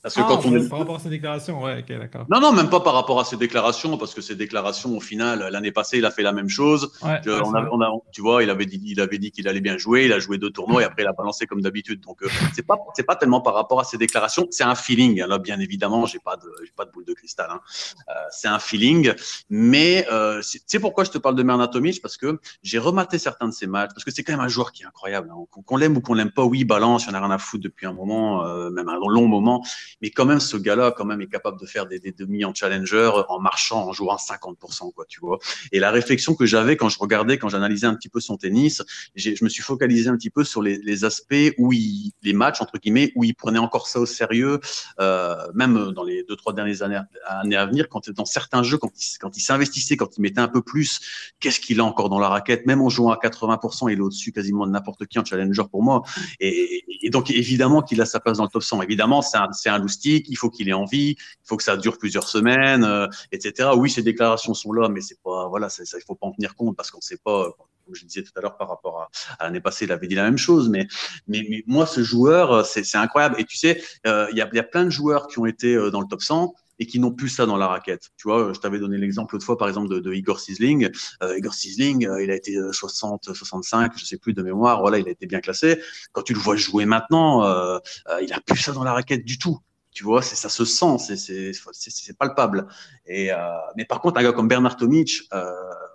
Parce que ah, quand on est... Par rapport à ses déclarations, ouais, ok, d'accord. Non, non, même pas par rapport à ses déclarations, parce que ses déclarations, au final, l'année passée, il a fait la même chose. Ouais, on a, on a, tu vois, il avait dit, il avait dit qu'il allait bien jouer, il a joué deux tournois et après il a balancé comme d'habitude. Donc euh, c'est pas, c'est pas tellement par rapport à ses déclarations, c'est un feeling. Là, bien évidemment, j'ai pas de, j'ai pas de boule de cristal. Hein. Euh, c'est un feeling, mais euh, sais pourquoi je te parle de Bernard Tomic? Parce que j'ai rematé certains de ses matchs, parce que c'est quand même un joueur qui est incroyable. Hein. Qu'on, l'aime ou qu'on l'aime pas, oui, balance, en a rien à foutre depuis un moment, euh, même un long moment, mais quand même ce gars là quand même est capable de faire des, des demi en challenger en marchant, en jouant 50%, quoi, tu vois. Et la réflexion que j'avais quand je regardais, quand j'analysais un petit peu son tennis, je me suis focalisé un petit peu sur les, les aspects où il, les matchs entre guillemets, où il prenait encore ça au sérieux, euh, même dans les deux trois dernières années, années à venir, quand dans certains jeux, quand il, quand il s'investissait, quand il mettait un peu plus, qu'est-ce qu'il a encore dans la raquette, même en jouant à 80%, il est au-dessus quasiment de n'importe qui en challenger pour moi. Et, donc évidemment qu'il a sa place dans le top 100. Évidemment, c'est un, c'est un il faut qu'il ait envie, il faut que ça dure plusieurs semaines, euh, etc. Oui, ces déclarations sont là, mais c'est pas, voilà, il faut pas en tenir compte parce qu'on sait pas, comme je disais tout à l'heure par rapport à, l'année passée, il avait dit la même chose, mais, mais, moi, ce joueur, c'est incroyable. Et tu sais, euh, il y, a, plein de joueurs qui ont été euh, dans le top 100 et qui n'ont plus ça dans la raquette. Tu vois, je t'avais donné l'exemple autrefois, par exemple, de, Igor Sisling. Euh, Igor Sisling, euh, il a été 60, 65, je sais plus de mémoire. Voilà, il a été bien classé. Quand tu le vois jouer maintenant, euh, il a plus ça dans la raquette du tout tu vois, c'est ça se sent, c'est palpable. Et euh, mais par contre, un gars comme Bernard Tomic, euh,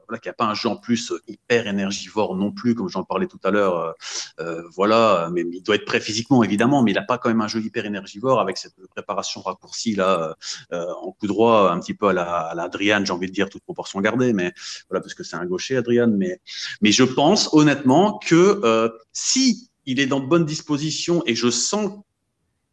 voilà, qui a pas un jeu en plus hyper énergivore non plus, comme j'en parlais tout à l'heure, euh, euh, voilà, mais il doit être prêt physiquement évidemment, mais il a pas quand même un jeu hyper énergivore avec cette préparation raccourcie là, euh, en coup droit, un petit peu à la, à la j'ai envie de dire toute proportion gardée, mais voilà, parce que c'est un gaucher Adrian, mais mais je pense honnêtement que euh, si il est dans de bonnes dispositions et je sens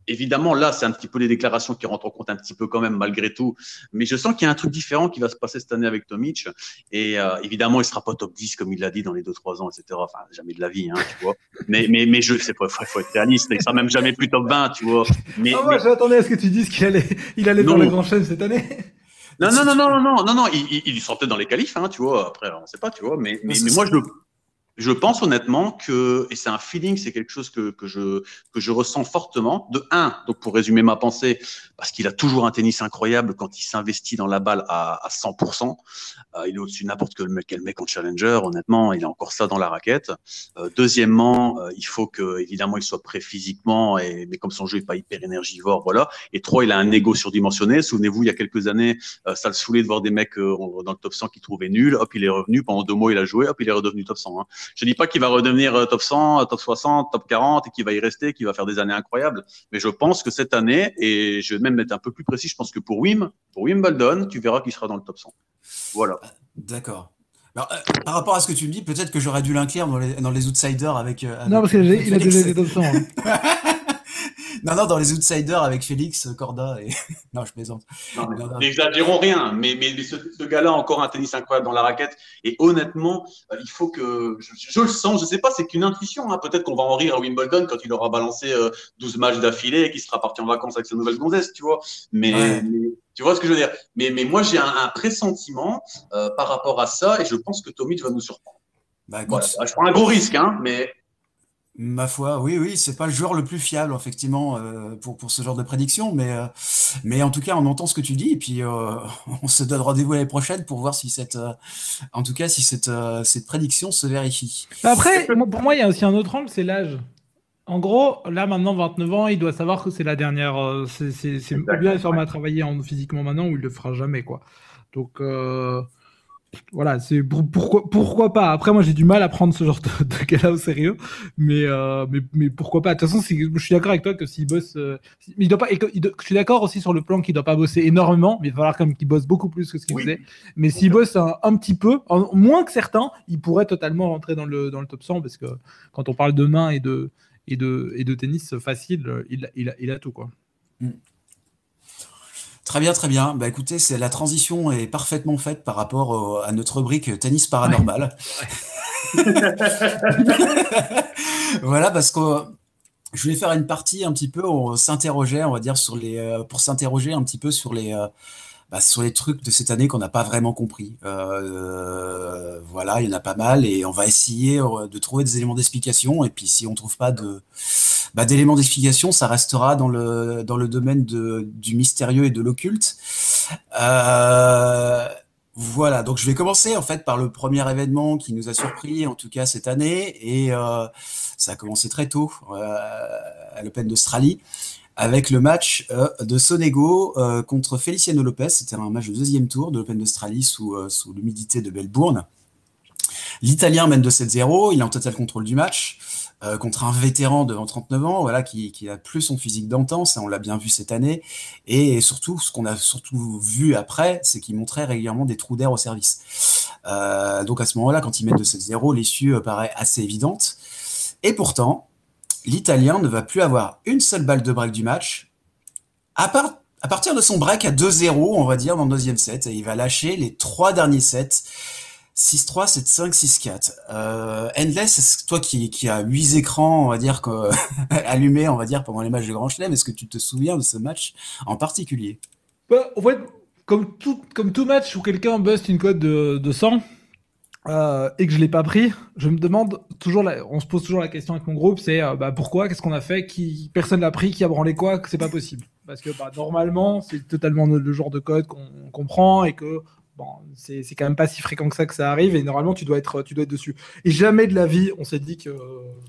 évidemment, là, c'est un petit peu les déclarations qui rentrent en compte un petit peu quand même, malgré tout. Mais je sens qu'il y a un truc différent qui va se passer cette année avec Tomic. Et euh, évidemment, il sera pas top 10, comme il l'a dit dans les 2-3 ans, etc. Enfin, jamais de la vie, hein, tu vois. Mais, mais, mais je, c'est faut, faut être réaliste. Il sera même jamais plus top 20, tu vois. Mais, ah, moi, mais... j'attendais à ce que tu dises qu'il allait, il allait dans les grands chaînes cette année. Non, non, non, non, non, non, non, non, il, il, sortait dans les qualifs, hein, tu vois. Après, on ne sait pas, tu vois. Mais, mais, mais moi, je le, je pense honnêtement que, et c'est un feeling, c'est quelque chose que, que, je, que je ressens fortement. De un, donc pour résumer ma pensée, parce qu'il a toujours un tennis incroyable quand il s'investit dans la balle à, à 100%. Euh, il est au-dessus de n'importe quel mec, quel mec en challenger. Honnêtement, il a encore ça dans la raquette. Euh, deuxièmement, euh, il faut que évidemment il soit prêt physiquement, et, mais comme son jeu est pas hyper énergivore, voilà. Et trois, il a un ego surdimensionné. Souvenez-vous, il y a quelques années, euh, ça le saoulait de voir des mecs dans le top 100 qui trouvaient nul. Hop, il est revenu pendant deux mois, il a joué. Hop, il est redevenu top 100. Hein. Je dis pas qu'il va redevenir euh, top 100, top 60, top 40 et qu'il va y rester, qu'il va faire des années incroyables. Mais je pense que cette année, et je vais même être un peu plus précis, je pense que pour Wim, pour Wimbledon, tu verras qu'il sera dans le top 100. Voilà. D'accord. Euh, par rapport à ce que tu me dis, peut-être que j'aurais dû l'inclure dans les, dans les outsiders avec, euh, Non, parce qu'il a déjà été top 100. non, non, dans les outsiders avec Félix, Corda et. non, je plaisante. N'exagérons rien, mais, mais, ce, gars-là a encore un tennis incroyable dans la raquette. Et honnêtement, euh, il faut que. Je, le sens, je sais pas, c'est qu'une intuition. Hein. Peut-être qu'on va en rire à Wimbledon quand il aura balancé 12 euh, matchs d'affilée et qu'il sera parti en vacances avec sa nouvelle gonzesse, tu vois. Mais. tu vois ce que je veux dire mais, mais moi, j'ai un, pressentiment euh, par rapport à ça et je pense que Tommy va nous surprendre. Bah, je prends un gros risque, hein, mais Ma foi, oui, oui, c'est pas le joueur le plus fiable, effectivement, euh, pour, pour ce genre de prédiction, mais, euh, mais en tout cas, on entend ce que tu dis, et puis euh, on se donne rendez-vous l'année prochaine pour voir si cette, en tout cas, si cette, cette prédiction se vérifie. Après, pour moi, il y a aussi un autre angle, c'est l'âge. En gros, là maintenant, 29 ans, il doit savoir que c'est la dernière. c'est bien il se à travailler en, physiquement maintenant ou il le fera jamais, quoi. Donc voilà, c'est pourquoi, pourquoi pas? Après, moi, j'ai du mal à prendre ce genre de, de cas-là au sérieux, mais, euh, mais, mais pourquoi pas? De toute façon, je suis d'accord avec toi que s'il bosse, euh, il doit pas. je suis d'accord aussi sur le plan qu'il doit pas bosser énormément, mais il va falloir quand même qu'il bosse beaucoup plus que ce qu'il faisait. Mais s'il bosse un, petit peu, moins que certains, il pourrait totalement rentrer dans le dans le top 100 parce que quand on parle de main et de et de et de tennis facile, il, il, a, il a tout quoi. Mm. Très bien, très bien. Bah écoutez, c'est la transition est parfaitement faite par rapport à notre rubrique tennis paranormal. voilà, parce que je voulais faire une partie un petit peu, on s'interrogeait, on va dire, sur les, euh, pour s'interroger un petit peu sur les, euh, bah, sur les trucs de cette année qu'on n'a pas vraiment compris. Euh, voilà, il y en a pas mal et on va essayer de trouver des éléments d'explication. Et puis si on trouve pas de bah, d'éléments d'explication, ça restera dans le dans le domaine du mystérieux et de l'occulte. Euh, voilà, donc je vais commencer en fait par le premier événement qui nous a surpris, en tout cas cette année, et euh, ça a commencé très tôt euh, à l'Open d'Australie avec le match de Sonego contre Feliciano Lopez. C'était un match de deuxième tour de l'Open d'Australie sous, sous l'humidité de Melbourne. L'Italien mène de 7-0, il est en total contrôle du match. Contre un vétéran de 39 ans, voilà, qui, qui a plus son physique d'antan, ça on l'a bien vu cette année, et surtout ce qu'on a surtout vu après, c'est qu'il montrait régulièrement des trous d'air au service. donc à ce moment-là, quand il met de 7-0, l'issue paraît assez évidente, et pourtant, l'Italien ne va plus avoir une seule balle de break du match, à, à partir de son break à 2-0, on va dire, dans le deuxième set, et il va lâcher les trois derniers sets. 6-3, 7-5, 6-4. Euh, Endless, toi qui, as huit écrans, on va dire, allumés, on va dire, pendant les matchs de Grand Chelem, est-ce que tu te souviens de ce match en particulier? Bah, En fait, comme tout, match où quelqu'un bust une cote de, de 100, euh, et que je l'ai pas pris, je me demande toujours, on se pose toujours la question avec mon groupe, c'est euh, bah, pourquoi, qu'est-ce qu'on a fait, qui personne l'a pris, qui a branlé quoi, que c'est pas possible. Parce que bah, normalement, c'est totalement le genre de code qu'on comprend et que bon, c'est quand même pas si fréquent que ça que ça arrive et normalement tu dois être, tu dois être dessus. Et jamais de la vie, on s'est dit que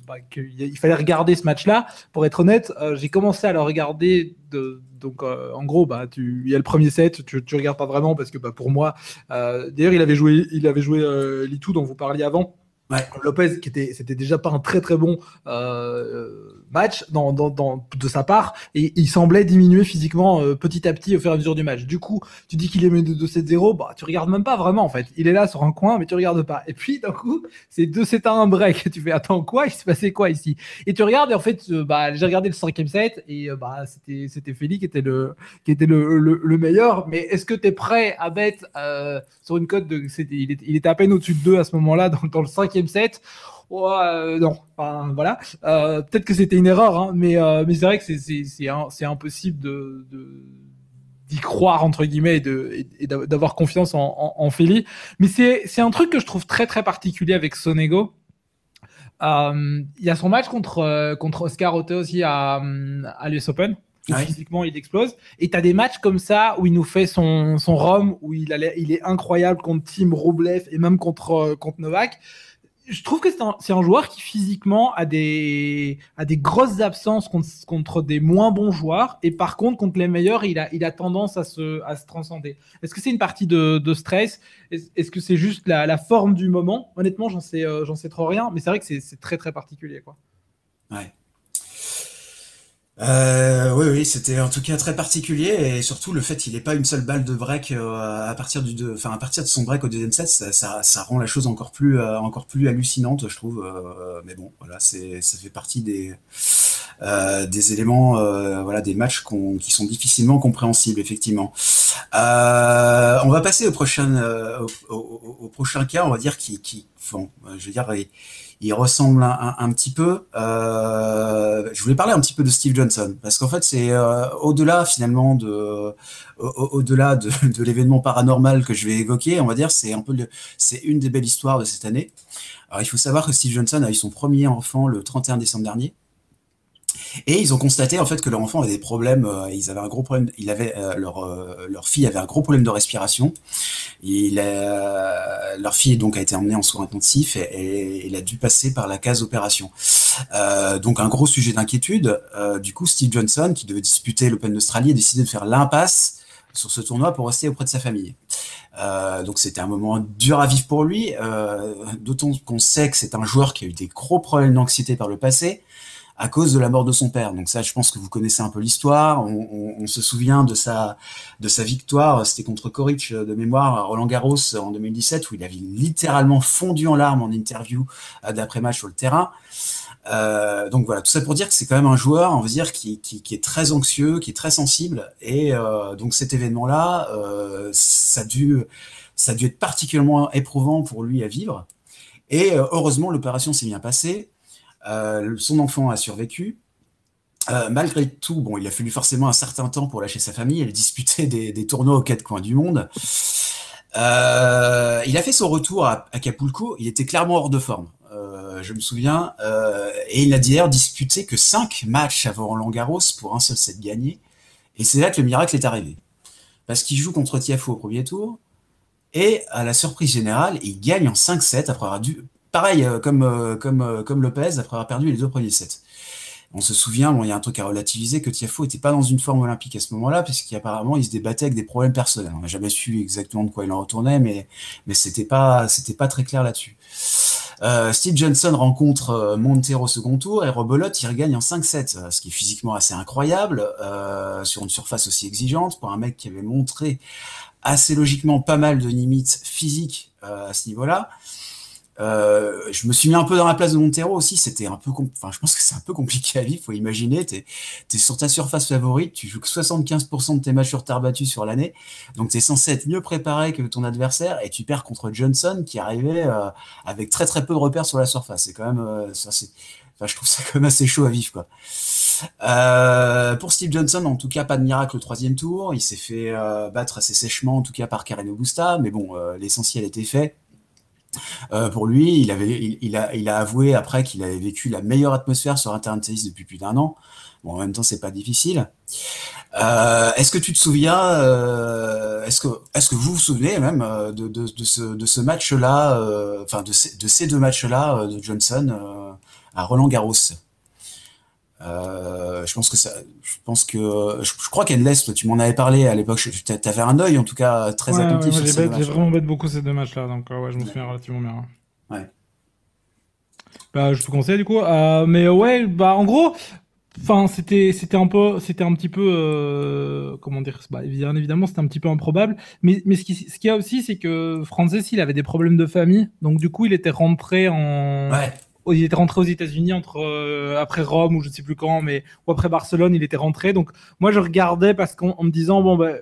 bah, qu'il fallait regarder ce match-là. Pour être honnête, euh, j'ai commencé à le regarder. De, donc euh, en gros, bah, tu, il y a le premier set, tu, tu regardes pas vraiment parce que bah, pour moi, euh, d'ailleurs il avait joué, il avait joué Litou dont vous parliez avant. Ouais. Lopez, qui était, c'était déjà pas un très très bon euh, match de sa part, et il semblait diminuer physiquement euh, petit à petit au fur et à mesure du match. Du coup, tu dis qu'il est mené de 2-7-0, bah tu regardes même pas vraiment en fait. Il est là sur un coin, mais tu regardes pas. Et puis d'un coup, c'est 2-7 1 break. Tu fais attends quoi? Il se passait quoi ici? Et tu regardes et en fait, euh, bah j'ai regardé le cinquième set et euh, bah c'était c'était Félix qui était le le, le, meilleur. Mais est-ce que tu es prêt à mettre sur une cote de il, était, il était à peine au-dessus de 2 à ce moment-là dans, dans le cinquième set? Euh, non, enfin, voilà. Euh, peut-être que c'était une erreur, hein, mais, euh, mais c'est vrai que c'est impossible de, d'y d'y croire entre guillemets et d'avoir confiance en, en, Philly. Mais c'est un truc que je trouve très très particulier avec Sonego. Euh, il y a son match contre, contre Oscar Ote aussi à, à l'US Open. Où Physiquement, il explose. Et tu as des matchs comme ça où il nous fait son, son ROM, où il, il est incroyable contre Tim Roublev et même contre, contre Novak je trouve que c'est un, joueur qui physiquement a des, a des grosses absences contre, des moins bons joueurs et par contre contre les meilleurs il a, il a tendance à se, à se transcender. Est-ce que c'est une partie de, de stress? Est-ce que c'est juste la, la, forme du moment? Honnêtement j'en sais, euh, sais trop rien mais c'est vrai que c'est très très particulier quoi. Ouais. Euh, oui, oui, c'était en tout cas très particulier et surtout le fait qu'il n'ait pas une seule balle de break euh, à partir du, enfin à partir de son break au deuxième set, ça, ça, ça rend la chose encore plus, euh, encore plus hallucinante, je trouve. Euh, mais bon, voilà, c'est, ça fait partie des, des éléments, voilà, des matchs qui sont difficilement compréhensibles, effectivement. on va passer au prochain, au, au, au, prochain cas, on va dire qui, qui, bon, je veux dire il ressemble un, petit peu. Euh, je voulais parler un petit peu de Steve Johnson parce qu'en fait c'est euh, au-delà finalement de au-delà de, de l'événement paranormal que je vais évoquer, on va dire c'est un peu c'est une des belles histoires de cette année. Alors il faut savoir que Steve Johnson a eu son premier enfant le 31 décembre dernier. Et ils ont constaté en fait que leur enfant avait des problèmes. Euh, ils avaient un gros problème. Il avait euh, leur euh, leur fille avait un gros problème de respiration. Leur fille donc a été emmenée en soins intensifs et, et, il a dû passer par la case opération. donc un gros sujet d'inquiétude. du coup, Steve Johnson, qui devait disputer l'Open d'Australie, a décidé de faire l'impasse sur ce tournoi pour rester auprès de sa famille. Donc c'était un moment dur à vivre pour lui, d'autant qu'on sait que c'est un joueur qui a eu des gros problèmes d'anxiété par le passé à cause de la mort de son père. Donc ça, je pense que vous connaissez un peu l'histoire. On, se souvient de sa de sa victoire, c'était contre Koric de mémoire Roland Garros en 2017 où il avait littéralement fondu en larmes en interview euh, d'après match sur le terrain. Euh, donc voilà, tout ça pour dire que c'est quand même un joueur, on va dire, qui, qui, est très anxieux, qui est très sensible. Et euh, donc cet événement-là, ça a dû ça a dû être particulièrement éprouvant pour lui à vivre. Et heureusement, l'opération s'est bien passée. Euh, son enfant a survécu. Euh, malgré tout, bon, il a fallu forcément un certain temps pour lâcher sa famille et disputer des, tournois aux quatre coins du monde. Euh, il a fait son retour à Acapulco. Il était clairement hors de forme. Je me souviens. Et il a d'ailleurs disputé que cinq matchs avant Roland Garros pour un seul set gagné. Et c'est là que le miracle est arrivé. Parce qu'il joue contre Tiafo au premier tour. Et à la surprise générale, il gagne en 5-7 après avoir dû, pareil, euh, comme, euh, comme, euh, comme Lopez, après avoir perdu les deux premiers sets. On se souvient, bon, il y a un truc à relativiser, que Tiafo n'était pas dans une forme olympique à ce moment-là, puisqu'apparemment il se débattait avec des problèmes personnels. On n'a jamais su exactement de quoi il en retournait, mais, mais c'était pas, pas très clair là-dessus. Steve Johnson rencontre Montero au second tour et Robolotte, il regagne en 5-7, ce qui est physiquement assez incroyable, sur une surface aussi exigeante, pour un mec qui avait montré assez logiquement pas mal de limites physiques à ce niveau-là. Euh, je me suis mis un peu dans la place de Montero aussi. C'était un peu, enfin, je pense que c'est un peu compliqué à vivre. Faut imaginer, t'es es sur ta surface favorite, tu joues que 75% de tes matchs sur terre battue sur l'année, donc t'es censé être mieux préparé que ton adversaire et tu perds contre Johnson qui arrivait euh, avec très très peu de repères sur la surface. C'est quand même, euh, ça c'est, enfin, je trouve ça quand même assez chaud à vivre quoi. Euh, pour Steve Johnson, en tout cas, pas de miracle au troisième tour. Il s'est fait battre assez sèchement, en tout cas par Karen Augusta, mais bon, l'essentiel était fait. Euh, pour lui, il, avait, il, a, il a avoué après qu'il avait vécu la meilleure atmosphère sur Internet tennis depuis plus d'un an. Bon, en même temps, c'est pas difficile. Euh, est-ce que tu te souviens, euh, est-ce que, est-ce que vous vous souvenez même euh, de, de, de ce, de ce match-là, euh, enfin de, de ces deux matchs-là de Johnson à Roland Garros euh, je pense que ça, je pense que, je, crois qu'Endless, toi, tu m'en avais parlé à l'époque. Tu avais un œil, en tout cas, très ouais, attentif ouais, J'ai vraiment bête beaucoup ces deux matchs-là, donc euh, ouais, je me souviens relativement bien. Ouais. Bah, je te conseille du coup. Euh, mais ouais, bah en gros, enfin c'était c'était un peu c'était un petit peu euh, comment dire bah, bien évidemment c'était un petit peu improbable mais mais ce qui ce qu'il y a aussi c'est que Francis il avait des problèmes de famille donc du coup il était rentré en ouais il était rentré aux États-Unis entre euh, après Rome ou je ne sais plus quand, mais ou après Barcelone, il était rentré. Donc moi je regardais parce qu'en me disant bon ben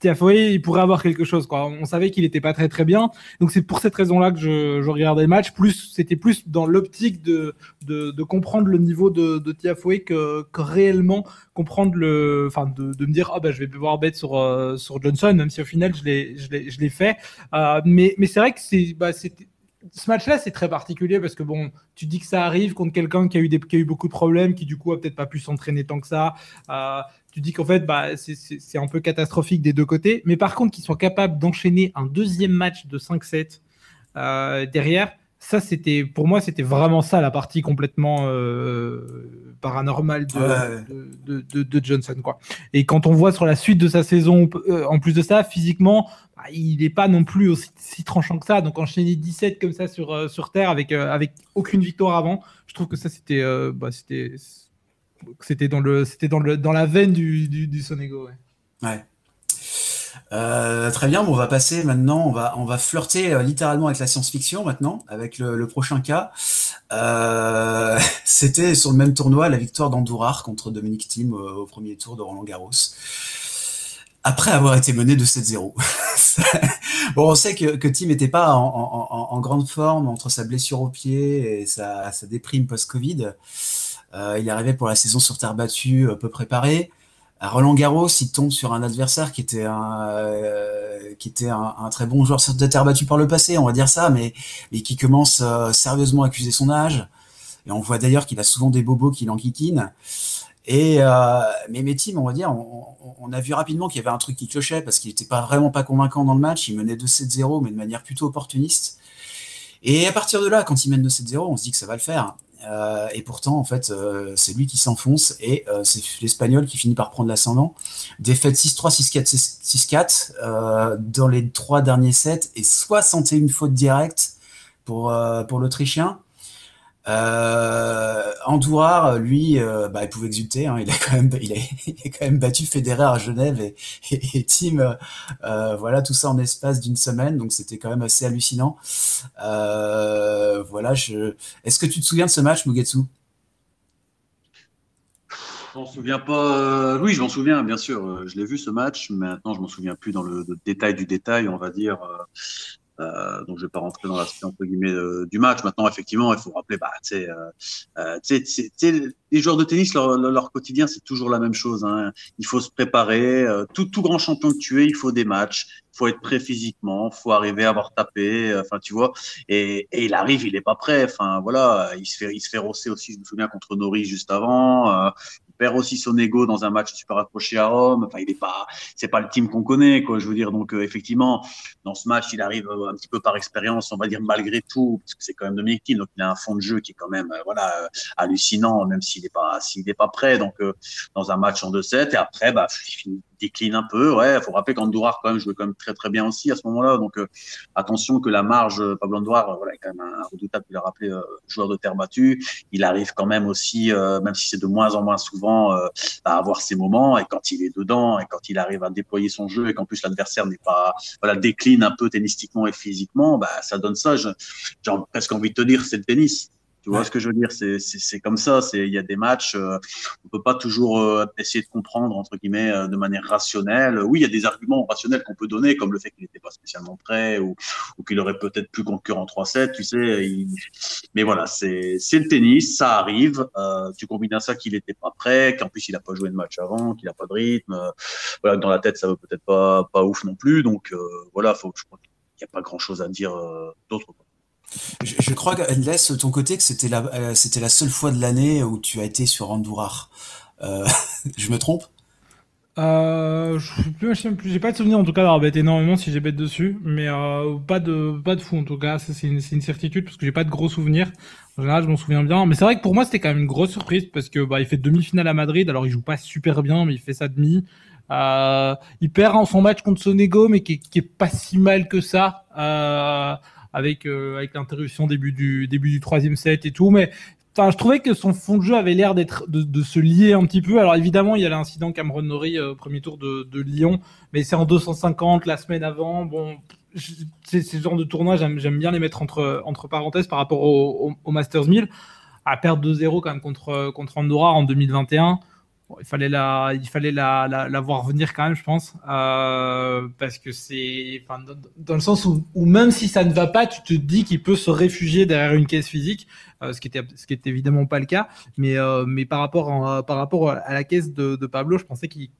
Tiafoe, il pourrait avoir quelque chose. On savait qu'il n'était pas très très bien. Donc c'est pour cette raison-là que je, regardais le match. Plus c'était plus dans l'optique de, de, comprendre le niveau de, de que, réellement comprendre le, enfin de, me dire oh, bah je vais pouvoir bet sur euh, sur Johnson, même si au final je l'ai je l'ai fait. Euh, mais mais c'est vrai que c'est bah, c'était ce match-là, c'est très particulier parce que bon, tu dis que ça arrive contre quelqu'un qui a eu beaucoup de problèmes, qui du coup a peut-être pas pu s'entraîner tant que ça. Euh, tu dis qu'en fait, bah, c'est un peu catastrophique des deux côtés. Mais par contre, qu'ils soient capables d'enchaîner un deuxième match de 5-7 euh, derrière, ça, c'était pour moi, c'était vraiment ça la partie complètement euh, paranormale de, de, Johnson. Quoi. Et quand on voit sur la suite de sa saison, en plus de ça, physiquement, bah, il n'est pas non plus aussi si tranchant que ça. Donc enchaîner 17 comme ça sur, euh, sur Terre avec, euh, avec aucune victoire avant, je trouve que ça c'était euh, bah, c'était c'était dans le dans le dans la veine du, du, du Sonego. Ouais. Très bien, on va passer maintenant, on va, flirter littéralement avec la science-fiction maintenant, avec le, prochain cas. C'était sur le même tournoi la victoire d'Andourar contre Dominique Thiem au premier tour de Roland Garros après avoir été mené de 7-0. bon, on sait que, que Tim n'était pas en, grande forme entre sa blessure au pied et sa, déprime post-Covid. Euh, il arrivé pour la saison sur terre battue, peu préparé. Roland Garros, il tombe sur un adversaire qui était un, euh, qui était un, très bon joueur de terre battue par le passé, on va dire ça, mais, mais qui commence euh, sérieusement à accuser son âge. Et on voit d'ailleurs qu'il a souvent des bobos qui l'enquiquinent. Et euh, mais, mais Tim, on va dire, on, a vu rapidement qu'il y avait un truc qui clochait parce qu'il n'était pas vraiment pas convaincant dans le match. Il menait 2-7-0, mais de manière plutôt opportuniste. Et à partir de là, quand il mène 2-7-0, on se dit que ça va le faire. Euh, et pourtant, en fait, euh, c'est lui qui s'enfonce et euh, c'est l'Espagnol qui finit par prendre l'ascendant. Défaite 6-3, 6-4, 6-4 dans les trois derniers sets et 61 fautes directes pour, pour l'Autrichien. Euh, Andouard, lui, euh, bah, il pouvait exulter. Hein, il a quand même, battu Federer à Genève et, Tim. Euh, voilà, tout ça en espace d'une semaine, donc c'était quand même assez hallucinant. Euh, voilà. Est-ce que tu te souviens de ce match, Mugetsu? Je m'en souviens pas. Oui, je m'en souviens, bien sûr. Je l'ai vu ce match. mais Maintenant, je m'en souviens plus dans le, détail du détail, on va dire. Euh, donc, je vais pas rentrer dans l'aspect entre guillemets euh, du match. Maintenant, effectivement, il faut rappeler, bah, tu sais, euh, euh les joueurs de tennis, leur, leur quotidien, c'est toujours la même chose. Hein. Il faut se préparer. tout, tout grand champion que tu es, il faut des matchs. Il faut être prêt physiquement. Il faut arriver à avoir tapé. Enfin, tu vois. Et, et, il arrive, il est pas prêt. Enfin, voilà. Il se fait, il se fait rosser aussi. Je me souviens contre Nori juste avant perd aussi son ego dans un match super accroché à Rome. Enfin, il est pas, c'est pas le team qu'on connaît, quoi. Je veux dire, donc euh, effectivement, dans ce match, il arrive euh, un petit peu par expérience, on va dire malgré tout, parce que c'est quand même Dominique Thiem, donc il a un fond de jeu qui est quand même, euh, voilà, hallucinant, même s'il n'est pas, s'il n'est pas prêt. Donc dans un match en 2-7 et après, bah, il finit décline un peu. Ouais, faut rappeler qu'Andourar quand même jouait quand même très très bien aussi à ce moment-là. Donc euh, attention que la marge, euh, Pablo Andourar, euh, voilà, est quand même un redoutable. Il a rappelé joueur de terre battue. Il arrive quand même aussi, même si c'est de moins en moins souvent, à avoir ses moments. Et quand il est dedans, et quand il arrive à déployer son jeu, et qu'en plus l'adversaire n'est pas, voilà, décline un peu tennistiquement et physiquement, bah ça donne ça. J'ai presque envie de te dire, c'est le tennis. Tu vois ce que je veux dire? C'est comme ça. Il y a des matchs, euh, on peut pas toujours euh, essayer de comprendre entre guillemets euh, de manière rationnelle. Oui, il y a des arguments rationnels qu'on peut donner, comme le fait qu'il n'était pas spécialement prêt ou, ou qu'il aurait peut-être pu concurrent en 3-7. Tu sais, mais voilà, c'est le tennis, ça arrive. Euh, tu combines à ça qu'il n'était pas prêt, qu'en plus il a pas joué de match avant, qu'il a pas de rythme. voilà, dans la tête, ça veut peut-être pas pas ouf non plus. Donc voilà, faut, je crois qu'il n'y a pas grand-chose à dire d'autre. Je, crois, laisse ton côté, que c'était la, euh, c'était la seule fois de l'année où tu as été sur Andourar. Euh, je me trompe? Euh, je plus, j'ai pas de souvenir en tout cas d'avoir énormément si j'ai bête dessus, mais euh, pas de pas de fou en tout cas, c'est une, une, certitude parce que j'ai pas de gros souvenirs. En général, je m'en souviens bien, mais c'est vrai que pour moi c'était quand même une grosse surprise parce que bah il fait demi-finale à Madrid, alors il joue pas super bien, mais il fait sa demi. Il perd en son match contre Sonego, mais qui, qui est pas si mal que ça. Avec euh, avec l'interruption début du début du troisième set et tout. Mais Enfin, je trouvais que son fond de jeu avait l'air d'être de, se lier un petit peu. Alors évidemment, il y a l'incident Cameron Norrie euh, premier tour de, Lyon, mais c'est en 250 la semaine avant. Bon, c'est ce de tournoi, j'aime bien les mettre entre entre parenthèses par rapport au, au, Masters 1000. À perdre 2-0 quand même contre contre Andorra en 2021. Il fallait la, il fallait la, la, voir venir quand même, je pense, euh, parce que c'est, dans, le sens où, même si ça ne va pas, tu te dis qu'il peut se réfugier derrière une caisse physique, euh, ce qui était, ce qui était évidemment pas le cas, mais, euh, mais par rapport, par rapport à la caisse de, Pablo, je pensais qu'il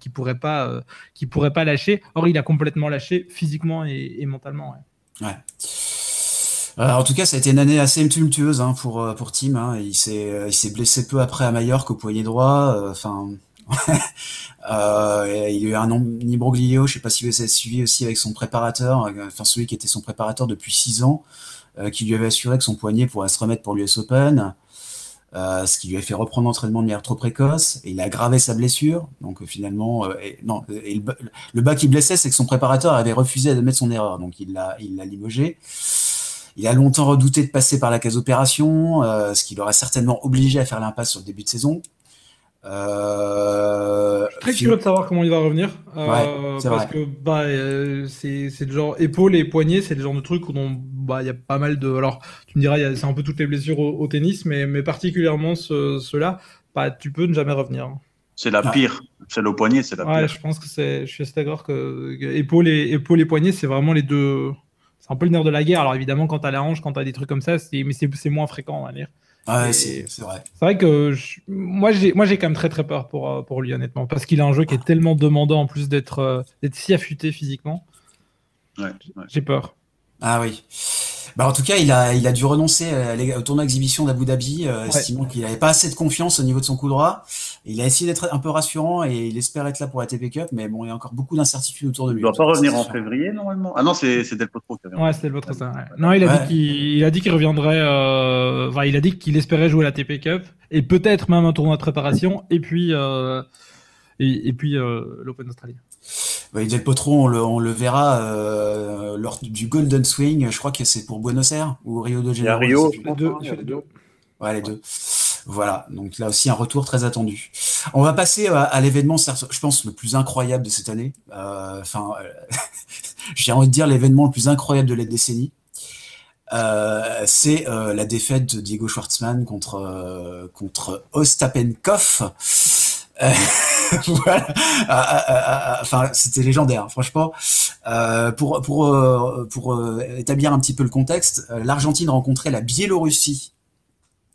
qui pourrait pas, pourrait pas lâcher. Or, il a complètement lâché physiquement et, mentalement. Ouais. Euh, en tout cas, ça a été une année assez tumultueuse hein, pour euh, pour Tim. Hein. Il s'est euh, il s'est blessé peu après à Mallorca au poignet droit. Enfin, euh, il y a eu un imbroglio. Je sais pas si vous avez suivi aussi avec son préparateur, enfin celui qui était son préparateur depuis six ans, qui lui avait assuré que son poignet pourrait se remettre pour l'US Open. Euh, ce qui lui a fait reprendre l'entraînement de manière trop précoce, et il a aggravé sa blessure. Donc finalement, non, le, bas qui blessait, c'est que son préparateur avait refusé d'admettre son erreur, donc il l'a il l'a limogé. Il a longtemps redouté de passer par la case opération, euh, ce qui l'aurait certainement obligé à faire l'impasse sur le début de saison. Euh, je suis très curieux de savoir comment il va revenir. Euh, parce que bah, c'est le genre épaule et poignet, c'est le genre de truc où bah, il y a pas mal de. Alors, tu me diras, c'est un peu toutes les blessures au, tennis, mais, mais particulièrement ceux-là, bah, tu peux ne jamais revenir. C'est la pire. C'est le poignet, c'est la ouais, je pense que c'est. Je suis assez d'accord que épaule et, épaule et poignet, c'est vraiment les deux c'est un peu le nerf de la guerre. Alors évidemment, quand t'as la hanche, quand t'as des trucs comme ça, mais c'est moins fréquent, on va dire. Ouais, c'est vrai. C'est vrai que moi, j'ai moi j'ai quand même très très peur pour, euh, pour lui, honnêtement, parce qu'il a un jeu qui est tellement demandant en plus d'être euh, d'être si affûté physiquement. Ouais, J'ai peur. Ah oui. Bah, en tout cas, il a, il a dû renoncer au tournoi exhibition d'Abu Dhabi, euh, estimant qu'il n'avait pas assez de confiance au niveau de son coup droit. Il a essayé d'être un peu rassurant et il espère être là pour la TP Cup, mais bon, il y a encore beaucoup d'incertitudes autour de lui. Il ne doit pas revenir en février normalement. Ah non, c'est Del Potro qui revient. Ouais, c'est Del Potro ça. Non, il a dit qu'il a dit qu'il reviendrait. Euh... Enfin, il a dit qu'il espérait jouer la TP Cup et peut-être même un tournoi de préparation et puis euh... et, et, puis euh, l'Open d'Australie. Del Potro, on le, verra euh, lors du Golden Swing. Je crois que c'est pour Buenos Aires ou Rio de Janeiro. Rio, les deux. Les deux. Ouais, les deux. Voilà, donc là aussi un retour très attendu. On va passer à, l'événement, je pense, le plus incroyable de cette année. Euh, enfin, euh, j'ai envie de dire l'événement le plus incroyable de la décennie. c'est la défaite de Diego Schwartzmann contre contre Ostapenkov. voilà. Ah, ah, ah, enfin, c'était légendaire, hein, franchement. Euh, pour pour euh, pour euh, établir un petit peu le contexte, l'Argentine rencontrait la Biélorussie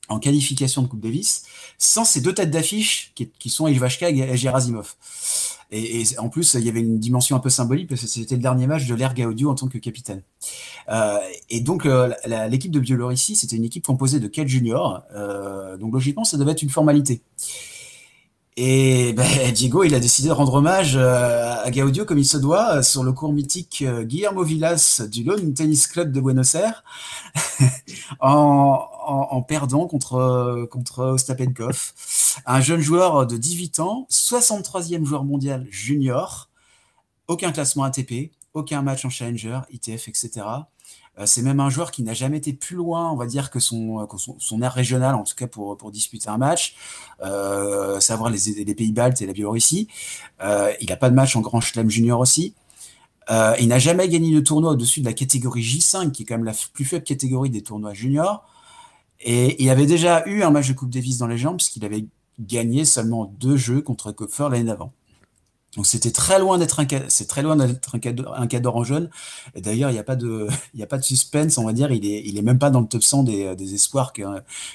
en qualification de Coupe Davis sans ces deux têtes d'affiche qui, sont Ivashka et Gerasimov. Et, et, en plus, il y avait une dimension un peu symbolique parce que c'était le dernier match de l'ère Gaudio en tant que capitaine. Euh, et donc, l'équipe de Biélorussie, c'était une équipe composée de quatre juniors. Euh, donc, logiquement, ça devait être une formalité. Et ben, Diego, il a décidé de rendre hommage euh, à Gaudio comme il se doit euh, sur le cours mythique euh, Guillermo Villas du Lone Tennis Club de Buenos Aires en, en, perdant contre, contre Ostapenkov, un jeune joueur de 18 ans, 63e joueur mondial junior, aucun classement ATP, aucun match en Challenger, ITF, etc. Euh, c'est même un joueur qui n'a jamais été plus loin, on va dire, que son, euh, son, aire régionale, en tout cas pour, disputer un match, euh, savoir les, les pays baltes et la Biélorussie. Il n'a pas de match en Grand Chelem Junior aussi. Il n'a jamais gagné de tournoi au-dessus de la catégorie J5, qui est quand même la plus faible catégorie des tournois juniors. Et il avait déjà eu un match de Coupe Davis dans les jambes, puisqu'il avait gagné seulement deux jeux contre Kopfer l'année d'avant. Donc c'était très loin d'être un c'est très loin d'être un cadeau en jaune. Et d'ailleurs, il n'y a pas de il y a pas de suspense, on va dire, il est il est même pas dans le top 100 des, espoirs que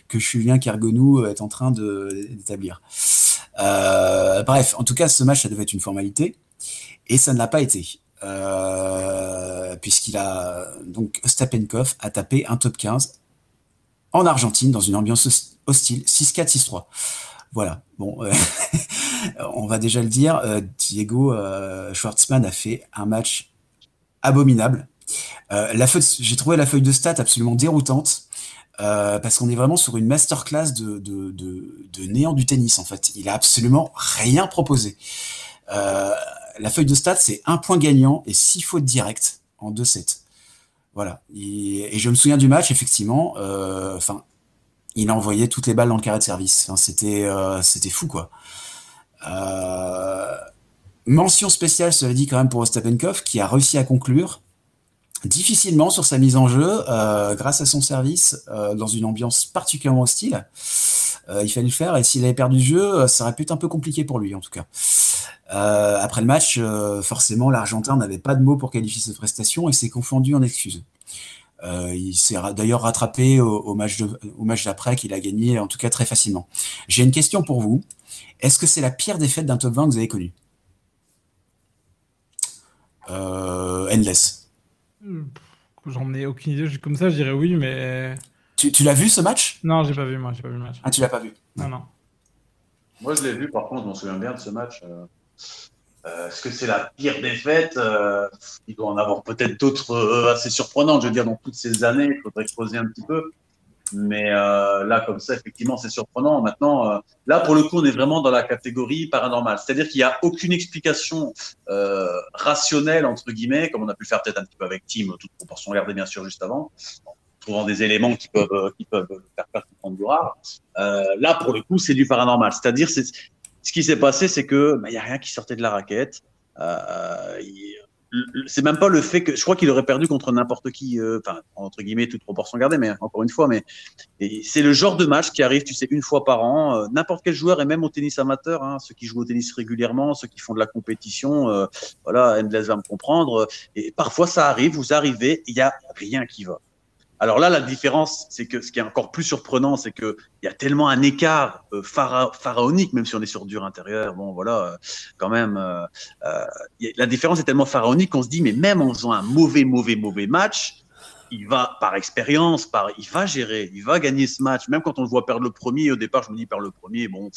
que Julien Kergonou est en train d'établir. Euh, bref, en tout cas, ce match ça devait être une formalité et ça ne l'a pas été. Euh, puisqu'il a donc Ostapenkov a tapé un top 15 en Argentine dans une ambiance hostile 6-4 6-3. Voilà. Bon, euh, on va déjà le dire. Euh, Diego euh, Schwartzmann a fait un match abominable. la j'ai trouvé la feuille de stats absolument déroutante. parce qu'on est vraiment sur une masterclass de, néant du tennis en fait. Il a absolument rien proposé. la feuille de stats, c'est un point gagnant et six fautes directes en deux sets. Voilà. Et, et je me souviens du match, effectivement. Enfin, il a envoyé toutes les balles dans le carré de service. c'était euh, c'était fou quoi. Euh, mention spéciale, cela dit quand même pour Ostapenkov, qui a réussi à conclure difficilement sur sa mise en jeu, grâce à son service, dans une ambiance particulièrement hostile. il fallait le faire, et s'il avait perdu le jeu, ça aurait pu être un peu compliqué pour lui, en tout cas. après le match, forcément, l'Argentin n'avait pas de mots pour qualifier cette prestation et s'est confondu en excuses. Euh, il s'est d'ailleurs rattrapé au, match au match d'après qu'il a gagné, en tout cas très facilement. J'ai une question pour vous. Est-ce que c'est la pire défaite d'un top 20 que vous avez connu euh, Endless. J'en ai aucune idée. Comme ça, je dirais oui, mais. Tu, tu l'as vu ce match? Non, j'ai pas vu, moi. J'ai pas vu le match. Ah, tu l'as pas vu Non, non. Moi, je l'ai vu, par contre, je m'en souviens bien de ce match. Euh, euh, est-ce que c'est la pire défaite euh, Il doit en avoir peut-être d'autres euh, assez surprenantes, je veux dire, dans toutes ces années. Il faudrait creuser un petit peu. Mais là, comme ça, effectivement, c'est surprenant. Maintenant, là, pour le coup, on est vraiment dans la catégorie paranormale. C'est-à-dire qu'il n'y a aucune explication rationnelle, entre guillemets, comme on a pu le faire peut-être un petit peu avec Tim, toute proportion gardée, bien sûr, juste avant, en trouvant des éléments qui peuvent, qui peuvent faire peur du rare. là, pour le coup, c'est du paranormal. C'est-à-dire, c'est ce qui s'est passé, c'est que il bah, n'y a rien qui sortait de la raquette. Euh, c'est même pas le fait que je crois qu'il aurait perdu contre n'importe qui, euh, enfin entre guillemets toute proportion gardée, mais encore une fois, mais c'est le genre de match qui arrive, tu sais, une fois par an. Euh, n'importe quel joueur et même au tennis amateur, hein, ceux qui jouent au tennis régulièrement, ceux qui font de la compétition, euh, voilà, Endless va me comprendre. Et parfois ça arrive, vous arrivez, il y a rien qui va. Alors là, la différence, c'est que ce qui est encore plus surprenant, c'est qu'il y a tellement un écart euh, pharaonique, même si on est sur dur intérieur. Bon, voilà, euh, quand même, euh, la différence est tellement pharaonique qu'on se dit, mais même en faisant un mauvais, mauvais, mauvais match, il va, par expérience, par, il va gérer, il va gagner ce match. Même quand on le voit perdre le premier, au départ, je me dis, perdre le premier, bon,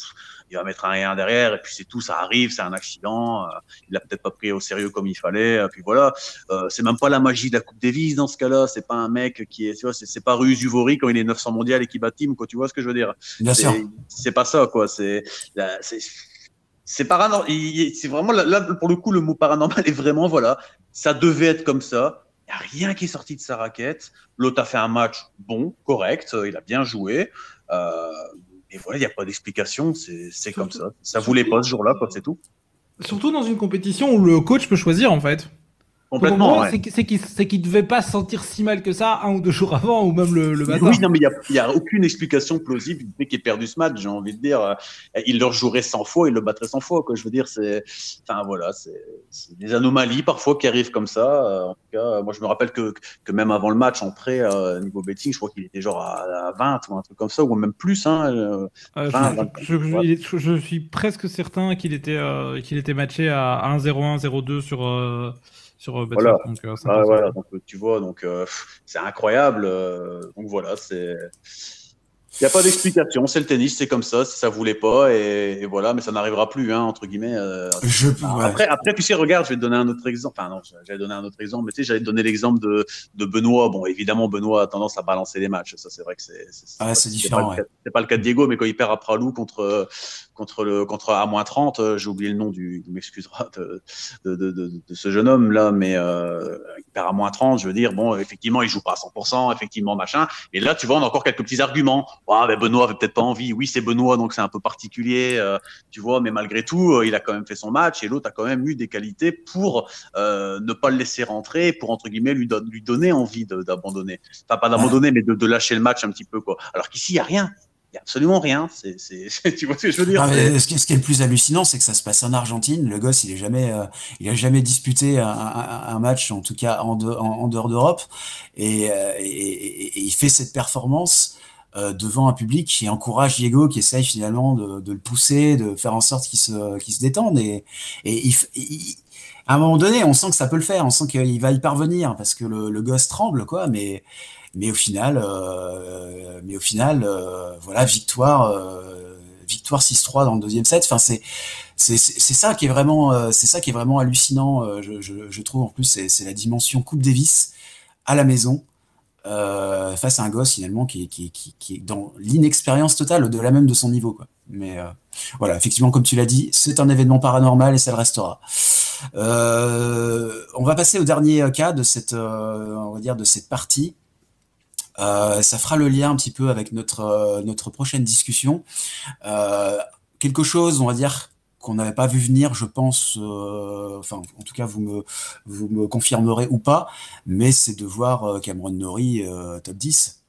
il va mettre un rien derrière, et puis c'est tout, ça arrive, c'est un accident. Euh, il a peut-être pas pris au sérieux comme il fallait. Et puis voilà, euh, c'est même pas la magie de la Coupe Davis dans ce cas-là. C'est pas un mec qui est, tu vois, c'est pas Uvori quand il est 900 mondial et qui bat Team, quoi. Tu vois ce que je veux dire? Bien sûr. C'est pas ça, quoi. C'est, c'est paranormal. C'est vraiment là, pour le coup, le mot paranormal est vraiment voilà. Ça devait être comme ça n'y a rien qui est sorti de sa raquette. L'autre a fait un match bon, correct, euh, il a bien joué. Euh, et voilà, il n'y a pas d'explication, c'est comme ça. Ça voulait pas ce jour-là, c'est tout. Surtout dans une compétition où le coach peut choisir, en fait. Complètement. C'est qu'il ne devait pas se sentir si mal que ça un ou deux jours avant, ou même le, le matin. Oui, non, mais il n'y a, a, aucune explication plausible du fait qu'il ait perdu ce match. J'ai envie de dire, euh, il leur jouerait 100 fois, il le battrait 100 fois. Quoi. Je veux dire, c'est, enfin voilà, des anomalies parfois qui arrivent comme ça. Euh, en tout cas, moi, je me rappelle que, que même avant le match, en prêt, euh, niveau betting, je crois qu'il était genre à, 20 ou un truc comme ça, ou même plus. Hein, je, suis presque certain qu'il était, qu'il était matché à 1-0-1, 0-2 sur sur euh, voilà. Donc, euh, ah, voilà. donc, tu vois, donc euh, c'est incroyable. donc voilà, c'est il n'y a pas d'explication, c'est le tennis, c'est comme ça, si ça voulait pas, et, voilà, mais ça n'arrivera plus, hein, entre guillemets. Euh, je, Après, après, tu sais, regarde, je vais te donner un autre exemple. Enfin, non, j'allais donner un autre exemple, mais tu sais, j'allais te donner l'exemple de, de Benoît. Bon, évidemment, Benoît a tendance à balancer les matchs. Ça, c'est vrai que c'est. Ah, c'est différent. C'est pas, le cas de Diego, mais quand il perd à Pralou contre, contre le, contre A-30, euh, j'ai oublié le nom du, il m'excusera de, de, de, de, ce jeune homme là, mais euh, il perd à moins 30, je veux dire, bon, effectivement, il joue pas à 100%, effectivement, machin. Et là, tu vois, on a encore quelques petits arguments ah, ben Benoît avait peut-être pas envie. Oui, c'est Benoît, donc c'est un peu particulier, euh, tu vois, mais malgré tout, euh, il a quand même fait son match et l'autre a quand même eu des qualités pour ne pas le laisser rentrer, pour entre guillemets lui, lui donner envie d'abandonner. Enfin, pas d'abandonner, mais de, de, lâcher le match un petit peu, quoi. Alors qu'ici, il n'y a rien. Absolument rien. C'est, tu vois ce que je veux dire? Ce, qui, est le plus hallucinant, c'est que ça se passe en Argentine. Le gosse, il est jamais, a jamais disputé un, match, en tout cas en, dehors d'Europe, et, et, il fait cette performance euh, devant un public qui encourage Diego, qui essaye finalement de, le pousser, de faire en sorte qu'il se, détende. Et, à un moment donné, on sent que ça peut le faire, on sent qu'il va y parvenir parce que le, le gosse tremble, quoi. Mais, mais au final, euh, mais au final, euh, voilà, victoire, euh, victoire 6-3 dans le deuxième set. Enfin, c'est c'est ça qui est vraiment, c'est ça qui est vraiment hallucinant. Je, je, je trouve en plus, c'est la dimension Coupe Davis à la maison. Euh, face à un gosse finalement qui, qui, qui, qui est dans l'inexpérience totale au-delà même de son niveau. Quoi. Mais euh, voilà, effectivement, comme tu l'as dit, c'est un événement paranormal et ça le restera. Euh, on va passer au dernier cas de cette, euh, on va dire, de cette partie. Euh, ça fera le lien un petit peu avec notre, notre prochaine discussion. quelque chose, on va dire, qu'on n'avait pas vu venir, je pense. enfin, en tout cas, vous me vous me confirmerez ou pas, mais c'est de voir Cameron Norrie top 10.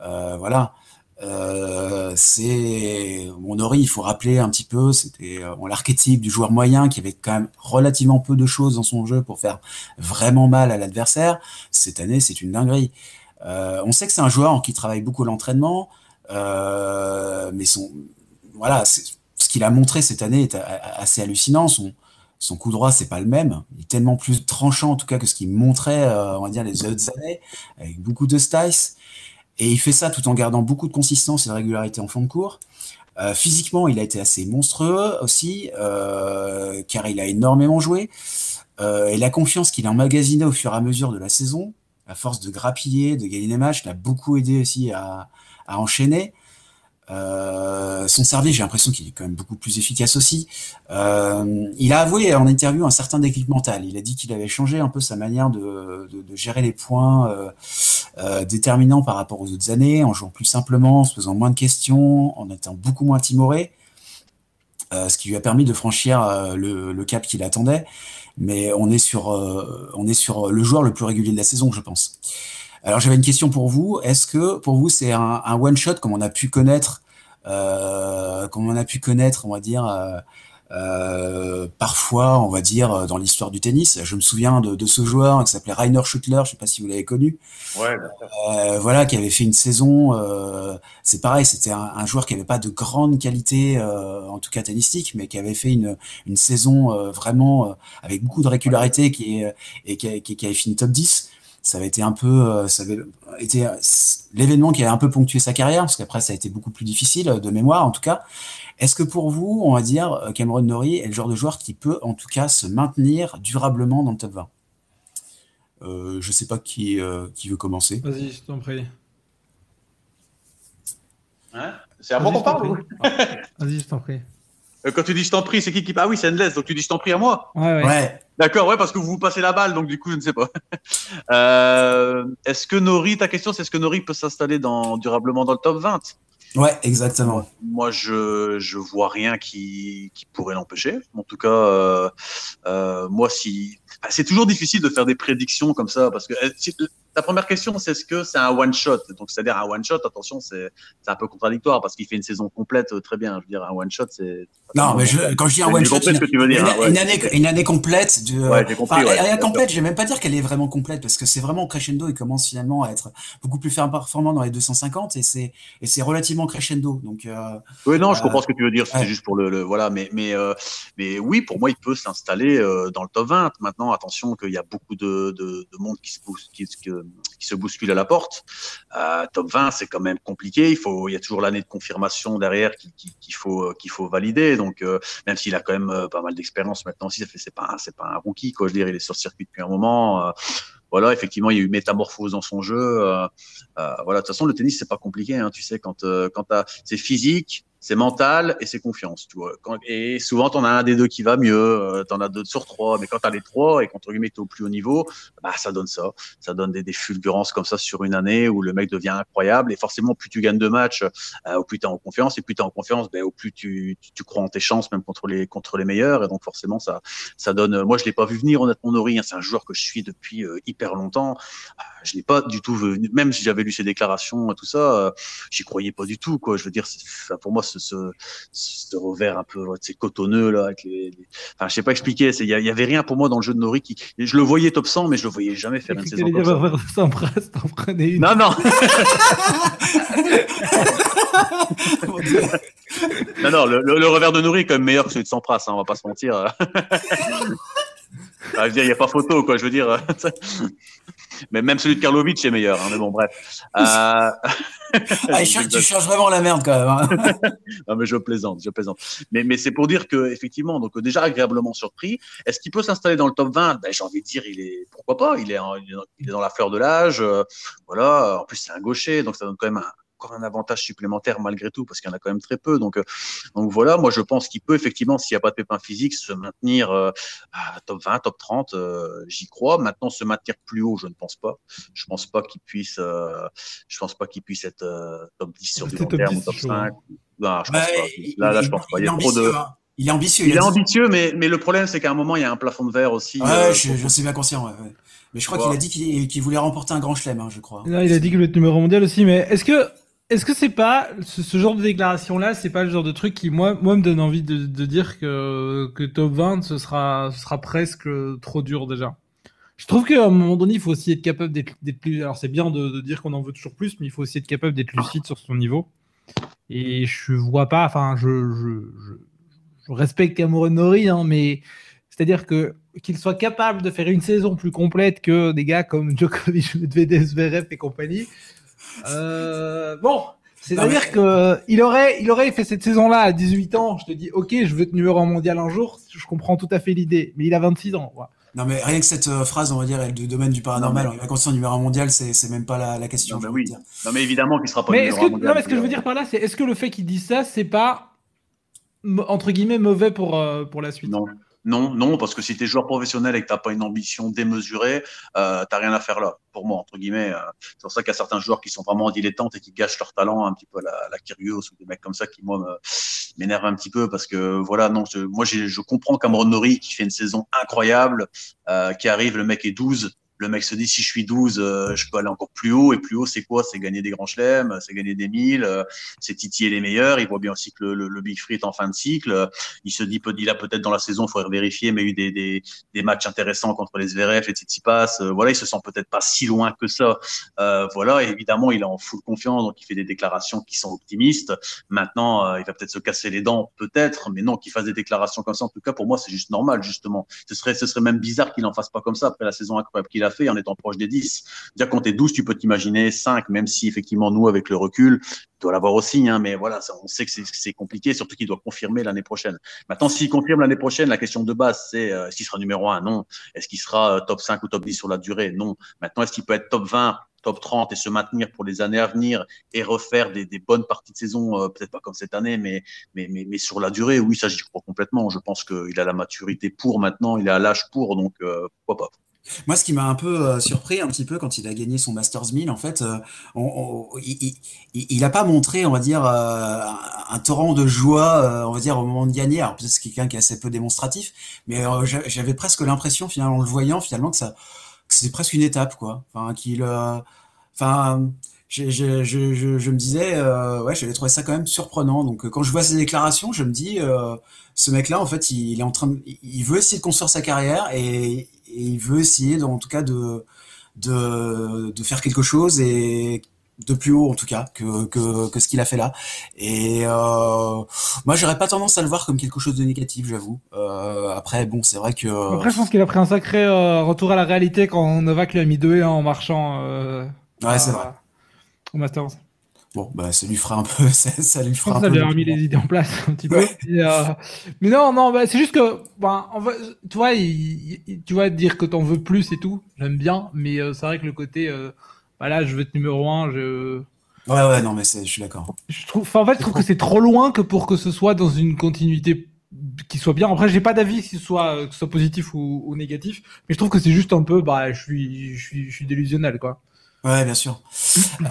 voilà. Euh, c'est mon Ori, il faut rappeler un petit peu, c'était euh, l'archétype du joueur moyen qui avait quand même relativement peu de choses dans son jeu pour faire vraiment mal à l'adversaire. Cette année, c'est une dinguerie. Euh, on sait que c'est un joueur qui travaille beaucoup l'entraînement, euh, mais son voilà, ce qu'il a montré cette année est assez hallucinant. Son, coup droit, c'est pas le même. Il est tellement plus tranchant en tout cas que ce qu'il montrait, euh, on va dire les autres années, avec beaucoup de styles. Et il fait ça tout en gardant beaucoup de consistance et de régularité en fond de cours. Physiquement, il a été assez monstrueux aussi, car il a énormément joué. Et la confiance qu'il a emmagasinée au fur et à mesure de la saison, à force de grappiller, de gagner des matchs, l'a beaucoup aidé aussi à, enchaîner. Euh, son service, j'ai l'impression qu'il est quand même beaucoup plus efficace aussi. Euh, il a avoué en interview un certain déclic mental. Il a dit qu'il avait changé un peu sa manière de, gérer les points euh, déterminants par rapport aux autres années, en jouant plus simplement, en se posant moins de questions, en étant beaucoup moins timoré, ce qui lui a permis de franchir le, le, cap qu'il attendait. Mais on est sur, on est sur le joueur le plus régulier de la saison, je pense. Alors j'avais une question pour vous. Est-ce que pour vous c'est un, un, one shot comme on a pu connaître, euh, comme on a pu connaître, on va dire euh, euh, parfois, on va dire dans l'histoire du tennis. Je me souviens de, de ce joueur qui s'appelait Rainer Schuttler. Je sais pas si vous l'avez connu. Ouais. Euh, voilà, qui avait fait une saison. Euh, c'est pareil, c'était un, un, joueur qui avait pas de grande qualité, en tout cas tennistique, mais qui avait fait une, une saison vraiment avec beaucoup de régularité, qui est, et qui, qui, qui avait fini top 10 ça avait été un peu, euh, ça avait été l'événement qui a un peu ponctué sa carrière, parce qu'après ça a été beaucoup plus difficile de mémoire en tout cas. Est-ce que pour vous, on va dire, euh, Cameron Norrie est le genre de joueur qui peut en tout cas se maintenir durablement dans le top 20 euh, Je sais pas qui, euh, qui veut commencer. Vas-y, je t'en prie. Hein? C'est à moi qu'on parle Vas-y, je t'en prie. Quand tu dis je t'en prie, c'est qui qui Ah oui, c'est Endless, donc tu dis je t'en prie à moi. Ouais, ouais. ouais. D'accord, ouais, parce que vous vous passez la balle, donc du coup, je ne sais pas. Euh, est-ce que Nori, ta question, c'est est-ce que Nori peut s'installer dans, durablement dans le top 20 Ouais, exactement. Moi, je je vois rien qui, qui pourrait l'empêcher. En tout cas, euh, euh, moi, si c'est toujours difficile de faire des prédictions comme ça parce que la première question, c'est est-ce que c'est un one shot Donc, c'est-à-dire un one shot. Attention, c'est un peu contradictoire parce qu'il fait une saison complète très bien. Je veux dire, un one shot, c'est non, mais je, quand je dis un one shot, une, une, ouais. une, année une année complète de ouais, j'ai compris. Enfin, ouais, complète. Je vais même pas dire qu'elle est vraiment complète parce que c'est vraiment crescendo. Il commence finalement à être beaucoup plus performant dans les 250 et c'est et c'est relativement crescendo. Donc euh, oui, non, je comprends ce que tu veux dire. C'est juste pour le, le, voilà, mais mais euh, mais oui, pour moi, il peut s'installer euh, dans le top 20. Maintenant, attention qu'il y a beaucoup de, de, de monde qui se bouge, qui, qui, qui, se bouscule à la porte. Euh, top 20, c'est quand même compliqué. Il faut, il y a toujours l'année de confirmation derrière qu'il qui, faut qu'il faut valider. Donc euh, même s'il a quand même pas mal d'expérience maintenant fait c'est pas c'est pas un rookie quoi. Je veux dire, il est sur circuit depuis un moment. voilà, effectivement, il y a eu métamorphose dans son jeu. Euh, euh, voilà, de toute façon, le tennis, c'est pas compliqué. Hein, tu sais, quand, euh, quand c'est physique, c'est mental et c'est confiance. Tu vois. Et souvent, tu as un des deux qui va mieux, euh, tu en as deux sur trois. Mais quand tu as les trois et qu'entre guillemets, tu au plus haut niveau, bah, ça donne ça. Ça donne des, fulgurances comme ça sur une année où le mec devient incroyable. Et forcément, plus tu gagnes de matchs, euh, au plus tu es en confiance. Et plus tu es en confiance, ben, au plus tu, tu, crois en tes chances, même contre les, contre les meilleurs. Et donc, forcément, ça, ça donne. Moi, je l'ai pas vu venir, honnêtement, Nori. Hein, c'est un joueur que je suis depuis euh, hyper longtemps. Je l'ai pas du tout vu. Même si j'avais lu ses déclarations et tout ça, j'y croyais pas du tout. Quoi. Je veux dire, pour moi, ce, ce revers un peu c'est cotonneux là avec les, les... enfin je sais pas expliquer il y, y, avait rien pour moi dans le jeu de Nori qui je le voyais top 100 mais je le voyais jamais faire une saison comme ça. T'en prenais une. non non non non le, le, le, revers de Nori est quand même meilleur que celui de Sampras hein, on va pas se mentir ah, je veux dire, il n'y a pas photo, quoi. Je veux dire, mais même celui de Karlovic est meilleur. Hein, mais bon, bref. Euh... ah, tu cherches vraiment la merde quand même. Hein. non, mais je plaisante, je plaisante. Mais, mais c'est pour dire que effectivement, donc déjà agréablement surpris. Est-ce qu'il peut s'installer dans le top 20 ben, J'ai envie de dire, il est pourquoi pas? Il est, en, il est dans la fleur de l'âge. Euh, voilà. En plus, c'est un gaucher, donc ça donne quand même un, encore un avantage supplémentaire malgré tout parce qu'il y en a quand même très peu. Donc, euh, donc voilà, moi je pense qu'il peut effectivement, s'il n'y a pas de pépin physique, se maintenir euh, à top 20, top 30. Euh, J'y crois. Maintenant, se maintenir plus haut, je ne pense pas. Je pense pas qu'il puisse. Euh, je pense pas qu'il puisse être top 10 sur du long terme ou top 5. Non, je pense bah, pas. Là, là, je pense pas. Il y a trop de. Il est ambitieux. Il, est ambitieux, mais, mais le problème, c'est qu'à un moment, il y a un plafond de verre aussi. Ouais, euh, je, suis bien conscient. Mais je crois qu'il a dit qu'il voulait remporter un grand chelem, hein, je crois. Non, il a dit qu'il voulait être numéro mondial aussi, mais est-ce que est-ce que c'est pas ce, genre de déclaration là, c'est pas le genre de truc qui moi moi me donne envie de, dire que que top 20 ce sera ce sera presque trop dur déjà. Je trouve qu'à un moment donné, il faut aussi être capable d'être plus. Alors c'est bien de, dire qu'on en veut toujours plus, mais il faut aussi être capable d'être lucide sur son niveau. Et je vois pas. Enfin, je respecte Cameron Nori, hein, mais c'est-à-dire que qu'il soit capable de faire une saison plus complète que des gars comme Djokovic, Medvedev, Zverev et compagnie. Euh, bon, c'est-à-dire que il aurait, il aurait fait cette saison-là à 18 ans. Je te dis, ok, je veux être numéro un mondial un jour. Je comprends tout à fait l'idée, mais il a 26 ans. Non, mais rien que cette euh, phrase, on va dire, du domaine du paranormal, il va continuer numéro un mondial, c'est même pas la, question. Non, mais oui. Non, mais évidemment qu'il sera pas mais numéro mondial. Non, mais ce que je veux dire par là, c'est est-ce que le fait qu'il dise ça, c'est pas entre guillemets mauvais pour, euh, pour la suite? Non. Non, non, parce que si tu es joueur professionnel et que tu pas une ambition démesurée, euh, tu rien à faire là, pour moi, entre guillemets. Euh. c'est pour ça qu'il y a certains joueurs qui sont vraiment dilettantes et qui gâchent leur talent un petit peu à la, la Kyrgios ou des mecs comme ça qui, moi, m'énervent un petit peu parce que, voilà, non, je, moi, je comprends Cameron Nori qui fait une saison incroyable, euh, qui arrive, le mec est 12 le mec se dit si je suis 12, euh, je peux aller encore plus haut. Et plus haut, c'est quoi? C'est gagner des grands chelems, c'est gagner des milles, euh, c'est titiller les meilleurs. Il voit bien aussi que le, le, Big Free est en fin de cycle. Il se dit, il a peut-être dans la saison, il faudrait vérifier, mais il y a eu des, des, des matchs intéressants contre les Zverev, les Tsitsipas. Euh, voilà, il se sent peut-être pas si loin que ça. voilà, et évidemment, il est en full confiance, donc il fait des déclarations qui sont optimistes. Maintenant, il va peut-être se casser les dents, peut-être, mais non, qu'il fasse des déclarations comme ça. En tout cas, pour moi, c'est juste normal, justement. Ce serait, ce serait même bizarre qu'il en fasse pas comme ça après la saison incroyable qu'il a fait en étant proche des 10. Dire quand tu es 12, tu peux t'imaginer 5, même si effectivement nous, avec le recul, tu dois l'avoir aussi, hein, mais voilà, on sait que c'est compliqué, surtout qu'il doit confirmer l'année prochaine. Maintenant, s'il confirme l'année prochaine, la question de base, c'est euh, est-ce qu'il sera numéro 1 Non. Est-ce qu'il sera euh, top 5 ou top 10 sur la durée? Non. Maintenant, est-ce qu'il peut être top 20 top 30 et se maintenir pour les années à venir et refaire des, bonnes parties de saison, euh, peut-être pas comme cette année, mais, sur la durée, oui, ça j'y crois complètement. Je pense qu'il a la maturité pour maintenant, il a l'âge pour, donc pourquoi pas. Moi, ce qui m'a un peu euh, surpris un petit peu quand il a gagné son Masters 1000, en fait, euh, il n'a pas montré, on va dire, euh, un, torrent de joie, on va dire, au moment de gagner. Alors peut-être c'est quelqu'un qui est assez peu démonstratif, mais j'avais presque l'impression, finalement, en le voyant, finalement, que c'était presque une étape, quoi. Enfin, qu'il. Je, me disais, ouais, j'avais trouvé ça quand même surprenant. Donc, quand je vois ces déclarations, je me dis, ce mec-là, en fait, il, est en train, de, il veut essayer de construire sa carrière et et il veut essayer, en tout cas, de, de, de, faire quelque chose et de plus haut en tout cas que, que, que ce qu'il a fait là. Et euh, moi, j'aurais pas tendance à le voir comme quelque chose de négatif, j'avoue. Euh, après, bon, c'est vrai que. Après, je pense qu'il a pris un sacré euh, retour à la réalité quand Novak lui a mis 2 en marchant. Ouais, c'est vrai. Au Masters. Bon, bah, ça lui fera un peu. Ça, ça lui fera un ça peu. Ça lui a remis les idées en place un petit peu. Euh, mais non, non, bah, c'est juste que, bah, on va, tu vois, tu vois, dire que t'en veux plus et tout, j'aime bien, mais euh, c'est vrai que le côté, euh, bah là, je veux être numéro un, je. Ouais, ouais, non, mais je suis d'accord. Je trouve, en fait, je trouve que c'est trop loin que pour que ce soit dans une continuité qui soit bien. Après, j'ai pas d'avis si ce soit, que ce soit positif ou, ou, négatif, mais je trouve que c'est juste un peu, bah, je suis, je suis, je suis délusionnel, quoi. Ouais, bien sûr.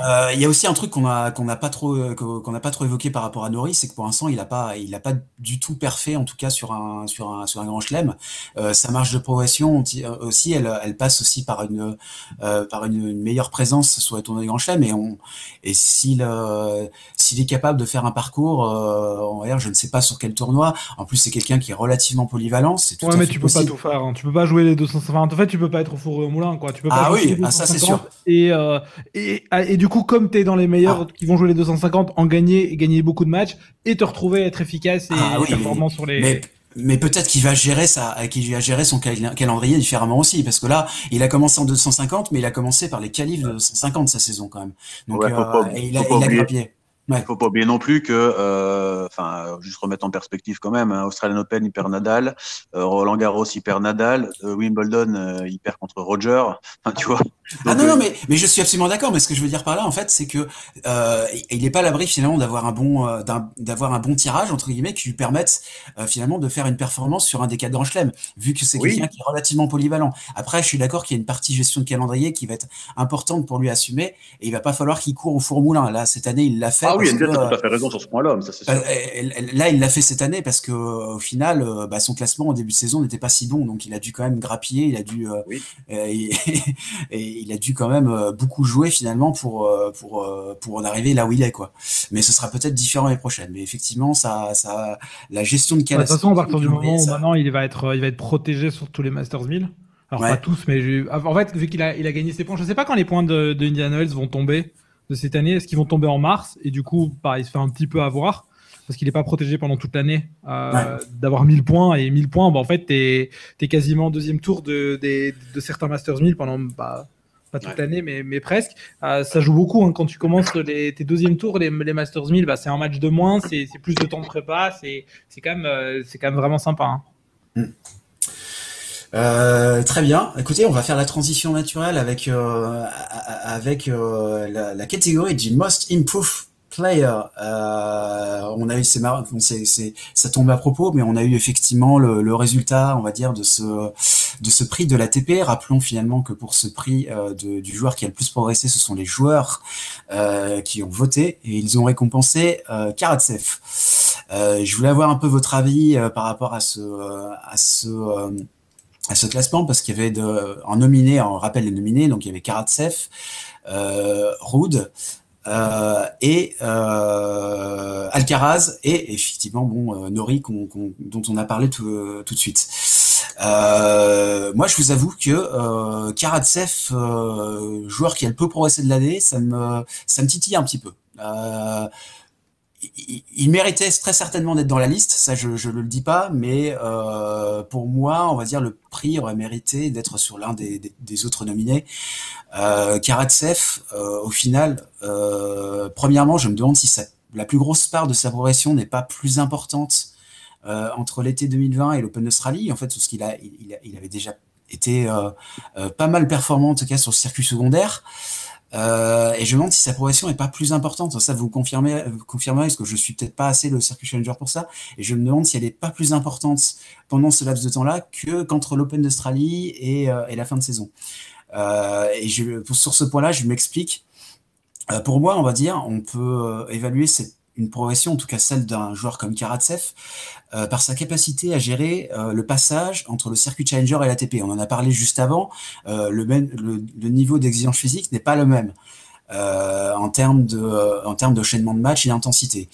Euh, il y a aussi un truc qu'on a qu'on n'a pas trop euh, qu'on n'a pas trop évoqué par rapport à Nori, c'est que pour l'instant il a pas il a pas du tout parfait en tout cas sur un sur un sur un grand chelem. Euh, sa marge de progression aussi, elle elle passe aussi par une par une, meilleure présence sur les tournois de grand chelem et on et s'il s'il est capable de faire un parcours, on va dire, je ne sais pas sur quel tournoi. En plus c'est quelqu'un qui est relativement polyvalent. C'est ouais, mais tu peux pas tout faire. Hein. Tu peux pas jouer les 250. En fait, tu peux pas être au four et au moulin quoi. Tu peux pas ah oui, ah, ça c'est sûr. Et euh, et, et, du coup, comme tu es dans les meilleurs ah. qui vont jouer les 250, en gagner et gagner beaucoup de matchs et te retrouver être efficace et ah performant sur les. Mais, peut-être qu'il va gérer ça, qu'il va gérer son calendrier différemment aussi, parce que là, il a commencé en 250, mais il a commencé par les qualifs de 250 sa saison quand même. Donc, euh, il a, il il faut pas oublier non plus que, euh, enfin, juste remettre en perspective quand même, hein, Australian Open, il perd Nadal, euh, Roland Garros, il perd Nadal, euh, Wimbledon, il perd contre Roger, tu vois. ah non, non, mais, mais je suis absolument d'accord, mais ce que je veux dire par là, en fait, c'est que il n'est pas à l'abri finalement d'avoir un bon, d'avoir un bon tirage, entre guillemets, qui lui permette finalement de faire une performance sur un des quatre grands chelems, vu que c'est quelqu'un qui est relativement polyvalent. Après, je suis d'accord qu'il y a une partie gestion de calendrier qui va être importante pour lui assumer, et il va pas falloir qu'il court au four moulin. Là, cette année, il l'a fait. Ah oui, NJ a tout à fait raison sur ce point-là, ça c'est sûr. Là, il l'a fait cette année parce que au final, bah, son classement au début de saison n'était pas si bon, donc il a dû quand même grappiller, il a dû, oui. et, il a dû quand même beaucoup jouer finalement pour pour pour en arriver là où il est quoi. Mais ce sera peut-être différent les prochaines. Mais effectivement, ça, ça, la gestion de De toute façon, à partir du moment où maintenant il va être, il va être protégé sur tous les Masters 1000. Alors pas tous, mais en fait, vu qu'il a, il a gagné ses points, je sais pas quand les points de, de Indiana Wells vont tomber de cette année. Est-ce qu'ils vont tomber en mars Et du coup, pareil, il se fait un petit peu avoir parce qu'il n'est pas protégé pendant toute l'année euh, d'avoir 1000 points. Et 1000 points, bah, en fait, tu es, quasiment deuxième tour de, de, de certains Masters 1000 pendant bah, pas toute l'année, mais, mais presque. Euh, ça joue beaucoup hein, quand tu commences les, tes deuxièmes tours, les, les Masters 1000, bah, c'est un match de moins, c'est plus de temps de prépa, c'est quand, même, euh, quand même vraiment sympa. Hein. Mm. Euh, très bien. Écoutez, on va faire la transition naturelle avec euh, avec euh, la, catégorie du Most Improved Player. On a eu c'est marrant, ça tombe à propos, mais on a eu effectivement le, le, résultat, on va dire, de ce de ce prix de l'ATP. Rappelons finalement que pour ce prix de, du joueur qui a le plus progressé, ce sont les joueurs qui ont voté et ils ont récompensé Karatsev. je voulais avoir un peu votre avis par rapport à ce à ce à ce classement parce qu'il y avait de, en nominé, on rappelle les nominés, donc il y avait Karatsev, euh, Rude euh, et euh, Alcaraz et effectivement bon euh, Nori dont on a parlé tout, de suite. Moi, je vous avoue que Karatsev, joueur qui a le peu progressé de l'année, ça me ça me titille un petit peu. Il, méritait très certainement d'être dans la liste, ça je ne le dis pas, mais euh, pour moi, on va dire le prix aurait mérité d'être sur l'un des, autres nominés. Euh, Karatsev, euh, au final, premièrement, je me demande si la plus grosse part de sa progression n'est pas plus importante entre l'été 2020 et l'Open d'Australie, en fait, parce qu'il a, avait déjà été pas mal performant, en tout cas sur le circuit secondaire. Euh, et je me demande si sa progression est pas plus importante. Ça, vous confirmez, vous parce que je suis peut-être pas assez le circuit challenger pour ça. Et je me demande si elle est pas plus importante pendant ce laps de temps-là que qu'entre l'Open d'Australie et, euh, la fin de saison. Euh, et sur ce point-là, je m'explique. Pour moi, on va dire, on peut évaluer cette une progression, en tout cas celle d'un joueur comme Karatsev, euh, par sa capacité à gérer euh, le passage entre le circuit challenger et l'ATP. On en a parlé juste avant, euh, le, même, le, niveau d'exigence physique n'est pas le même en termes de en termes d'enchaînement de matchs et d'intensité.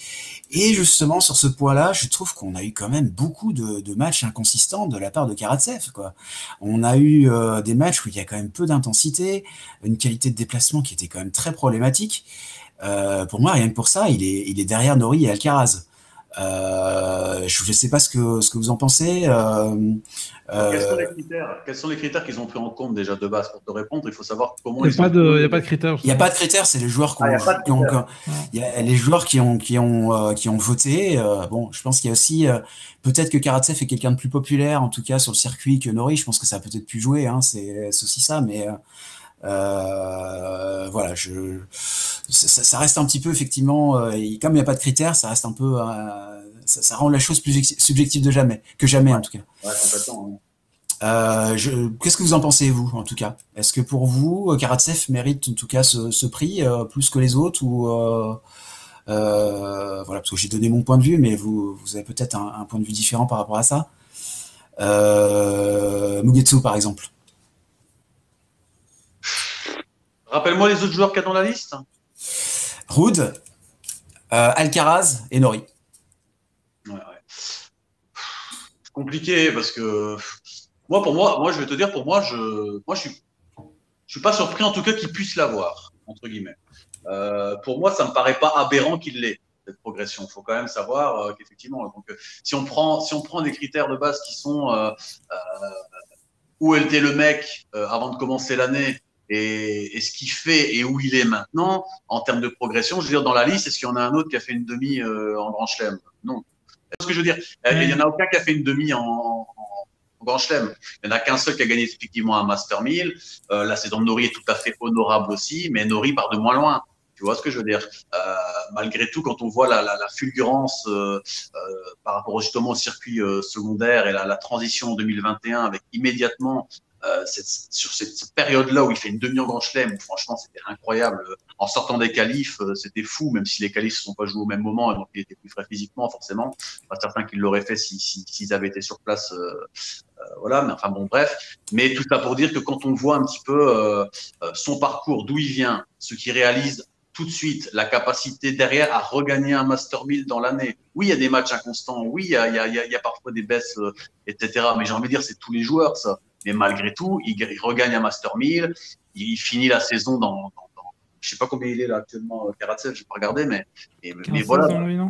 Et justement sur ce point-là, je trouve qu'on a eu quand même beaucoup de, de, matchs inconsistants de la part de Karatsev. Quoi. On a eu des matchs où il y a quand même peu d'intensité, une qualité de déplacement qui était quand même très problématique. Euh, pour moi, rien que pour ça, il est, il est derrière Nori et Alcaraz. Euh, je ne sais pas ce que, ce que vous en pensez. Euh, Quels sont les critères Quels sont les critères qu'ils ont pris en compte déjà de base pour te répondre? Il faut savoir comment. Il n'y a, a, pas de critères. Il n'y a pas de critères. C'est les joueurs qui ont, ah, qui ont, il y a les joueurs qui ont qui ont qui ont voté. bon, je pense qu'il y a aussi peut-être que Karatsev est quelqu'un de plus populaire, en tout cas sur le circuit que Nori. Je pense que ça a peut-être pu jouer. Hein, c'est aussi ça, mais euh, voilà, je, ça, ça, reste un petit peu effectivement, euh, comme il n'y a pas de critères, ça reste un peu, euh, ça, ça, rend la chose plus subjective de jamais, que jamais en tout cas. Ouais, complètement. Euh, Qu'est-ce que vous en pensez vous, en tout cas? Est-ce que pour vous, Karatsev mérite en tout cas ce, ce prix plus que les autres ou voilà, parce que j'ai donné mon point de vue, mais vous, vous avez peut-être un, un, point de vue différent par rapport à ça? Mugetsu, par exemple. Rappelle-moi les autres joueurs qu'il y a dans la liste. Rude, euh, Alcaraz et Nori. Ouais, ouais. C'est compliqué parce que moi, pour moi, moi, je vais te dire, pour moi, je, moi, je suis, je suis pas surpris en tout cas qu'il puisse l'avoir entre guillemets. Euh, pour moi, ça me paraît pas aberrant qu'il l'ait cette progression. Il faut quand même savoir euh, qu'effectivement, donc si on prend, si on prend des critères de base qui sont où était le mec avant de commencer l'année et, et, ce qu'il fait et où il est maintenant en termes de progression. Je veux dire, dans la liste, est-ce qu'il y en a un autre qui a fait une demi euh, en Grand Chelem? Non. ce que je veux dire? Il n'y en a aucun qui a fait une demi en, en, en Grand Chelem. Il n'y en a qu'un seul qui a gagné effectivement un Master 1000. Euh, la saison de Nori est tout à fait honorable aussi, mais Nori part de moins loin. Tu vois ce que je veux dire? Euh, Malgré tout, quand on voit la, la, la fulgurance euh, euh, par rapport justement au circuit euh, secondaire et la, la transition en 2021 avec immédiatement euh, sur cette, période-là où il fait une demi en Grand Chelem, franchement, c'était incroyable. en sortant des qualifs, c'était fou, même si les qualifs ne sont pas joués au même moment, donc il était plus frais physiquement, forcément. Pas certain qu'il l'aurait fait s'ils si, s'ils avaient été sur place. voilà, mais enfin bon, bref. Mais tout ça pour dire que quand on voit un petit peu son parcours, d'où il vient, ce qu'il réalise tout de suite la capacité derrière à regagner un Master 1000 dans l'année. Oui, il y a des matchs inconstants, oui, il y a, il y a, y a parfois des baisses, euh, etc. Mais j'ai envie de dire, c'est tous les joueurs, ça. Mais malgré tout, il, regagne un Master 1000, il finit la saison dans, dans, dans je sais pas combien il est là actuellement, euh, Karatsev, je vais pas regarder, mais, mais, voilà.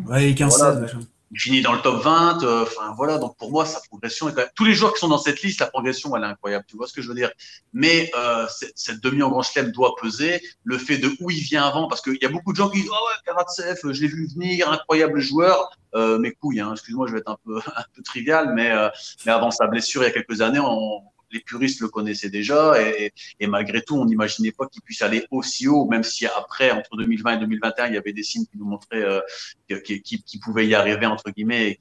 ouais, 15 voilà, il finit dans le top 20. Euh, enfin voilà, donc pour moi, sa progression est quand même... Tous les joueurs qui sont dans cette liste, la progression, elle est incroyable. Tu vois ce que je veux dire? Mais euh, cette demi en Grand Chelem doit peser. Le fait de où il vient avant, parce qu'il y a beaucoup de gens qui disent oh ouais, Karatsev, je l'ai vu venir, incroyable joueur. Euh, mes couilles, hein, excuse-moi, je vais être un peu un peu trivial, mais euh, mais avant sa blessure il y a quelques années, on, les puristes le connaissaient déjà et, malgré tout, on n'imaginait pas qu'il puisse aller aussi haut, même si après, entre 2020 et 2021, il y avait des signes qui nous montraient euh, qu'il pouvait y arriver, entre guillemets, et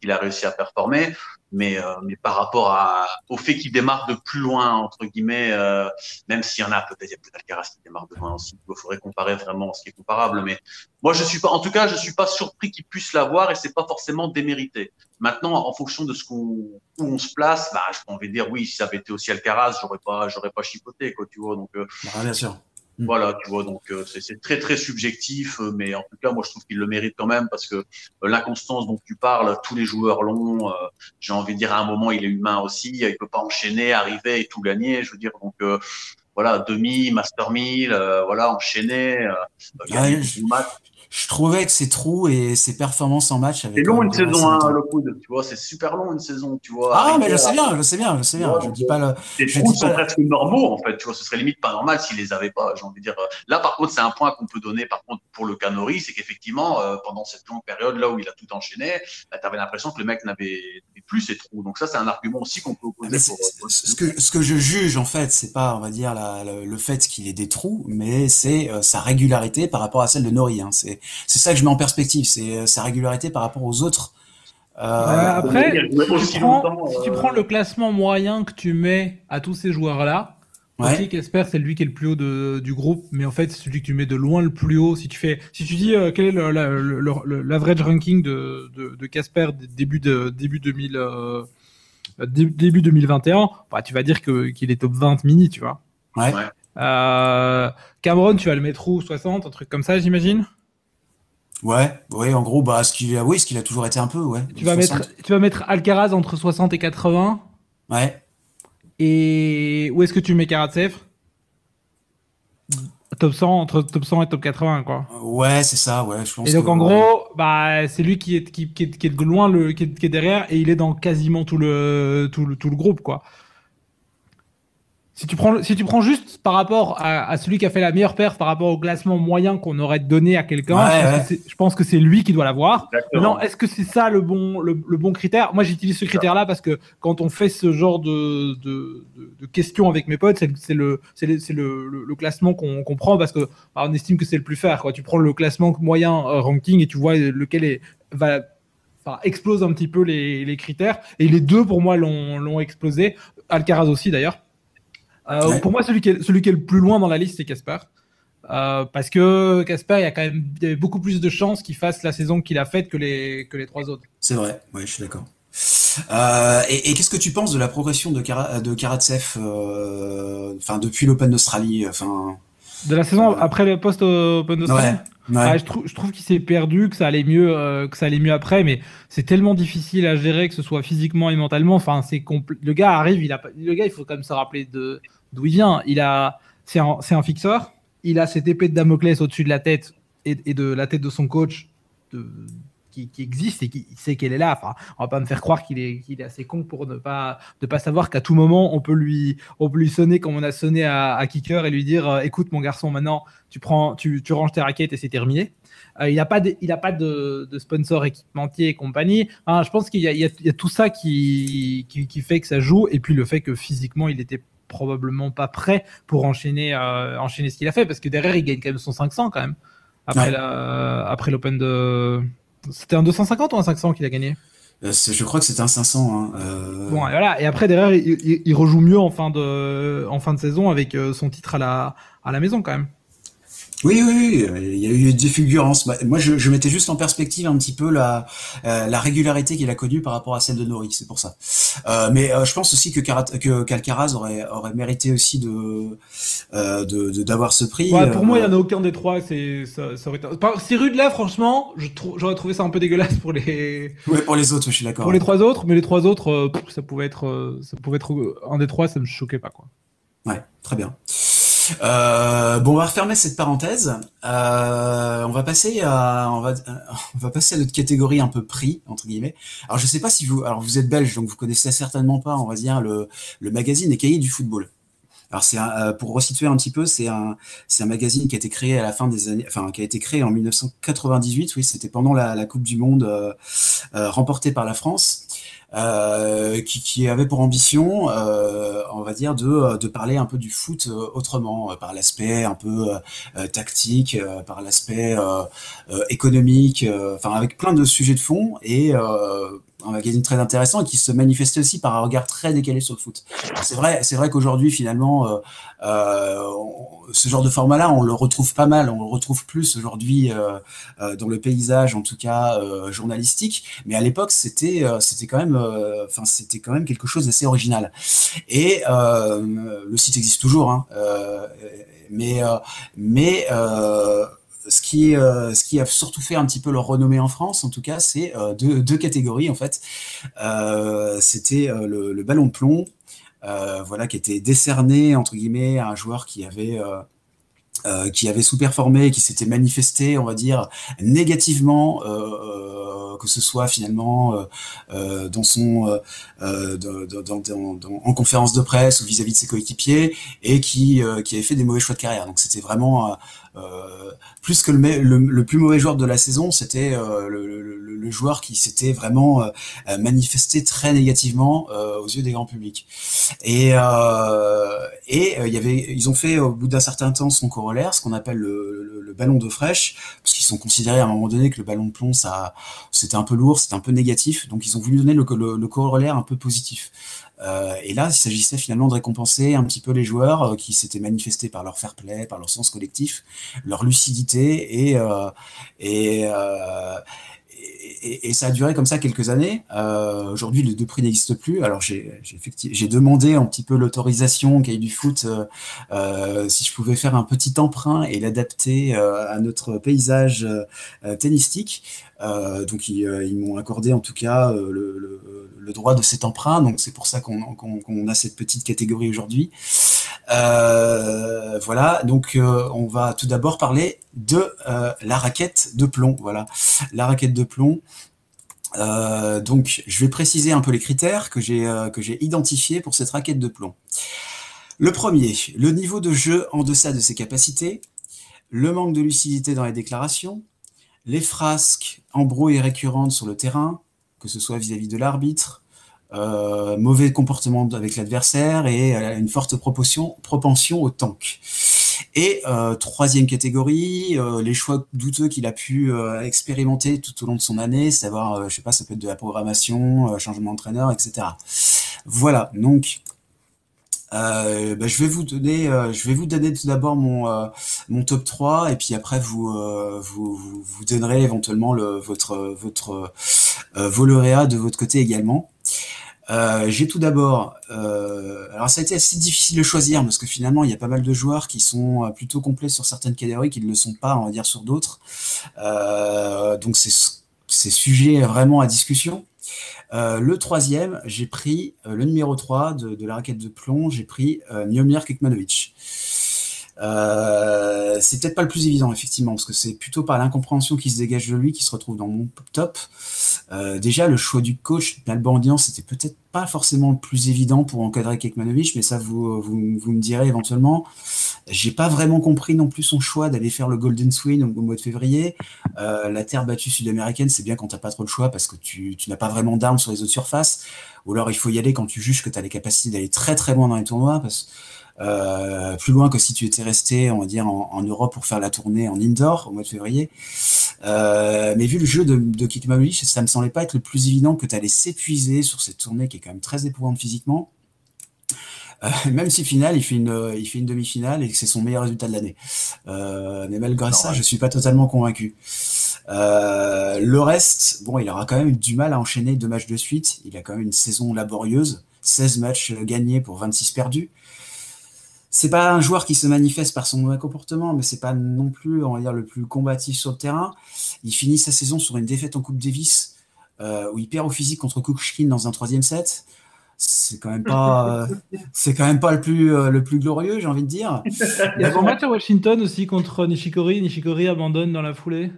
qu'il a réussi à performer mais, euh, mais par rapport à, au fait qu'il démarre de plus loin, entre guillemets, euh, même s'il y en a peut-être, il y a peut-être Alcaraz qui démarre de loin aussi, il faudrait comparer vraiment ce qui est comparable, mais moi je suis pas, en tout cas, je suis pas surpris qu'il puisse l'avoir et c'est pas forcément démérité. Maintenant, en fonction de ce qu'on, où on se place, bah, je peux envie de dire oui, si ça avait été aussi Alcaraz, j'aurais pas, j'aurais pas chipoté, quoi, tu vois, donc. Euh, ah, bien sûr. Mm. Voilà, tu vois, donc euh, c'est très très subjectif, euh, mais en tout cas, moi je trouve qu'il le mérite quand même parce que euh, l'inconstance dont tu parles, tous les joueurs l'ont. J'ai envie de dire à un moment, il est humain aussi, il peut pas enchaîner, arriver et tout gagner. Je veux dire, donc voilà, demi, master 1000, voilà, enchaîner, gagner match je trouvais que ses trous et ses performances en match C'est long une saison, hein, le coup tu vois, c'est super long une saison, tu vois. Ah, mais je sais bien, je sais bien, je sais bien. je dis pas le. Les trous sont presque normaux, en fait, tu vois, ce serait limite pas normal s'ils les avaient pas, j'ai envie de dire. Là, par contre, c'est un point qu'on peut donner, par contre, pour le Canori, c'est qu'effectivement, euh, pendant cette longue période, là où il a tout enchaîné, bah, tu avais l'impression que le mec n'avait plus ses trous. Donc ça, c'est un argument aussi qu'on peut opposer. Pour, ce, que, ce que je juge, en fait, c'est pas, on va dire, le, fait qu'il ait des trous, mais c'est euh, sa régularité par rapport à celle de Nori. Hein. C'est ça que je mets en perspective, c'est euh, sa régularité par rapport aux autres. Euh, après, si tu, prends, si tu, prends, le classement moyen que tu mets à tous ces joueurs-là, ouais. Casper c'est lui qui est le plus haut de, du groupe, mais en fait c'est celui que tu mets de loin le plus haut. Si tu fais, si tu dis quel est l'average ranking de Casper début de début 2000 début 2021, bah, tu vas dire que qu'il est top 20 mini, tu vois. Ouais. Euh, Cameron, tu vas le mettre où 60, un truc comme ça, j'imagine? Ouais, ouais, en gros, bah, ce qu'il a, oui, ce qu'il a toujours été un peu, ouais. Tu vas mettre, tu vas mettre Alcaraz entre 60 et 80. Ouais. Et où est-ce que tu mets Karatsev? Top 100, entre top 100 et top 80, quoi. Ouais, c'est ça, ouais, je pense. Et donc, en gros, bah, c'est lui qui est, qui, qui, est, de loin, le, qui est, qui est, derrière, et il est dans quasiment tout le, tout le, tout le groupe, quoi. Si tu prends, si tu prends juste par rapport à, celui qui a fait la meilleure perf par rapport au classement moyen qu'on aurait donné à quelqu'un, je, pense que c'est lui qui doit l'avoir. Non, est-ce que c'est ça le bon, le, bon critère? Moi, j'utilise ce critère-là parce que quand on fait ce genre de, de, de, questions avec mes potes, c'est le, c'est le, le, classement qu'on prend parce que bah, on estime que c'est le plus faire. Quoi. Tu prends le classement moyen euh, ranking et tu vois lequel est, va Enfin, explose un petit peu les, les, critères. Et les deux, pour moi, l'ont explosé. Alcaraz aussi, d'ailleurs. Euh, pour moi, celui qui, est, celui qui est le plus loin dans la liste, c'est Casper. Euh, parce que Casper, il y a quand même il y beaucoup plus de chances qu'il fasse la saison qu'il a faite que les, que les trois autres. C'est vrai, oui, je suis d'accord. Euh, et, et qu'est-ce que tu penses de la progression de, de Karatsev euh, enfin, depuis l'Open d'Australie enfin, De la saison après le post-Open d'Australie ah, je, trouve, je trouve qu'il s'est perdu, que ça allait mieux, euh, que ça allait mieux après, mais c'est tellement difficile à gérer, que ce soit physiquement et mentalement. Enfin, c'est le gars arrive, il a, le gars, il faut quand même se rappeler de d'où il vient. Il a, c'est un, un fixeur. Il a cette épée de Damoclès au-dessus de la tête et, et, de la tête de son coach de, qui, existe et qui sait qu'elle est là. Enfin, on va pas me faire croire qu'il est, qu'il est assez con pour ne pas, ne pas savoir qu'à tout moment on peut lui, on peut lui sonner comme on a sonné à, à Kicker et lui dire, euh, écoute mon garçon, maintenant tu prends, tu, tu ranges tes raquettes et c'est terminé. Euh, il n'a pas, de, il a pas de, de, sponsor équipementier et compagnie. je pense qu'il y, y, y a, tout ça qui, qui, qui, fait que ça joue et puis le fait que physiquement il était probablement pas prêt pour enchaîner, euh, enchaîner ce qu'il a fait parce que derrière il gagne quand même son 500 quand même après après l'Open de c'était un 250 ou un 500 qu'il a gagné? Euh, je crois que c'était un 500. Hein, euh. Bon, et voilà. Et après, derrière, il, rejoue mieux en fin de, en fin de saison avec euh, son titre à la, à la maison, quand même. Oui, oui, oui, il y a eu des fulgurances. Moi, je, je mettais juste en perspective un petit peu la, euh, la régularité qu'il a connue par rapport à celle de Nori, c'est pour ça. Euh, mais euh, je pense aussi que, que qu'Alcaraz aurait, aurait mérité aussi de, de, d'avoir ce prix. Ouais, pour moi, il y en a aucun des trois. C'est ça, ça aurait été... Ces rudes là, franchement, j'aurais trouvé ça un peu dégueulasse pour les. Ouais, pour les autres, je suis d'accord. Pour les trois autres, mais les trois autres, ça pouvait être, ça pouvait être un des trois, ça me choquait pas quoi. Ouais, très bien. Euh, bon, on va refermer cette parenthèse. Euh, on va passer à, on va, on va passer à notre catégorie un peu prix entre guillemets. Alors, je sais pas si vous, alors vous êtes belge, donc vous connaissez certainement pas, on va dire le, le magazine des cahiers du football. Alors c'est euh, pour resituer un petit peu, c'est un c'est un magazine qui a été créé à la fin des années, enfin qui a été créé en 1998. Oui, c'était pendant la, Coupe du Monde remportée par la France. Euh, qui, qui, avait pour ambition, euh, on va dire, de, de, parler un peu du foot euh, autrement, par l'aspect un peu tactique, par l'aspect économique, enfin avec plein de sujets de fond et un magazine très intéressant qui se manifestait aussi par un regard très décalé sur le foot. C'est vrai, c'est vrai qu'aujourd'hui finalement, euh, euh, ce genre de format-là, on le retrouve pas mal, on le retrouve plus aujourd'hui euh, dans le paysage, en tout cas journalistique. Mais à l'époque, c'était, c'était quand même, enfin, c'était quand même quelque chose d'assez original. Et le site existe toujours, hein, mais, mais ce qui, euh, ce qui a surtout fait un petit peu leur renommée en France, en tout cas, c'est euh, deux, catégories en fait. Euh, C'était le, ballon de plomb, voilà, qui était décerné entre guillemets à un joueur qui avait qui avait sous-performé, qui s'était manifesté, on va dire, négativement, que ce soit finalement dans son, en conférence de presse ou vis-à-vis -vis de ses coéquipiers, et qui, qui avait fait des mauvais choix de carrière. Donc c'était vraiment plus que le, le, le, plus mauvais joueur de la saison, c'était le, le, joueur qui s'était vraiment manifesté très négativement aux yeux des grands publics. Et, et il y avait, ils ont fait au bout d'un certain temps son corollaire, ce qu'on appelle le, ballon d'eau fraîche, parce qu'ils sont considérés à un moment donné que le ballon de plomb, ça, c'était un peu lourd, c'était un peu négatif, donc ils ont voulu donner le, corollaire un peu positif. Euh, et là, il s'agissait finalement de récompenser un petit peu les joueurs euh, qui s'étaient manifestés par leur fair play, par leur sens collectif, leur lucidité et, euh, et, euh, et, et, ça a duré comme ça quelques années. Euh, Aujourd'hui, les deux prix n'existent plus. Alors, j'ai demandé un petit peu l'autorisation au cahier du foot euh, euh, si je pouvais faire un petit emprunt et l'adapter euh, à notre paysage euh, tennistique. Euh, donc ils, ils m'ont accordé en tout cas le, le, le, droit de cet emprunt. Donc c'est pour ça qu'on qu qu a cette petite catégorie aujourd'hui. Euh, voilà, donc euh, on va tout d'abord parler de euh, la raquette de plomb. Voilà, la raquette de plomb. Donc, je vais préciser un peu les critères que j'ai identifiés pour cette raquette de plomb. Le premier, le niveau de jeu en deçà de ses capacités, le manque de lucidité dans les déclarations, les frasques embrouilles récurrentes sur le terrain, que ce soit vis-à-vis -vis de l'arbitre, euh, mauvais comportement avec l'adversaire et euh, une forte proportion, propension au tank. Et euh, troisième catégorie, euh, les choix douteux qu'il a pu euh, expérimenter tout au long de son année, savoir, euh, je sais pas, ça peut être de la programmation, changement d'entraîneur, etc. Voilà, donc euh, bah, je vais vous donner, euh, je vais vous donner tout d'abord mon euh, mon top 3 et puis après vous vous, vous, vous donnerez éventuellement le votre votre vos lauréats de votre côté également. Euh, j'ai tout d'abord, euh, alors ça a été assez difficile de choisir parce que finalement il y a pas mal de joueurs qui sont plutôt complets sur certaines catégories qui ne le sont pas, on va dire sur d'autres. Euh, donc c'est c'est sujet vraiment à discussion. Euh, le troisième, j'ai pris euh, le numéro 3 de, de, la raquette de plomb, j'ai pris euh, Miomir Kekmanovic. Euh, c'est peut-être pas le plus évident, effectivement, parce que c'est plutôt par l'incompréhension qui se dégage de lui qui se retrouve dans mon top. Euh, déjà, le choix du coach, Nalbandian, c'était peut-être pas forcément le plus évident pour encadrer Kekmanovic, mais ça, vous, vous, vous me direz éventuellement. J'ai pas vraiment compris non plus son choix d'aller faire le Golden Swing au, mois de février. Euh, la terre battue sud-américaine, c'est bien quand t'as pas trop le choix parce que tu, tu n'as pas vraiment d'armes sur les autres surfaces. Ou alors il faut y aller quand tu juges que tu as les capacités d'aller très très loin dans les tournois. Euh, plus loin que si tu étais resté, on va dire, en, en, Europe pour faire la tournée en indoor au mois de février. Euh, mais vu le jeu de, de Kikmanovic, ça me semblait pas être le plus évident que tu allais s'épuiser sur cette tournée qui est quand même très éprouvante physiquement. même si final, il fait une, il fait une demi-finale et que c'est son meilleur résultat de l'année. mais malgré ça, je suis pas totalement convaincu. le reste, bon, il aura quand même eu du mal à enchaîner deux matchs de suite. Il a quand même une saison laborieuse, 16 matchs gagnés pour 26 perdus c'est pas un joueur qui se manifeste par son mauvais comportement, mais c'est pas non plus, on va dire, le plus combatif sur le terrain. Il finit sa saison sur une défaite en Coupe Davis, euh, où il perd au physique contre Kukushkin dans un troisième set. C'est quand même pas, euh, c'est quand même pas le plus, euh, le plus glorieux, j'ai envie de dire. Il y a son match à Washington aussi contre Nishikori. Nishikori abandonne dans la foulée.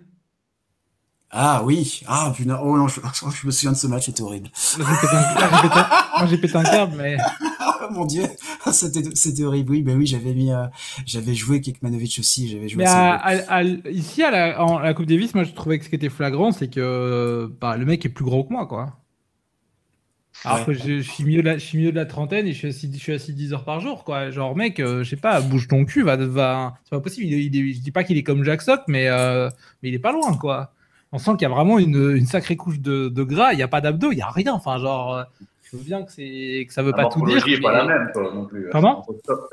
Ah oui, ah putain, oh non, je, me souviens de ce match, c'était horrible. Moi j'ai pété, un câble, mais. Oh mon dieu, c'était horrible. Oui, ben oui, j'avais mis, euh, j'avais joué Kekmanovic aussi, j'avais joué. Mais ici à la, en, la Coupe Davis, moi je trouvais que ce qui était flagrant, c'est que bah, le mec est plus gros que moi, quoi. Alors que je, suis mieux de la, je suis mieux de la trentaine et je suis assis, je suis assis 10 heures par jour, quoi. Genre, mec, euh, je sais pas, bouge ton cul, va, va... c'est pas possible. Il, je dis pas qu'il est comme Jack Sock, mais, euh, mais il est pas loin, quoi on sent qu'il y a vraiment une, sacrée couche de, gras. Il n'y a pas d'abdos, il n'y a rien. Enfin, genre, euh, je veux bien que, c'est, que ça veut pas tout dire. La morphologie n'est pas la même, non plus. Comment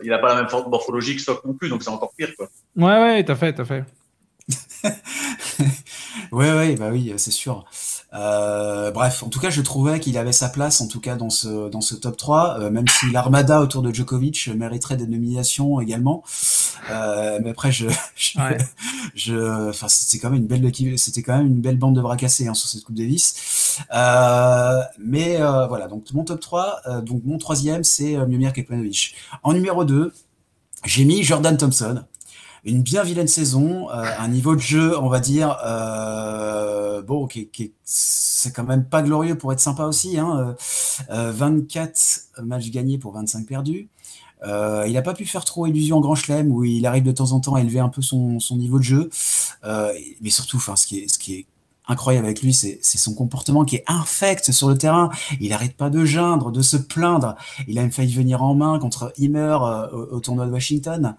Il n'a pas la même morphologie que Stock non plus, donc c'est encore pire, quoi. Ouais, ouais, t'as fait, t'as fait. ouais, ouais, bah oui, c'est sûr. Euh, bref, en tout cas, je trouvais qu'il avait sa place, en tout cas dans ce dans ce top 3, euh, même si l'armada autour de Djokovic mériterait des nominations également. Euh, mais après, je, je, enfin, c'était quand même une belle c'était quand même une belle bande de bras cassés hein, sur cette Coupe Davis. mais voilà, donc mon top 3, donc mon troisième, c'est Miomir Kekmanovic. En numéro 2, j'ai mis Jordan Thompson une bien vilaine saison, euh, un niveau de jeu, on va dire, euh, bon, qui, c'est quand même pas glorieux pour être sympa aussi. Hein, euh, 24 matchs gagnés pour 25 perdus. Il n'a pas pu faire trop illusion en Grand Chelem où il arrive de temps en temps à élever un peu son, niveau de jeu. Mais surtout, ce qui est, incroyable avec lui, c'est son comportement qui est infect sur le terrain. Il n'arrête pas de geindre, de se plaindre. Il a même failli venir en main contre Himmer au, tournoi de Washington.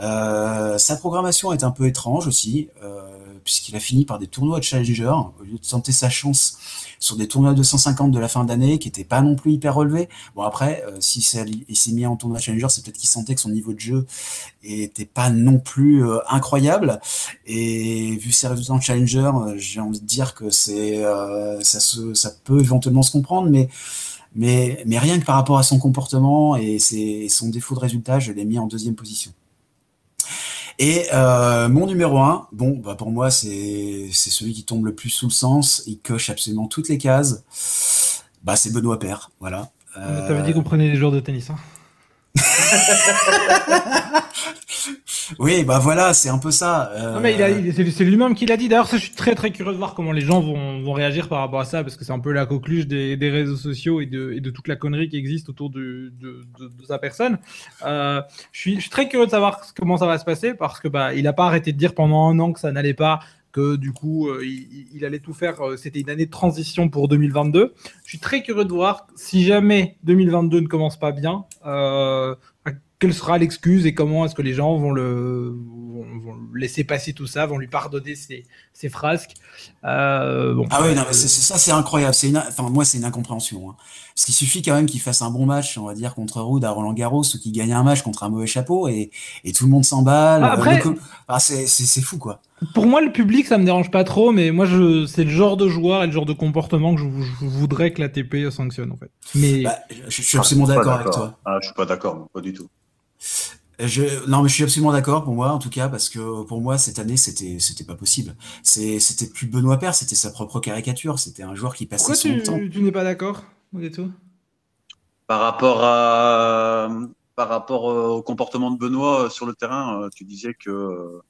Euh, sa programmation est un peu étrange aussi, euh, puisqu'il a fini par des tournois de Challenger, au lieu de tenter sa chance sur des tournois de 250 de la fin d'année, qui n'étaient pas non plus hyper relevés. Bon après, euh, si il s'est mis en tournoi Challenger, c'est peut-être qu'il sentait que son niveau de jeu était pas non plus incroyable. Et vu ses résultats en Challenger, j'ai envie de dire que c'est ça, ça peut éventuellement se comprendre, mais mais, rien que par rapport à son comportement et ses, son défaut de résultat, je l'ai mis en deuxième position. Et euh, mon numéro 1, bon, bah pour moi, c'est celui qui tombe le plus sous le sens. Il coche absolument toutes les cases. Bah, c'est Benoît Père, voilà. Euh... T'avais dit qu'on prenait des joueurs de tennis, hein oui, bah voilà, c'est un peu ça. Euh... mais c'est lui-même qui l'a dit. D'ailleurs, je suis très très curieux de voir comment les gens vont, vont réagir par rapport à ça, parce que c'est un peu la coqueluche des, des, réseaux sociaux et de, de toute la connerie qui existe autour de, de, de, sa personne. Euh, je, suis, je suis très curieux de savoir comment ça va se passer, parce que bah, il n'a pas arrêté de dire pendant un an que ça n'allait pas, que du coup, euh, il, allait tout faire. Euh, c'était une année de transition pour 2022. Je suis très curieux de voir si jamais 2022 ne commence pas bien. Euh, quelle sera l'excuse et comment est-ce que les gens vont le laisser passer tout ça, vont lui pardonner ses, frasques. Ah oui, ça c'est incroyable. Moi c'est une incompréhension. Hein. Parce qu'il suffit quand même qu'il fasse un bon match, on va dire contre Rude à Roland Garros ou qu'il gagne un match contre un mauvais chapeau et, et tout le monde s'emballe. Ah, après, ah, c'est, c'est, fou quoi. Pour moi le public ça me dérange pas trop, mais moi je c'est le genre de joueur et le genre de comportement que je, voudrais que la TP sanctionne en fait. Mais bah, je, suis absolument d'accord avec toi. Ah, je suis pas d'accord, pas du tout. Je, non, mais je suis absolument d'accord pour moi, en tout cas, parce que pour moi, cette année, c'était, c'était pas possible. C'était plus Benoît Père, c'était sa propre caricature. C'était un joueur qui passait Pourquoi son tu, temps. tu n'es pas d'accord, Par rapport à, par rapport au comportement de Benoît sur le terrain, tu disais que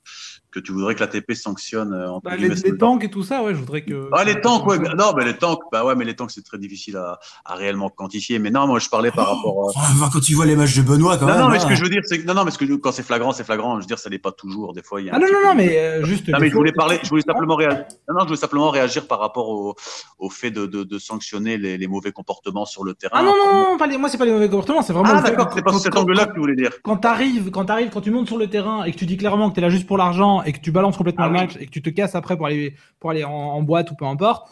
que tu voudrais que la TP sanctionne euh, en bah, les, les tanks et tout ça, ouais, je voudrais que. Ah, les tanks, ouais, non, mais les tanks, bah ouais, mais les tanks, c'est très difficile à, à, réellement quantifier. Mais non, moi, je parlais par rapport. À... Oh, quand tu vois les matchs de Benoît, quand non, même. Non, mais ce que je veux dire, c'est que, non, non, mais ce que quand c'est flagrant, c'est flagrant. Je veux dire, ça n'est pas toujours. Des fois, il y a. Ah non, non, non, mais euh, juste. Non, mais je voulais parler, je voulais simplement réagir. Non, non, je voulais simplement réagir par rapport au, au fait de, de, de sanctionner les, les, mauvais comportements sur le terrain. Ah non, non, non, pas les... moi, c'est pas les mauvais comportements, c'est vraiment. Ah d'accord, c'est pas cet angle-là que tu voulais dire. Quand t'arrives, quand t'arrives, quand tu montes sur le terrain et que tu dis clairement que t'es là juste pour l'argent et que tu balances complètement ah, le match et que tu te casses après pour aller, pour aller en, en boîte ou peu importe,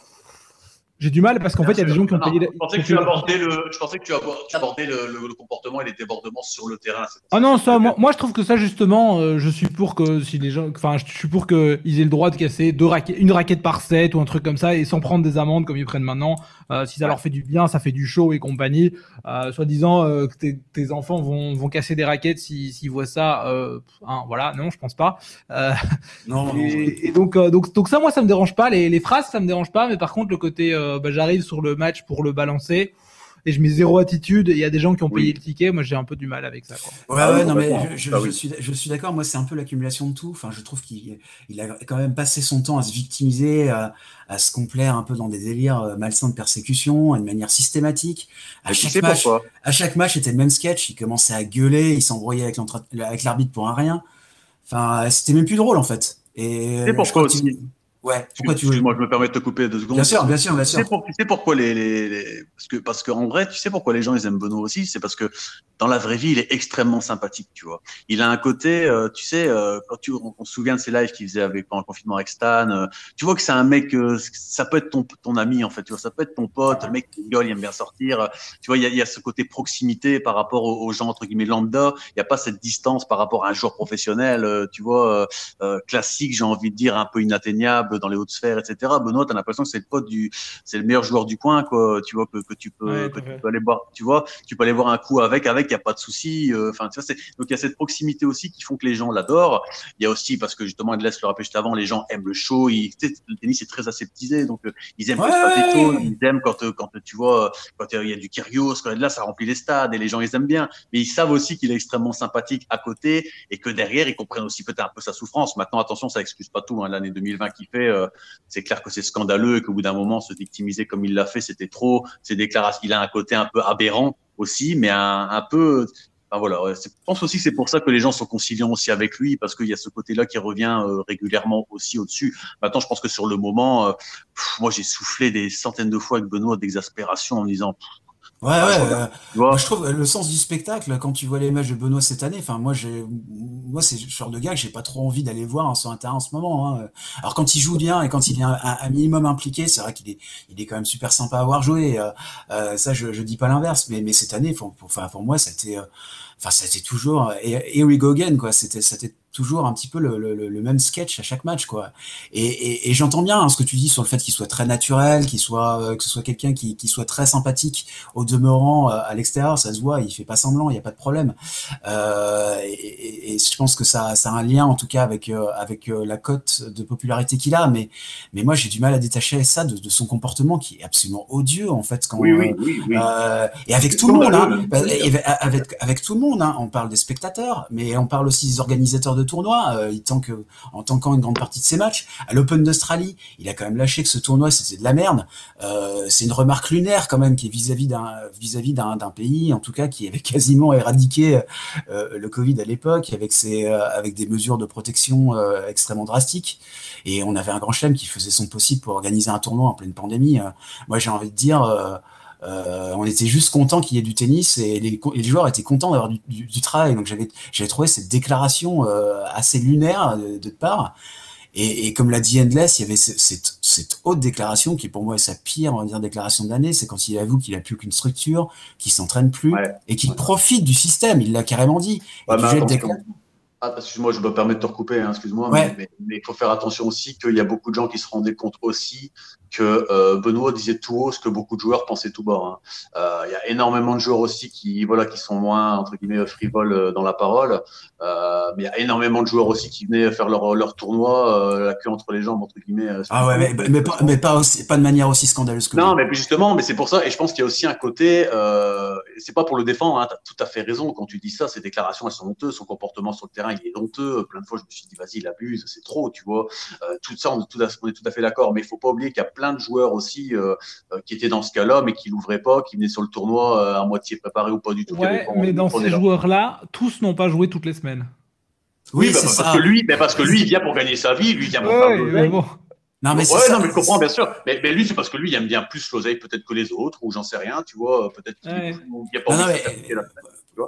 J'ai du mal parce qu'en fait, il y a des gens qui ont payé. Je pensais que tu abordais le, je pensais que tu abordais le, comportement et les débordements sur le terrain. Ah non, ça, moi, je trouve que ça justement, euh, je suis pour que si les gens, enfin, je suis pour qu'ils aient le droit de casser deux raquettes, une raquette par set ou un truc comme ça et sans prendre des amendes comme ils prennent maintenant. Euh, si ça leur fait du bien, ça fait du show et compagnie. Euh, soit disant euh, que tes, tes, enfants vont, vont casser des raquettes s'ils si, voient ça. Hein, voilà, non, je pense pas. non. Et, et donc, donc, donc ça, moi, ça me dérange pas. Les, les phrases, ça me dérange pas, mais par contre, le côté, bah, j'arrive sur le match pour le balancer et je mets zéro attitude. Il y a des gens qui ont payé le ticket. Moi, j'ai un peu du mal avec ça. Quoi. Ouais, ouais, non, mais je, je, suis, je suis d'accord. Moi, c'est un peu l'accumulation de tout. Enfin, je trouve qu'il il a quand même passé son temps à se victimiser, à, à, se complaire un peu dans des délires euh, malsains de persécution, de manière systématique. À chaque, match, à chaque match, c'était le même sketch. Il commençait à gueuler, il s'embrouillait avec l'arbitre pour un rien. Enfin, c'était même plus drôle en fait. Et c'est pourquoi aussi? Ouais, pourquoi tu veux Moi, je me permets de te couper deux secondes. Bien sûr, bien sûr, bien sûr. Tu sais, pourquoi les, les, parce que parce qu'en vrai, tu sais pourquoi les gens ils aiment Benoît aussi, c'est parce que dans la vraie vie, il est extrêmement sympathique, tu vois. Il a un côté, euh, tu sais, euh, quand tu on, se souvient de ses lives qu'il faisait avec pendant le confinement avec Stan, euh, tu vois que c'est un mec, ça peut être ton ton ami en fait, tu vois, ça peut être ton pote, un mec qui rigole, il aime bien sortir. tu vois, il y a, y a, ce côté proximité par rapport aux, gens entre guillemets lambda. Il y a pas cette distance par rapport à un joueur professionnel, tu vois, classique, j'ai envie de dire un peu inatteignable dans les hautes sphères, etc. Benoît, t'as l'impression que c'est le pote du, c'est le meilleur joueur du coin, quoi. Tu vois que, que tu peux, que tu peux aller voir, tu vois, tu peux aller voir un coup avec, avec, il y a pas de souci. Euh, enfin, tu vois, c'est donc il y a cette proximité aussi qui font que les gens l'adorent. Il y a aussi parce que justement, laisse le rappel juste avant, les gens aiment le show. Ils, le tennis est très aseptisé, donc euh, ils aiment ouais. ils aiment quand, euh, quand tu vois, quand il y a du Kyrgios, quand là, ça remplit les stades et les gens ils aiment bien. Mais ils savent aussi qu'il est extrêmement sympathique à côté et que derrière, ils comprennent aussi peut-être un peu sa souffrance. Maintenant, attention, ça excuse pas tout. Hein, L'année 2020 qui fait, c'est clair que c'est scandaleux et qu'au bout d'un moment, se victimiser comme il l'a fait, c'était trop. Ses déclarations, il a un côté un peu aberrant aussi, mais un, un peu. Enfin, voilà, je pense aussi que c'est pour ça que les gens sont conciliants aussi avec lui, parce qu'il y a ce côté-là qui revient euh, régulièrement aussi au-dessus. Maintenant, je pense que sur le moment, euh, moi j'ai soufflé des centaines de fois avec Benoît d'exaspération en me disant Ouais, ouais. Euh, je trouve le sens du spectacle quand tu vois les matchs de Benoît cette année. Enfin, moi, j'ai, moi, c'est le genre de gars que j'ai pas trop envie d'aller voir hein, sur un terrain en ce moment. Hein. Alors, quand il joue bien et quand il est un, minimum impliqué, c'est vrai qu'il est, il est quand même super sympa à avoir joué. Euh, euh, ça, je, je dis pas l'inverse, mais, mais cette année, pour, pour, pour moi, c'était, enfin, c'était toujours. Et, we go again, quoi. C'était, c'était toujours un petit peu le, le, le, même sketch à chaque match, quoi. Et, et, et j'entends bien hein, ce que tu dis sur le fait qu'il soit très naturel, qu'il soit, euh, que ce soit quelqu'un qui, qui, soit très sympathique au demeurant euh, à l'extérieur, ça se voit, il fait pas semblant, il n'y a pas de problème. Euh, et, et, je pense que ça, ça a un lien, en tout cas, avec avec la cote de popularité qu'il a. Mais mais moi, j'ai du mal à détacher ça de, de, son comportement qui est absolument odieux, en fait. Quand, oui, oui, oui, et avec tout, le monde, hein, avec avec tout le monde, on parle des spectateurs, mais on parle aussi des organisateurs de tournoi, euh, il tant que, en tankant une grande partie de ses matchs. À l'Open d'Australie, il a quand même lâché que ce tournoi c'était de la merde. Euh, c'est une remarque lunaire quand même qui est vis-à-vis d'un vis-à-vis d'un pays, en tout cas qui avait quasiment éradiqué euh, le Covid à l'époque avec ses avec des mesures de protection extrêmement drastiques. Et on avait un grand chelem qui faisait son possible pour organiser un tournoi en pleine pandémie. moi, j'ai envie de dire euh, on était juste content qu'il y ait du tennis et les, les joueurs étaient contents d'avoir du, du, du, travail. Donc j'avais trouvé cette déclaration euh, assez lunaire de, de part. Et, et, comme l'a dit Endless, il y avait cette, cette, haute déclaration qui pour moi est sa pire on va dire, déclaration de l'année, c'est quand il avoue qu'il a plus qu'une structure, qu'il s'entraîne plus et qu'il profite du système. Il l'a carrément dit. Ouais, ah, excuse-moi, je me permets de te recouper, hein, excuse-moi, mais il faut faire attention aussi qu'il y a beaucoup de gens qui se rendaient compte aussi que euh, Benoît disait tout haut ce que beaucoup de joueurs pensaient tout bas. Hein. Euh, il y a énormément de joueurs aussi qui, voilà, qui sont moins entre guillemets frivoles euh, dans la parole, euh, mais il y a énormément de joueurs aussi qui venaient faire leur, leur tournoi la queue entre les jambes entre guillemets. ah ouais, mais, mais, pas, mais pas, aussi, pas de manière aussi scandaleuse que non, mais justement, mais c'est pour ça, et je pense qu'il y a aussi un côté, c'est pas pour le défendre, hein, tu as tout à fait raison quand tu dis ça, ces déclarations elles sont honteuses, son comportement sur le terrain il est honteux. Plein de fois je me suis dit vas-y il abuse, c'est trop, tu vois. tout ça on est tout à, on est tout à fait d'accord, mais il faut pas oublier qu'il y a plein de joueurs aussi euh, euh, qui étaient dans ce cas-là, mais qui l'ouvraient pas, qui venaient sur le tournoi euh, à moitié préparé ou pas du tout. Ouais, mais dans ces joueurs-là, tous n'ont pas joué toutes les semaines. Oui, bah, parce que lui, mais parce que lui, il vient pour gagner sa vie, lui il vient pour ouais, bon. Non, mais ouais, non, mais je comprends, bien sûr. Mais, lui, c'est parce que lui, il aime bien plus l'oseille peut-être que les autres, ou j'en sais rien, tu vois. Peut-être qu'il n'y a pas envie de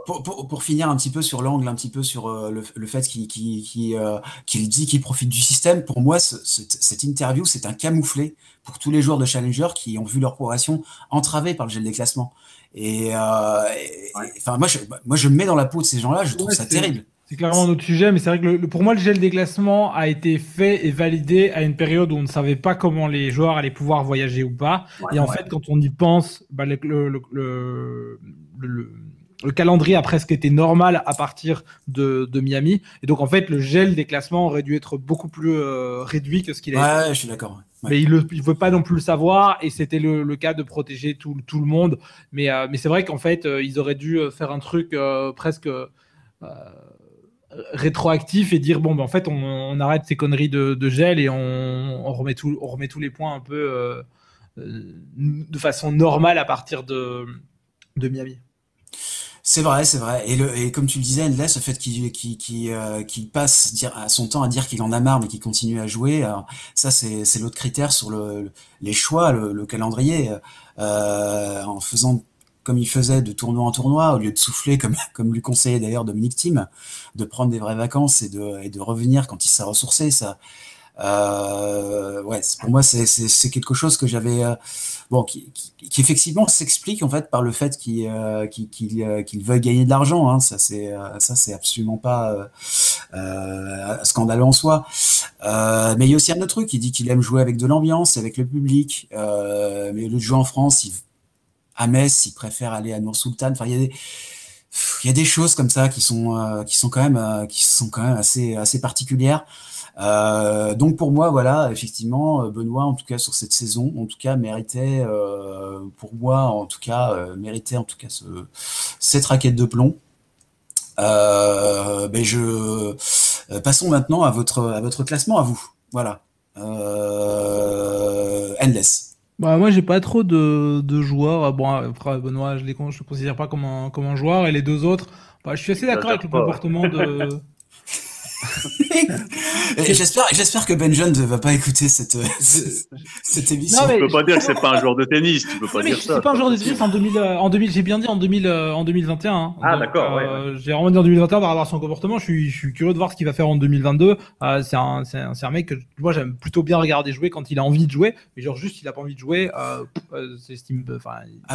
pour, pour, pour, finir un petit peu sur l'angle, un petit peu sur euh, le, le, fait qu'il qu'il euh, dit qu'il profite du système, pour moi, ce, cette interview, c'est un camouflet pour tous les joueurs de Challenger qui ont vu leur progression entravée par le gel des classements. Et, euh, enfin, moi, je, moi, je me mets dans la peau de ces gens-là, je trouve ça terrible. C'est clairement notre sujet, mais c'est vrai que le, pour moi, le gel des classements a été fait et validé à une période où on ne savait pas comment les joueurs allaient pouvoir voyager ou pas. et en fait, quand on y pense, bah, le, le, le calendrier a presque été normal à partir de, de, Miami. Et donc, en fait, le gel des classements aurait dû être beaucoup plus euh, réduit que ce qu'il a ouais, je suis d'accord. Mais il ne veut pas non plus le savoir. Et c'était le, le, cas de protéger tout, tout le monde. Mais, euh, mais c'est vrai qu'en fait, euh, ils auraient dû faire un truc presque rétroactif et dire bon, ben, en fait, on, arrête ces conneries de, gel et on, remet tout, on remet tous les points un peu de façon normale à partir de, de Miami. C'est vrai, c'est vrai. Et, le, et comme tu le disais, laisse le fait qu'il qu'il euh, passe dire, à son temps à dire qu'il en a marre, mais qu'il continue à jouer, ça c'est l'autre critère sur le, les choix, le, calendrier, euh, en faisant comme il faisait de tournoi en tournoi, au lieu de souffler, comme, comme lui conseillait d'ailleurs Dominique Thiem, de prendre des vraies vacances et de, de revenir quand il s'est ressourcé. Ça, euh, ouais, pour moi, c'est quelque chose que j'avais, euh, bon, qui, qui, effectivement s'explique en fait par le fait qu'il euh, qu'il euh, veuille gagner de l'argent. Hein. Ça, c'est ça, c'est absolument pas scandaleux en soi. mais il y a aussi un autre truc. Il dit qu'il aime jouer avec de l'ambiance, avec le public. mais de jouer en France, il, à Metz, il préfère aller à Nour Sultan. Enfin, il y a des choses comme ça qui sont qui sont quand même qui sont quand même assez assez particulières. Euh, donc pour moi, voilà, effectivement, euh, Benoît, en tout cas sur cette saison, en tout cas méritait, euh, pour moi, en tout cas, méritait en tout cas ce, cette raquette de plomb. ben passons maintenant à votre à votre classement à vous. Voilà. Endless. Bah, moi, j'ai pas trop de, de joueurs. Bon, après, Benoît, je ne le considère pas comme un, comme un joueur. Et les deux autres, bah, je suis assez d'accord avec le comportement de, j'espère, j'espère que Ben John ne va pas écouter cette, cette émission. Non, mais, tu peux pas dire que c'est pas un joueur de tennis. Tu peux pas dire ça. C'est pas un joueur de tennis en 2000, euh, en 2000, j'ai bien dit en 2000, euh, en 2021. Hein. Ah, d'accord, euh, J'ai vraiment dit en 2021 par rapport à son comportement. Je suis, je suis curieux de voir ce qu'il va faire en 2022. Euh, c'est un, c'est un, un, mec que moi j'aime plutôt bien regarder jouer quand il a envie de jouer. Mais genre juste, il a pas envie de jouer, euh, c'est Steam, enfin. À,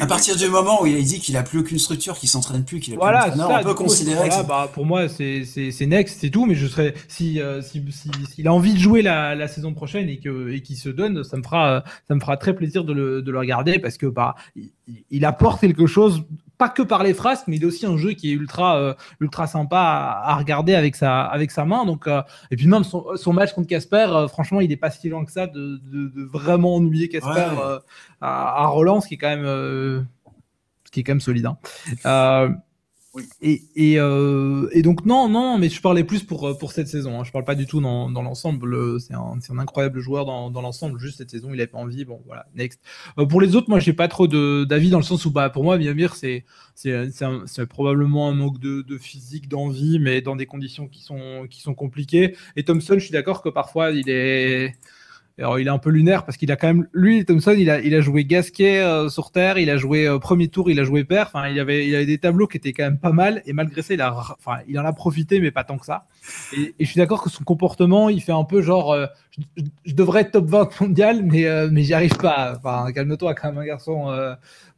à, partir du moment où il a dit qu'il a plus aucune structure, qu'il s'entraîne plus, qu'il a plus voilà, ça, on peut considérer. Voilà, bah, pour moi, c'est, c'est, c'est next, c'est tout. Mais je serais, si, si, si, s'il a envie de jouer la, la saison prochaine et que, et qu'il se donne, ça me fera, ça me fera très plaisir de le, de le regarder parce que, bah, il, il apporte quelque chose pas que par les phrases, mais il est aussi un jeu qui est ultra, euh, ultra sympa à, regarder avec sa, avec sa main. Donc, euh, et puis même son, son match contre Casper, euh, franchement, il est pas si loin que ça de, de, de vraiment ennuyer Casper à, à, Roland, ce qui est quand même, ce qui est quand même solide. Hein. Euh, et, donc non, non, mais je parlais plus pour, euh, pour cette saison. Hein. Je parle pas du tout dans, dans l'ensemble. C'est un, un, incroyable joueur dans, dans l'ensemble. Juste cette saison, il avait pas envie. Bon, voilà, next. Euh, pour les autres, moi, j'ai pas trop d'avis dans le sens où, bah, pour moi, Miamir, c'est c'est probablement un manque de, de physique, d'envie, mais dans des conditions qui sont qui sont compliquées. Et Thompson, je suis d'accord que parfois, il est alors, il est un peu lunaire parce qu'il a quand même, lui, Thompson, il a, joué Gasquet euh, sur terre, il a joué euh, premier tour, il a joué père. Enfin, il avait, il avait des tableaux qui étaient quand même pas mal. Et malgré ça, il en a profité, mais pas tant que ça. Et, je suis d'accord que son comportement, il fait un peu genre, euh, je, devrais être top 20 mondial, mais, mais j'y arrive pas. Enfin, calme-toi quand même, un garçon.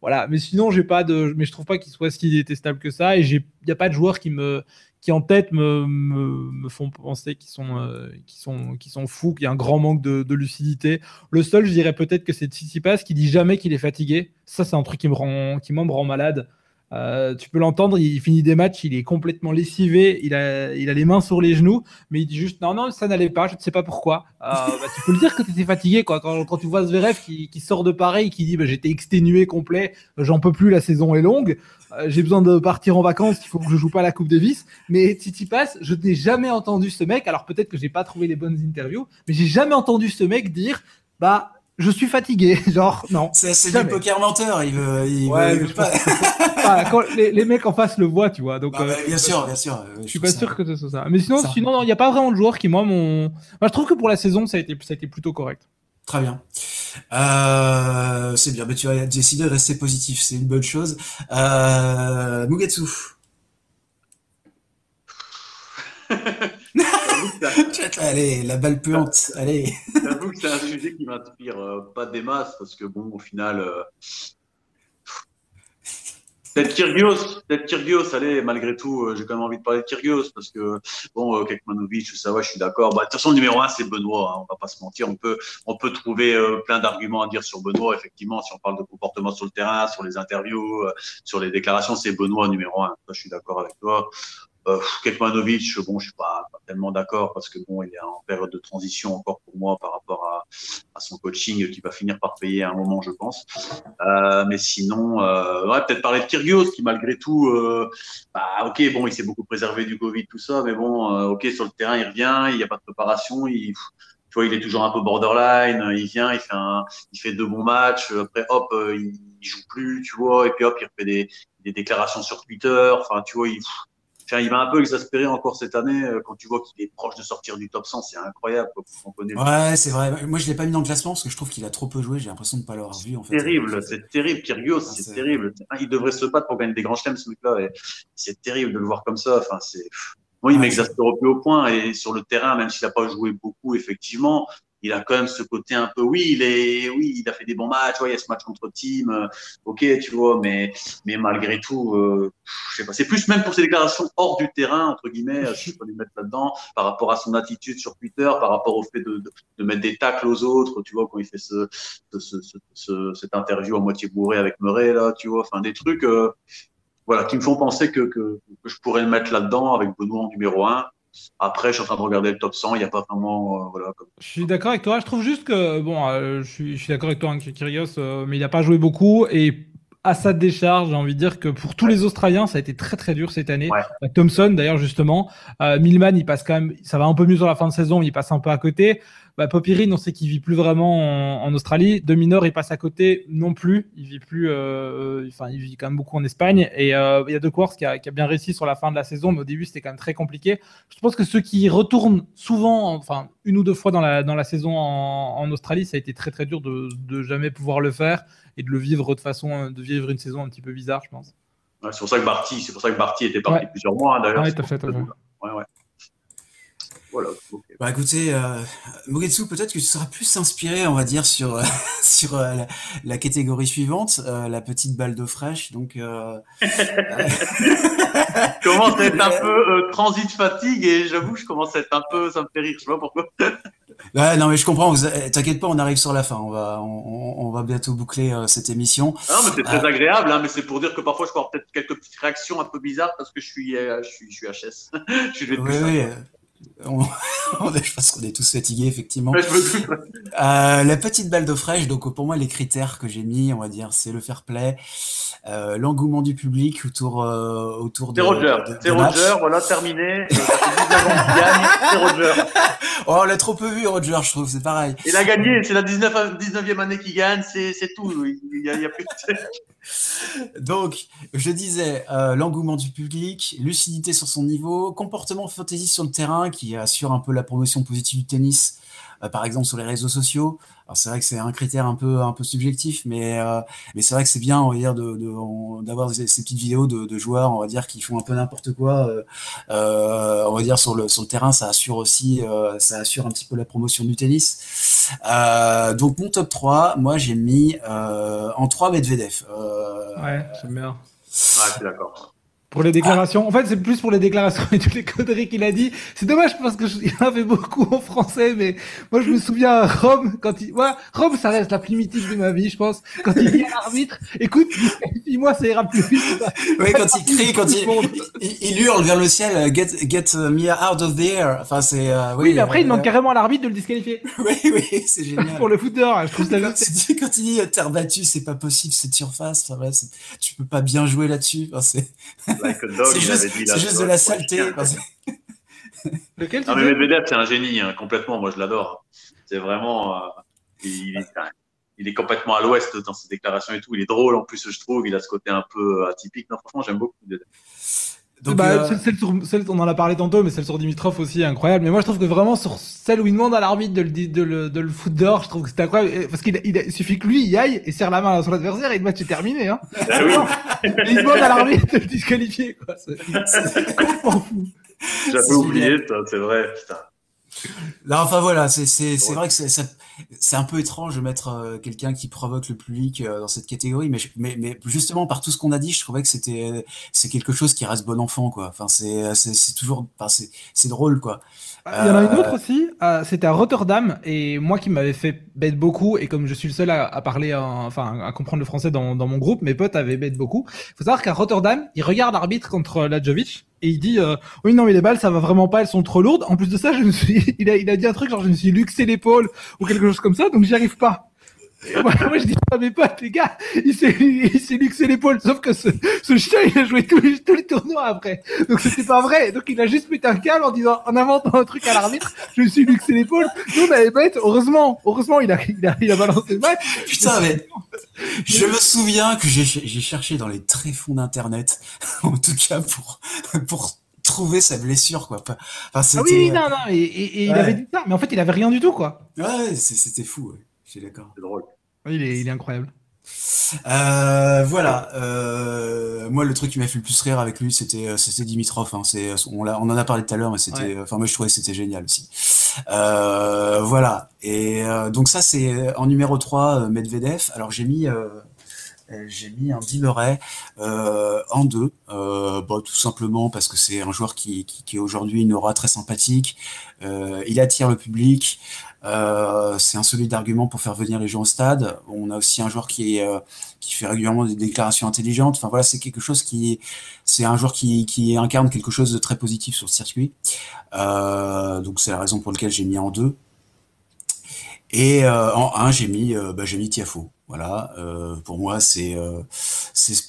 voilà. Mais sinon, j'ai pas de, mais je trouve pas qu'il soit si détestable que ça. Et il y a pas de joueur qui me, qui en tête me, me, me font penser qu'ils sont, euh, sont, sont fous, qu'il y a un grand manque de, lucidité. Le seul, je dirais peut-être que c'est Tsitsipas qui dit jamais qu'il est fatigué. Ça, c'est un truc qui me rend, qui me rend malade. Euh, tu peux l'entendre, il finit des matchs, il est complètement lessivé, il a, il a les mains sur les genoux, mais il dit juste non, non, ça n'allait pas, je ne sais pas pourquoi. Euh, bah, tu peux le dire que tu étais fatigué quoi. Quand, tu vois Zverev qui, qui sort de pareil, qui dit bah, j'étais exténué complet, j'en peux plus, la saison est longue, j'ai besoin de partir en vacances, il faut que je joue pas la Coupe Davis. Mais Titi Pass, je n'ai jamais entendu ce mec, alors peut-être que j'ai pas trouvé les bonnes interviews, mais j'ai jamais entendu ce mec dire bah je suis fatigué. Genre, non. C'est du poker menteur. Il veut, il veut, pas. quand les, les, mecs en face le voient, tu vois. Donc, bah, bien sûr, bien sûr. Je, suis pas sûr que ce soit ça. Mais sinon, sinon, il n'y a pas vraiment de joueurs qui, moi, m'ont. je trouve que pour la saison, ça a été, ça a été plutôt correct. Très bien. Euh, c'est bien, mais tu as décidé de rester positif, c'est une bonne chose. Euh, Mugetsu. allez, la balle puante, allez. J'avoue que c'est un sujet qui m'inspire euh, pas des masses parce que bon, au final, euh, Peut-être Kyrgios, peut-être allez, malgré tout, euh, j'ai quand même envie de parler de Kyrgios parce que, bon, euh, Kekmanovic, ça va, je suis d'accord. Bah, de toute façon, numéro un, c'est Benoît, hein, on va pas se mentir. On peut, on peut trouver euh, plein d'arguments à dire sur Benoît, effectivement, si on parle de comportement sur le terrain, sur les interviews, sur les déclarations, c'est Benoît numéro un. je suis d'accord avec toi. Euh, Kekmanovic, bon, je suis pas, tellement d'accord parce que bon, il est en période de transition encore pour moi par rapport à, à son coaching qui va finir par payer à un moment, je pense. Euh, mais sinon, euh, ouais, peut-être parler de Kyrgios qui malgré tout, euh, bah, ok, bon, il s'est beaucoup préservé du Covid, tout ça, mais bon, euh, ok, sur le terrain, il revient, il n'y a pas de préparation, il, tu vois, il est toujours un peu borderline, il vient, il fait un, il fait deux bons matchs, après hop, il, il joue plus, tu vois, et puis hop, il refait des, des déclarations sur Twitter, enfin, tu vois, il il m'a un peu exaspéré encore cette année euh, quand tu vois qu'il est proche de sortir du top 100. C'est incroyable. ouais, c'est vrai. Moi, je l'ai pas mis dans le classement parce que je trouve qu'il a trop peu joué. J'ai l'impression de ne pas l'avoir vu. En fait. Terrible, c'est terrible. Kyrgios, ah, c'est terrible. Il devrait se battre pour gagner des grands chelems, ce mec-là. C'est terrible de le voir comme ça. Enfin, c'est. Moi, il m'exaspère au plus haut point. Et sur le terrain, même s'il n'a pas joué beaucoup, effectivement, il a quand même ce côté un peu, oui, il est, oui, il a fait des bons matchs, il y a ce match contre Team, euh, ok, tu vois, mais, mais malgré tout, euh, je sais pas, c'est plus même pour ses déclarations hors du terrain, entre guillemets, je peux les mettre là-dedans, par rapport à son attitude sur Twitter, par rapport au fait de, de, mettre des tacles aux autres, tu vois, quand il fait ce, ce, ce, cette interview à moitié bourré avec Murray, là, tu vois, enfin, des trucs, euh, voilà, qui me font penser que, que, que je pourrais le mettre là-dedans avec Benoît en numéro un. Après, je suis en train de regarder le top 100, il n'y a pas vraiment. Euh, voilà, Je suis d'accord avec toi. Je trouve juste que, bon, euh, je suis, je suis d'accord avec toi, hein, Kyrgios, euh, mais il n'a pas joué beaucoup. Et à sa décharge, j'ai envie de dire que pour tous les Australiens, ça a été très très dur cette année. Thompson, d'ailleurs, justement. Milman, il passe quand même, ça va un peu mieux sur la fin de saison, mais il passe un peu à côté. Bah, Popirine, on sait qu'il vit plus vraiment en, Australie. De Minor, il passe à côté non plus. Il vit plus, euh, enfin, il vit quand même beaucoup en Espagne. Et euh, il y a De Course qui a, qui a, bien réussi sur la fin de la saison, mais au début, c'était quand même très compliqué. Je pense que ceux qui retournent souvent, enfin, une ou deux fois dans la, dans la saison en, Australie, ça a été très très dur de, de jamais pouvoir le faire et de le vivre de façon, de vivre une saison un petit peu bizarre, je pense. c'est pour ça que Barty, c'est pour ça que Barty était parti plusieurs mois hein, d'ailleurs. Ouais, Voilà. Bah écoutez, euh, Mugetsu, peut-être que tu seras plus inspiré, on va dire, sur euh, sur euh, la, catégorie suivante, euh, la petite balle d'eau fraîche. Donc, commence à être un peu transit fatigue et j'avoue, je commence à être un peu, ça me fait rire, je sais pas pourquoi. Ouais, non mais je comprends. T'inquiète pas, on arrive sur la fin. On va, on, on va bientôt boucler cette émission. Non, mais c'est très agréable. Hein, mais c'est pour dire que parfois je peux avoir peut-être quelques petites réactions un peu bizarres parce que je suis, je suis, je suis HS. je oui, oui. On, je pense qu'on est tous fatigués, effectivement. Euh, la petite balle d'eau fraîche, donc pour moi, les critères que j'ai mis, on va dire, c'est le fair play, euh, l'engouement du public autour, euh, autour de. C'est Roger, c'est Roger, voilà, terminé. c'est Roger. Oh, on l'a trop peu vu, Roger, je trouve, c'est pareil. Il a gagné, c'est la 19, 19e année qu'il gagne, c'est tout. Il y a, il y a plus Donc, je disais, euh, l'engouement du public, lucidité sur son niveau, comportement fantasy sur le terrain qui assure un peu la promotion positive du tennis, euh, par exemple sur les réseaux sociaux. Alors c'est vrai que c'est un critère un peu un peu subjectif, mais euh, mais c'est vrai que c'est bien, on va dire, de d'avoir ces, petites vidéos de, de, joueurs, on va dire, qui font un peu n'importe quoi. Euh, on va dire sur le sur le terrain, ça assure aussi, ça assure un petit peu la promotion du tennis. donc mon top 3, moi j'ai mis en 3 Medvedev. ouais, j'aime bien. Ouais, je suis d'accord. Pour les déclarations. En fait, c'est plus pour les déclarations et toutes les conneries qu'il a dit. C'est dommage parce que il en avait beaucoup en français, mais moi, je me souviens à Rome, quand il, moi, Rome, ça reste la plus mythique de ma vie, je pense. Quand il dit à l'arbitre, écoute, dis-moi, ça ira plus vite. Oui, quand il crie, quand il, il, hurle vers le ciel, get, get me out of the air. Enfin, c'est, euh, oui. mais après, il demande euh, carrément à l'arbitre de le disqualifier. oui, oui, c'est génial. pour le footer, je trouve ça quand, il, quand il dit, terre battue, c'est pas possible, cette surface. Enfin, ouais, tu peux pas bien jouer là-dessus. Enfin, c'est, c'est juste, de la saleté. Lequel mais Medvedev, c'est un génie, hein, complètement. Moi, je l'adore. C'est vraiment. Euh, il, il est complètement à l'ouest dans ses déclarations et tout. Il est drôle en plus, je trouve. Il a ce côté un peu atypique. Non, franchement, j'aime beaucoup. Donc, bah, euh, celle, sur, celle, on en a parlé tantôt, mais celle sur Dimitrov aussi est incroyable. Mais moi, je trouve que vraiment sur celle où il demande à l'arbitre de le, de le, de le foutre dehors, je trouve que c'est incroyable. Parce qu'il il, suffit que lui y aille et serre la main à son adversaire et le match est terminé. Hein. Ah oui. il demande à l'arbitre de le disqualifier. C'est complètement fou. J'avais oublié, c'est vrai. Putain. Là, enfin voilà, c'est vrai que c'est un peu étrange de mettre euh, quelqu'un qui provoque le public euh, dans cette catégorie, mais, mais, mais, justement par tout ce qu'on a dit, je trouvais que c'était c'est quelque chose qui reste bon enfant quoi. Enfin c'est c'est toujours, enfin, c'est drôle quoi. Ah, il y en a une autre euh, aussi, c'était à Rotterdam et moi qui m'avais fait bête beaucoup et comme je suis le seul à, à parler, enfin à comprendre le français dans, dans mon groupe, mes potes avaient bête beaucoup. Il faut savoir qu'à Rotterdam, ils regardent l'arbitre contre Ladjovic et il dit euh, oui non mais les balles ça va vraiment pas elles sont trop lourdes en plus de ça je me suis il a il a dit un truc genre je me suis luxé l'épaule ou quelque comme ça donc j'y arrive pas. Moi, je dis pas mes potes les gars il s'est il s'est luxé l'épaule sauf que ce, ce chien il a joué tous les, tous les tournois après. Donc c'était pas vrai. Donc il a juste mis un câble en disant en inventant un truc à l'arbitre je me suis luxé l'épaule. Nous on avait bête heureusement heureusement il a il a, il a balancé le match. Putain mais je me souviens que j'ai cherché dans les tréfonds d'internet en tout cas pour pour trouver sa blessure quoi. Enfin, ah oui, non, non, et, et, il avait dit ça, mais en fait il avait rien du tout quoi. Ouais, c'était fou, ouais. je suis d'accord. C'est drôle. il, est, il est incroyable. Euh, voilà. Euh, moi, le truc qui m'a fait le plus rire avec lui, c'était euh, c'était Dimitrov. Hein. C'est on, on en a parlé tout à l'heure, mais c'était. Enfin, moi, je trouvais que c'était génial aussi. Euh, voilà. Et euh, donc ça, c'est en numéro 3, Medvedev. Alors j'ai mis euh, j'ai mis un Villeray euh, en deux, euh, bah, tout simplement parce que c'est un joueur qui, qui, qui aujourd'hui une aura très sympathique. Euh, il attire le public. Euh, c'est un solide argument pour faire venir les gens au stade. On a aussi un joueur qui, euh, fait régulièrement des déclarations intelligentes. Enfin voilà, c'est quelque chose qui, c'est un joueur qui, qui incarne quelque chose de très positif sur le circuit. donc c'est la raison pour laquelle j'ai mis en deux. Et en un, j'ai mis, bah, j'ai mis Tiafo. Voilà, euh, pour moi, c'est euh,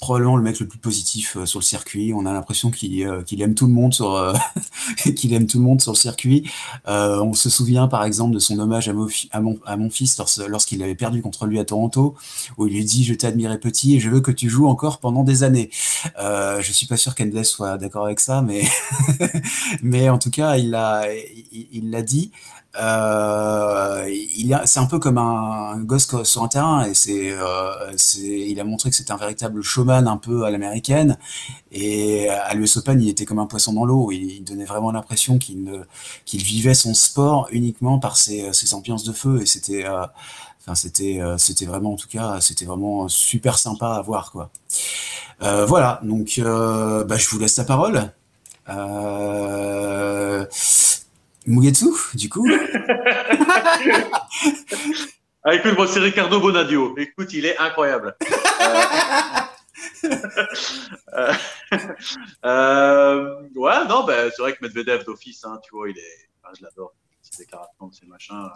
probablement le mec le plus positif euh, sur le circuit. On a l'impression qu'il aime tout le monde sur qu'il aime tout le monde sur le circuit. on se souvient par exemple de son hommage à, mon, à mon, fils lorsqu'il avait perdu contre lui à Toronto, où il lui dit je admiré petit et je veux que tu joues encore pendant des années. je suis pas sûr qu'Endless soit d'accord avec ça, mais mais en tout cas il l'a il l'a dit. Euh, il c'est un peu comme un, gosse sur un terrain et c'est, euh, il a montré que c'était un véritable showman un peu à l'américaine et à l'US Open il était comme un poisson dans l'eau. Il, donnait vraiment l'impression qu'il qu'il vivait son sport uniquement par ses, ses ambiances de feu et c'était, euh, enfin c'était, euh, c'était vraiment en tout cas c'était vraiment super sympa à voir quoi. Euh, voilà donc bah, je vous laisse la parole. Euh, Mugetsu, du coup ah, écoute, moi, c'est Ricardo Bonadio. Écoute, il est incroyable. Euh, euh, ouais, non, ben, c'est vrai que Medvedev d'office, hein, tu vois, il est, je l'adore ses déclarations, ces machins.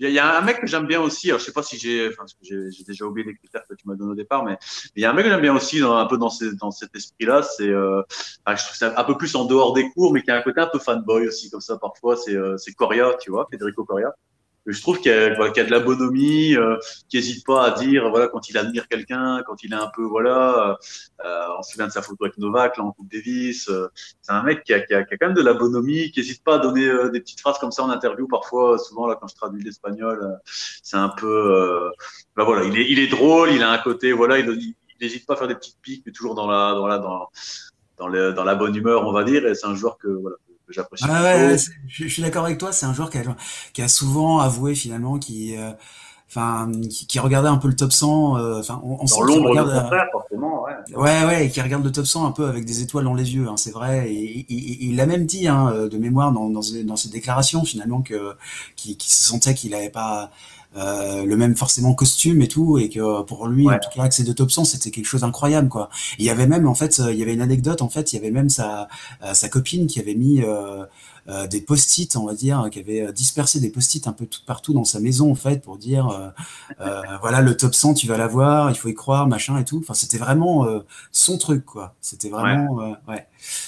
Il y, a un mec que j'aime bien aussi. Alors, je sais pas si j'ai, enfin, j'ai déjà oublié les critères que tu m'as donné au départ, mais il y a un mec que j'aime bien aussi, un peu dans, ces, dans cet esprit-là. C'est, euh, je trouve ça un peu plus en dehors des cours, mais qui a un côté un peu fanboy aussi, comme ça parfois. C'est, euh, c'est Coria, tu vois, Federico Coria je trouve qu'il y, a, de la bonhomie, euh, qui n'hésite pas à dire voilà quand il admire quelqu'un, quand il est un peu voilà, euh, on se souvient de sa photo avec Novak là en Coupe Davis. Euh, c'est un mec qui a, qui, a, qui a, quand même de la bonhomie, qui n'hésite pas à donner euh, des petites phrases comme ça en interview parfois. Souvent là quand je traduis l'espagnol, euh, c'est un peu, bah voilà, il est, il est drôle, il a un côté voilà, il n'hésite pas à faire des petites piques, mais toujours dans la dans la dans la bonne humeur on va dire. Et c'est un joueur que voilà j'apprécie. Ah ouais, je, suis d'accord avec toi. C'est un joueur qui a, qui a souvent avoué finalement qui, euh, enfin, qui, qui, regardait un peu le top 100. Euh, enfin, on, on dans l'ombre regarde, contraire, forcément. Ouais. ouais, ouais, et qui regarde le top 100 un peu avec des étoiles dans les yeux. Hein, c'est vrai. Et, il l'a même dit hein, de mémoire dans, dans, dans ses déclarations finalement que qui, qui se sentait qu'il n'avait pas euh, le même forcément costume et tout et que pour lui en tout cas accès de top 100 c'était quelque chose d'incroyable quoi. Il y avait même en fait il y avait une anecdote en fait il y avait même sa euh, sa copine qui avait mis euh, euh, des post-it, on va dire, qui avait dispersé des post-it un peu tout partout dans sa maison, en fait, pour dire, euh, euh, voilà, le top 100, tu vas l'avoir, il faut y croire, machin et tout. Enfin, c'était vraiment son truc, quoi. C'était vraiment, ouais. ouais.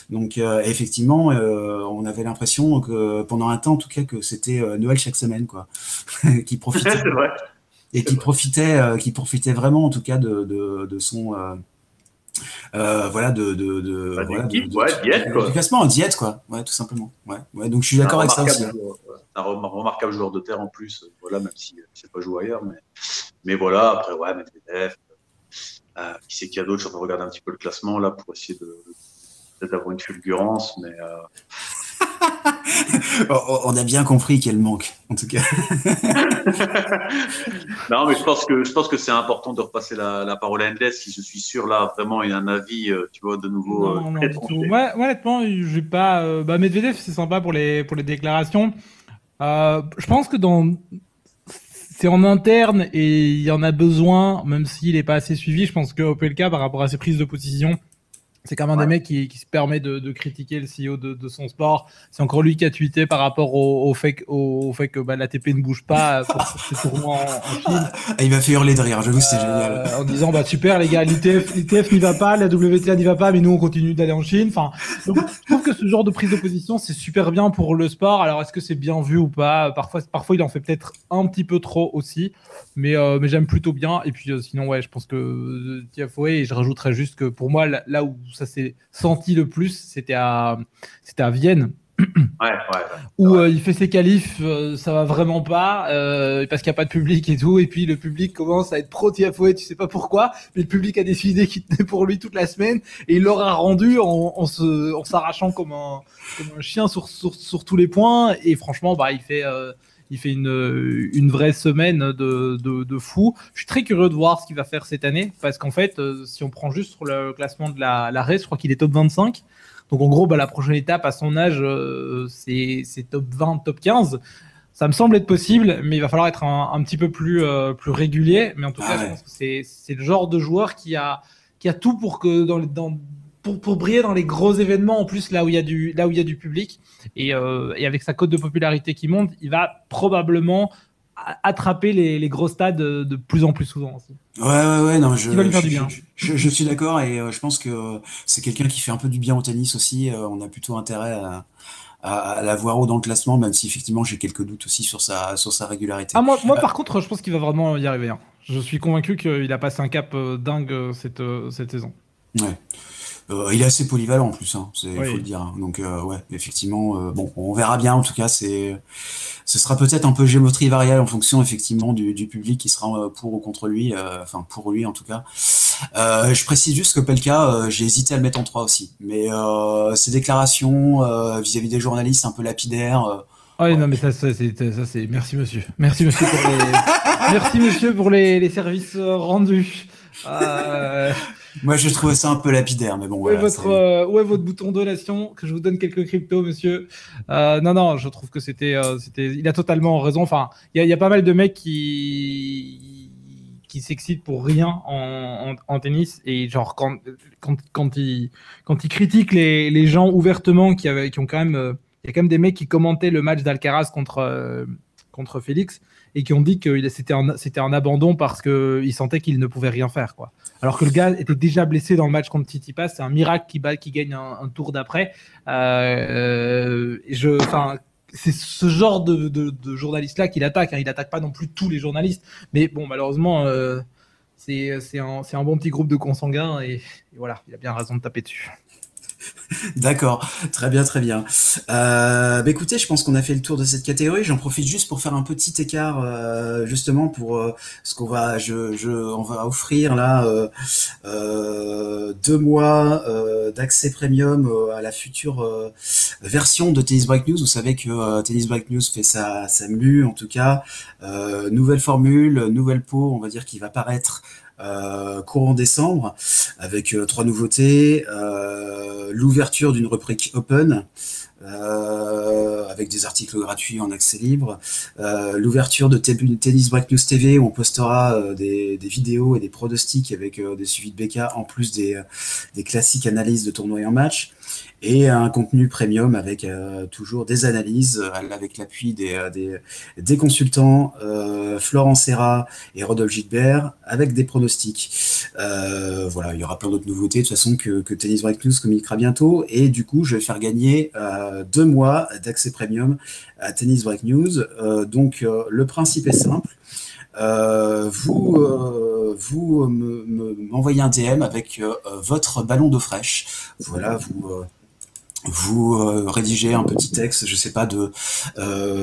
Donc, effectivement, on avait l'impression que pendant un temps, en tout cas, que c'était Noël chaque semaine, quoi, qui profitait. et qui profitait, qui profitait vraiment en tout cas de, de, son voilà de de, de, bah, voilà, de, ouais, diète, quoi. classement en diète quoi ouais tout simplement ouais, ouais donc je suis d'accord avec ça aussi un remarquable joueur de terre en plus voilà même si c'est pas joué ailleurs mais mais voilà après ouais Medvedev euh, qui c'est qu'il y a d'autres Je de regarder un petit peu le classement là pour essayer de d'avoir une fulgurance, mais. Euh... On a bien compris qu'elle manque, en tout cas. non, mais je pense que je pense que c'est important de repasser la, parole à Endless, si je suis sûr là vraiment il y a un avis, euh, tu vois, de nouveau. Non, euh, non, honnêtement, j'ai pas. Euh, bah, Medvedev, c'est sympa pour les pour les déclarations. je pense que dans c'est en interne et il y en a besoin, même s'il n'est pas assez suivi. Je pense que OPLK, par rapport à ses prises de position, c'est quand même un des mecs qui, se permet de, critiquer le CEO de, son sport. C'est encore lui qui a tweeté par rapport au, fait, au, fait que bah, l'ATP ne bouge pas tournoi en, Chine. Ah, il m'a fait hurler de rire, j'avoue, génial. Euh, en disant, bah super les gars, l'ITF n'y va pas, la WTA n'y va pas, mais nous on continue d'aller en Chine. Enfin, je trouve que ce genre de prise de position, c'est super bien pour le sport. Alors est-ce que c'est bien vu ou pas? Parfois, parfois, il en fait peut-être un petit peu trop aussi, mais, euh, mais j'aime plutôt bien. Et puis euh, sinon, ouais, je pense que TFOE, et je rajouterais juste que pour moi, là où ça s'est senti le plus, c'était à, c'était à Vienne. Ouais, ouais, où euh, il fait ses qualifs, euh, ça va vraiment pas euh, parce qu'il n'y a pas de public et tout, et puis le public commence à être pro TFOE, tu sais pas pourquoi, mais le public a décidé qu'il tenait pour lui toute la semaine et il l'aura rendu en, en, se, en s'arrachant comme un, comme un chien sur, sur, sur, tous les points et franchement bah il fait il fait une, une vraie semaine de, de, de, fou. Je suis très curieux de voir ce qu'il va faire cette année, parce qu'en fait, euh, si on prend juste sur le classement de la, la race, je crois qu'il est top 25. Donc en gros, bah, la prochaine étape à son âge, euh, c'est top 20, top 15. Ça me semble être possible, mais il va falloir être un, un petit peu plus, euh, plus régulier. Mais en tout cas, ah je pense que c'est le genre de joueur qui a, qui a tout pour que dans, dans pour, pour, briller dans les gros événements, en plus là où il y a du, là où il y a du public, et, euh, et avec sa cote de popularité qui monte, il va probablement attraper les, les, gros stades de plus en plus souvent aussi. Ouais, ouais, ouais, non, je, je, je, suis d'accord et euh, je pense que c'est quelqu'un qui fait un peu du bien au tennis aussi. Euh, on a plutôt intérêt à, à, la voir haut dans le classement, même si effectivement j'ai quelques doutes aussi sur sa, sur sa régularité. Ah, moi, moi par contre, je pense qu'il va vraiment y arriver. Hein. Je suis convaincu qu'il a passé un cap dingue cette, cette saison. Ouais. Euh, il est assez polyvalent en plus, hein, il faut le dire. Hein. Donc euh, ouais, effectivement, euh, bon, on verra bien. En tout cas, c'est, ce sera peut-être un peu géométrie variable en fonction effectivement du, du public qui sera pour ou contre lui. enfin pour lui en tout cas. je précise juste que Pelka, j'ai hésité à le mettre en 3 aussi, mais ses déclarations vis-à-vis des journalistes un peu lapidaires. Ah oui, non, mais ça, ça c'est, merci monsieur, merci monsieur pour les, merci monsieur pour les, les services rendus. Moi, je trouvais ça un peu lapidaire, mais bon. Où, est votre, euh, où est votre bouton donation Que je vous donne quelques cryptos, monsieur. Euh, non, non, je trouve que c'était, euh, c'était, il a totalement raison. Enfin, il y, y, a pas mal de mecs qui qui s'excitent pour rien en, en, en, tennis et genre quand quand quand ils quand ils critiquent les, les gens ouvertement qui avaient qui ont quand même il y a quand même des mecs qui commentaient le match d'Alcaraz contre contre Félix et qui ont dit que c'était un, un abandon parce qu'ils sentaient qu'il ne pouvait rien faire. Quoi. Alors que le gars était déjà blessé dans le match contre Tsitsipas, c'est un miracle qui, bat, qui gagne un, tour d'après. Euh, c'est ce genre de, de, de journaliste-là qu'il attaque. Hein. Il n'attaque pas non plus tous les journalistes. Mais bon, malheureusement, euh, c'est, un, un bon petit groupe de consanguins et voilà, il a bien raison de taper dessus. D'accord, très bien, très bien. Euh, bah écoutez, je pense qu'on a fait le tour de cette catégorie. J'en profite juste pour faire un petit écart, euh, justement pour euh, ce qu'on va, je, je, on va offrir là euh, euh, deux mois d'accès premium à la future version de Tennis Break News. Vous savez que Tennis Break News fait sa, sa mue, en tout cas, nouvelle formule, nouvelle peau, on va dire, qui va paraître euh, courant décembre, avec euh, trois nouveautés, euh, l'ouverture d'une rubrique open, avec des articles gratuits en accès libre, l'ouverture de Tennis Break News TV où on postera des, vidéos et des pronostics avec des suivis de BK en plus des, des classiques analyses de tournois en match, et un contenu premium avec euh, toujours des analyses, euh, avec l'appui des, euh, des, consultants euh, Florent Serra et Rodolphe Gilbert, avec des pronostics. Voilà, il y aura plein d'autres nouveautés de toute façon que, que Tennis Break News communiquera bientôt. Et du coup, je vais faire gagner deux mois d'accès premium à Tennis Break News. donc, le principe est simple. Vous vous m'envoyez un DM avec votre ballon d'eau fraîche. Voilà, vous vous rédigez un petit texte, je sais pas de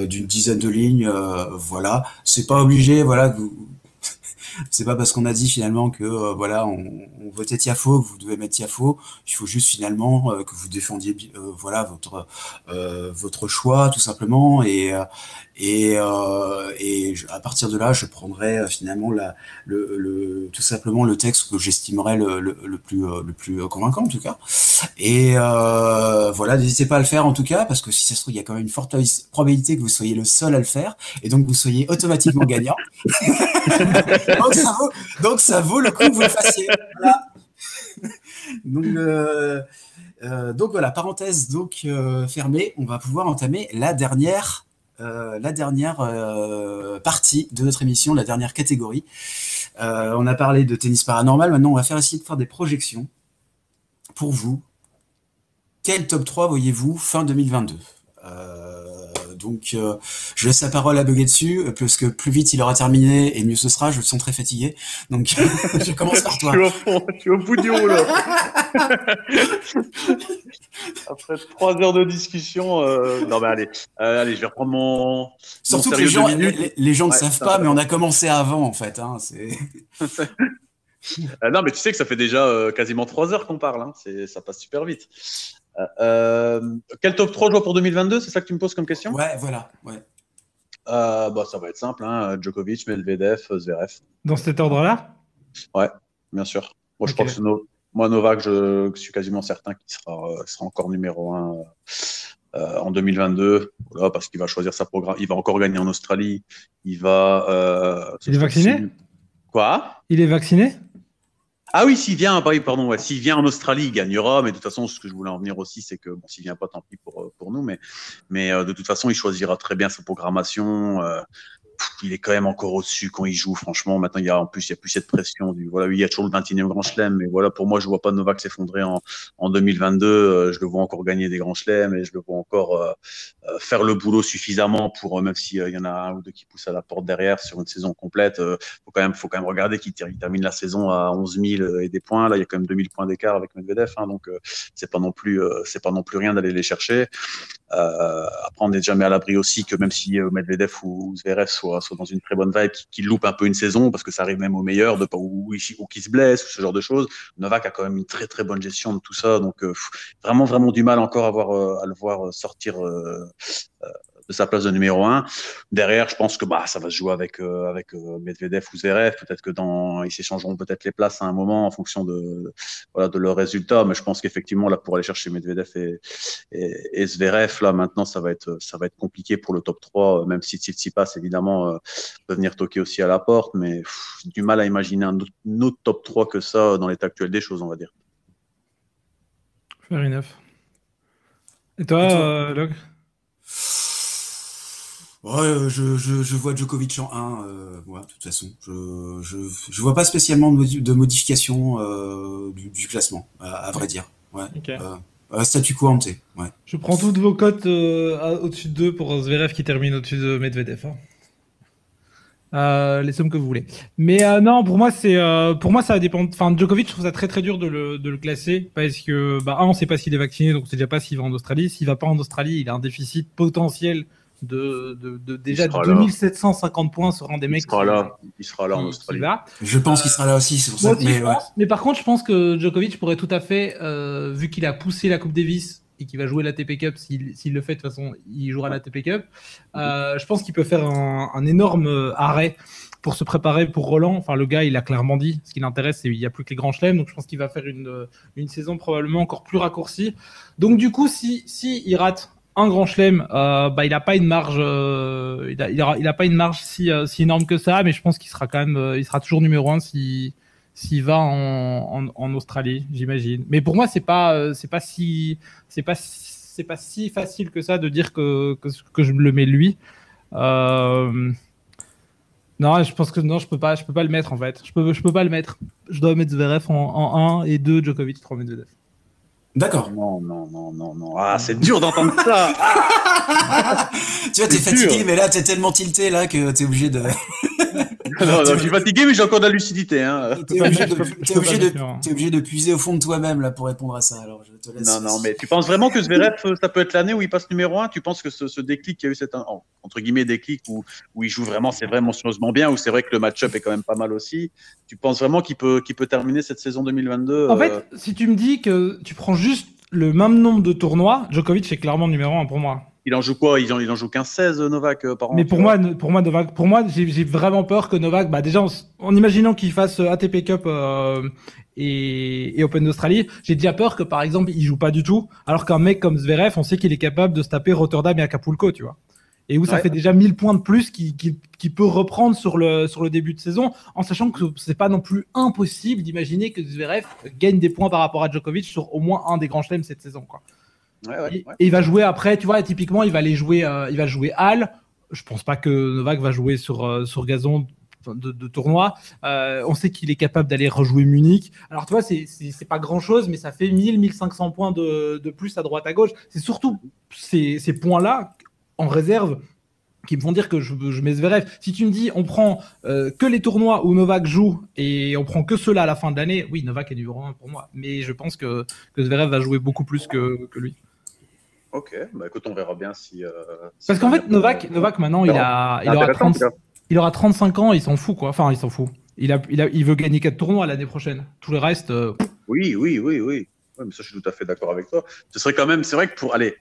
d'une dizaine de lignes, voilà. C'est pas obligé, voilà. Vous, c'est pas parce qu'on a dit finalement que euh, voilà on, on, votait Tiafo que vous devez mettre Tiafo. Il faut juste finalement euh, que vous défendiez euh, voilà votre votre choix tout simplement et et, et à partir de là je prendrai finalement la le, le, tout simplement le texte que j'estimerais le, le, le, plus le plus convaincant en tout cas. Et voilà n'hésitez pas à le faire en tout cas parce que si ça se trouve il y a quand même une forte probabilité que vous soyez le seul à le faire et donc vous soyez automatiquement gagnant. Donc, ça vaut, le coup que vous le fassiez. Euh, euh, donc, voilà, parenthèse donc euh, fermée, on va pouvoir entamer la dernière, la dernière partie de notre émission, la dernière catégorie. on a parlé de tennis paranormal, maintenant on va faire essayer de faire des projections pour vous. Quel top 3 voyez-vous fin 2022 donc, euh, je laisse la parole à dessus, euh, parce que plus vite il aura terminé et mieux ce sera. Je le sens très fatigué. Donc, je commence par toi. je, suis au bout du rouleau. Après trois heures de discussion, euh... non mais allez, euh, allez, je vais reprendre mon. Surtout que les gens, les, gens ne savent pas, mais on a commencé avant en fait. Hein, non, mais tu sais que ça fait déjà quasiment trois heures qu'on parle. Hein, ça passe super vite. Euh, quel top 3 joueurs pour 2022 C'est ça que tu me poses comme question? Ouais, voilà. Ouais. Euh, bah, ça va être simple hein. Djokovic, Medvedev, Zverev. Dans cet ordre-là? Ouais, bien sûr. Moi, je crois que moi, Novak, je, suis quasiment certain qu'il sera, euh, sera encore numéro 1 euh, en 2022. Voilà, parce qu'il va choisir sa programme. Il va encore gagner en Australie. Il va. il est vacciné? Quoi? Il est vacciné? Ah oui, s'il vient, pardon, ouais, s'il vient en Australie, il gagnera. Mais de toute façon, ce que je voulais en venir aussi, c'est que bon, s'il vient pas, tant pis pour, euh, pour nous. Mais, mais euh, de toute façon, il choisira très bien sa programmation. Euh, il est quand même encore au-dessus quand il joue. Franchement, maintenant, il y a en plus, il y a plus cette pression du voilà, il y a toujours le 21e Grand Chelem, mais voilà, pour moi, je vois pas Novak s'effondrer en, en 2022. Euh, je le vois encore gagner des Grands Chelems et je le vois encore euh, euh, faire le boulot suffisamment pour, même s'il y en a un ou deux qui poussent à la porte derrière sur une saison complète, même, faut quand même regarder qu'il termine la saison à 11 000 et des points. Là, il y a quand même 2000 points d'écart avec Medvedev, hein, donc c'est pas c'est pas non plus rien d'aller les chercher. Après, on n'est jamais à l'abri aussi que même si Medvedev ou Zverev soient, soient dans une très bonne vibe, qui, loupe un peu une saison, parce que ça arrive même au meilleur, de, ou, ou, qui se blesse, ou ce genre de choses. Novak a quand même une très très bonne gestion de tout ça, donc euh, vraiment vraiment du mal encore à, voir, euh, à le voir sortir euh, de sa place de numéro un. Derrière, je pense que bah ça va se jouer avec euh, avec euh, Medvedev ou Zverev. Peut-être que dans ils s'échangeront peut-être les places à un moment en fonction de voilà de leurs résultats. Mais je pense qu'effectivement là pour aller chercher Medvedev et, et, et, Zverev là maintenant ça va être ça va être compliqué pour le top 3 Même si Tsitsipas évidemment euh, peut venir toquer aussi à la porte, mais du mal à imaginer un autre, top 3 que ça dans l'état actuel des choses, on va dire. Fair enough. Et toi, Et toi? euh, Log? Ouais, je, je, je, vois Djokovic en 1, euh, ouais, de toute façon. Je, je, je vois pas spécialement de, modification euh, du, du, classement, à, vrai dire. Ouais. Euh, statu quo ante. Ouais. Je prends toutes vos cotes euh, au-dessus de 2 pour Zverev qui termine au-dessus de Medvedev. Hein. Euh, les sommes que vous voulez. Mais euh, non, pour moi, c'est euh, pour moi ça dépend. Enfin, Djokovic, je trouve ça très très dur de le, de le classer parce que bah un, on sait pas s'il est vacciné, donc on sait déjà pas s'il va en Australie. S'il va pas en Australie, il a un déficit potentiel de, de, de déjà 2750 points sur un des mecs. Il sera là, il sera là en Australie. Je pense qu'il sera là aussi, c'est pour ça. mais, ouais. mais, par contre, je pense que Djokovic pourrait tout à fait, euh, vu qu'il a poussé la Coupe Davis et qu'il va jouer la TP Cup, s'il le fait de toute façon, il jouera la TP Cup. Euh, je pense qu'il peut faire un, un, énorme euh, arrêt pour se préparer pour Roland. Enfin, le gars, il a clairement dit, ce qui l'intéresse, c'est qu'il n'y a plus que les grands chelems, donc je pense qu'il va faire une, une saison probablement encore plus raccourcie. Donc du coup, si, si il rate un grand chelem, euh, bah, il n'a pas une marge, euh, il, a, pas une marge si, euh, si énorme que ça, mais je pense qu'il sera quand même, il sera toujours numéro un si s'il va en, en, Australie, j'imagine. Mais pour moi, c'est pas, c'est pas si, c'est pas, c'est pas si facile que ça de dire que que, que je le mets lui. Non, je pense que non, je peux pas, je peux pas le mettre en fait. Je peux, je peux pas le mettre. Je dois mettre Zverev en, en 1 et 2 Djokovic, 3 Medvedev. D'accord. Non, non, non, non, non. Ah, c'est dur d'entendre ça. tu vois, t'es fatigué, mais là, t'es tellement tilté là que t'es obligé de. non, je suis fatigué, mais j'ai encore de la lucidité. Hein. T'es obligé, de, obligé de puiser au fond de toi-même là pour répondre à ça. Alors, je te laisse. Non, non, mais tu penses vraiment que Zverev, ça peut être l'année où il passe numéro 1 Tu penses que ce, déclic, il y a eu cet entre guillemets déclic où, où il joue vraiment, c'est vraiment monstrueusement bien, où c'est vrai que le match-up est quand même pas mal aussi? Tu penses vraiment qu'il peut, qu'il peut terminer cette saison 2022 En fait, euh, si tu me dis que tu prends juste le même nombre de tournois, Djokovic est clairement numéro 1 pour moi il en joue quoi? Il en, il en joue 15-16 Novak euh, par an Mais pour moi, pour moi, Novak, pour moi, j'ai vraiment peur que Novak, bah déjà en, imaginant qu'il fasse euh, ATP Cup euh, et, et, Open d'Australie, j'ai déjà peur que par exemple il joue pas du tout, alors qu'un mec comme Zverev, on sait qu'il est capable de se taper Rotterdam et Acapulco, tu vois. Et où ça fait déjà 1000 points de plus qui, qui, qui, peut reprendre sur le, sur le début de saison, en sachant que c'est pas non plus impossible d'imaginer que Zverev gagne des points par rapport à Djokovic sur au moins un des grands chelems cette saison. Quoi. Et, il va jouer après, tu vois, typiquement, il va aller jouer, euh, il va jouer Hall. Je pense pas que Novak va jouer sur, euh, sur gazon de, tournoi. Euh, on sait qu'il est capable d'aller rejouer Munich. Alors, tu vois, c'est pas grand chose, mais ça fait 1000, 1500 points de, de plus à droite à gauche. C'est surtout ces, ces points-là en réserve qui me font dire que je, je mets Zverev. Si tu me dis on prend que les tournois où Novak joue et on prend que ceux-là à la fin de l'année, oui, Novak est numéro 1 pour moi. Mais je pense que, que Zverev va jouer beaucoup plus que, que lui. Ok, bah écoute, on verra bien si. Euh, Parce qu'en fait, Novak, Novak maintenant, il, a, il, aura 30, il aura 35 ans, il s'en fout quoi. Enfin, il s'en fout. Il, a, il, a, il veut gagner 4 tournois l'année prochaine. Tout le reste. Euh, oui, oui, oui, oui. mais ça, je suis tout à fait d'accord avec toi. Ce serait quand même, c'est vrai que pour aller.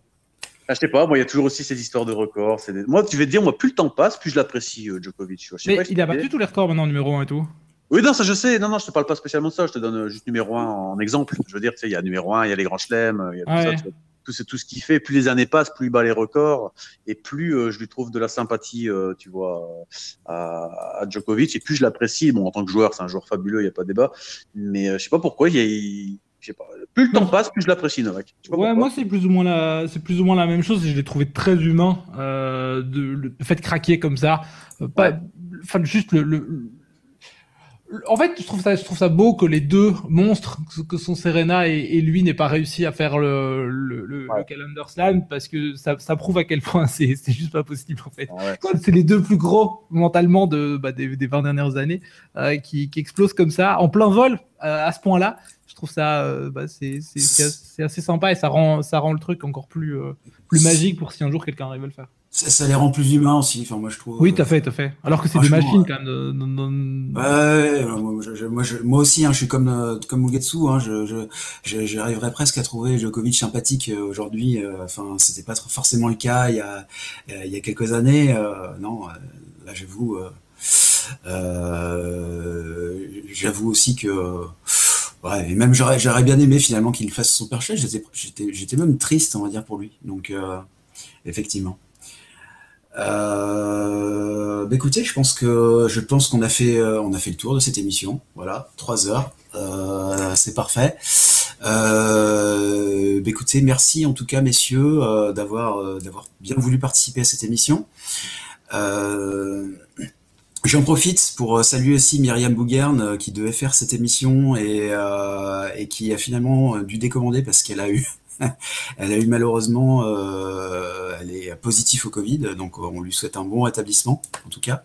Ah, je sais pas, moi, il y a toujours aussi ces histoires de records. Moi, tu vas te dire, moi, plus le temps passe, plus je l'apprécie, euh, Djokovic. mais il a battu tous les records maintenant, numéro 1 et tout. Oui, non, ça je sais. Non, non, je te parle pas spécialement de ça. Je te donne juste numéro 1 en exemple. Je veux dire, tu sais, il y a numéro 1, il y a les grands chelems, il y a tout ça tout c'est tout ce qu'il fait. Plus les années passent, plus il bat les records et plus euh, je lui trouve de la sympathie, euh, tu vois, à, à, Djokovic et plus je l'apprécie. Bon, en tant que joueur, c'est un joueur fabuleux, il n'y a pas de débat. Mais euh, je sais pas pourquoi, il, je sais pas, plus le temps passe, plus je l'apprécie, Novak. Ouais, moi c'est plus ou moins la, c'est plus ou moins la même chose. Et je l'ai trouvé très humain, de, le fait de craquer comme ça, pas, enfin juste le en fait, je trouve ça, je trouve ça beau que les deux monstres, que sont Serena et, lui, n'aient pas réussi à faire le, le, le, Calendar Slam parce que ça, ça, prouve à quel point c'est, c'est juste pas possible en fait. C'est les deux plus gros mentalement de, bah, des, des 20 dernières années euh, qui, qui explosent comme ça en plein vol euh, à ce point-là. Je trouve ça, euh, bah, c'est, c'est, c'est, assez sympa et ça rend, ça rend le truc encore plus, plus magique pour si un jour quelqu'un arrive à le faire. Ça, les rend plus humains aussi, enfin, moi je trouve. Oui, t'as fait, t'as fait. Alors que c'est des machines quand même. Ouais, moi, moi, aussi, hein, je suis comme euh, comme Mugetsu, hein, je, j'arriverais presque à trouver Djokovic sympathique euh, aujourd'hui. Euh, enfin, c'était pas forcément le cas il y a il y a quelques années. non, là j'avoue, j'avoue aussi que. Ouais, et même j'aurais, j'aurais bien aimé finalement qu'il fasse son perché. J'étais, j'étais, j'étais même triste, on va dire, pour lui. Donc, effectivement. Euh, bah écoutez, je pense que je pense qu'on a fait euh, on a fait le tour de cette émission. Voilà, trois heures, euh, c'est parfait. Euh, bah merci en tout cas messieurs d'avoir d'avoir bien voulu participer à cette émission. J'en profite pour saluer aussi Myriam Bougern qui devait faire cette émission et, et qui a finalement dû décommander parce qu'elle a eu elle a eu malheureusement, euh, elle est positive au Covid, donc on lui souhaite un bon rétablissement, en tout cas.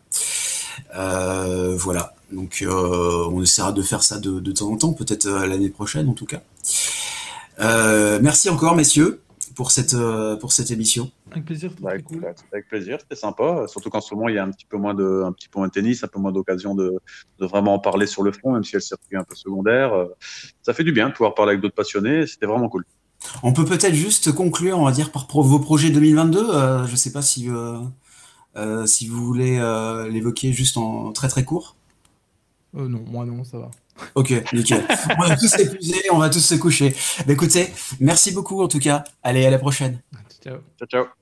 Euh, voilà, donc euh, on essaiera de faire ça de, temps en temps, peut-être l'année prochaine en tout cas. merci encore, messieurs, pour cette, pour cette émission. Avec plaisir. Bah, avec plaisir, c'était sympa. Surtout qu'en ce moment, il y a un petit peu moins de, un petit peu moins de tennis, un peu moins d'occasion de, de, vraiment en parler sur le fond, même si elle circuit un peu secondaire. Ça fait du bien de pouvoir parler avec d'autres passionnés. C'était vraiment cool. On peut peut-être juste conclure, on va dire, par vos projets 2022. Euh, je ne sais pas si, euh, euh, si vous voulez l'évoquer juste en très très court. non, moi non, ça va. Ok, nickel. on va tous s'épuiser, on va tous se coucher. Bah, écoutez, merci beaucoup en tout cas. Allez, à la prochaine. Ciao. Ciao, ciao.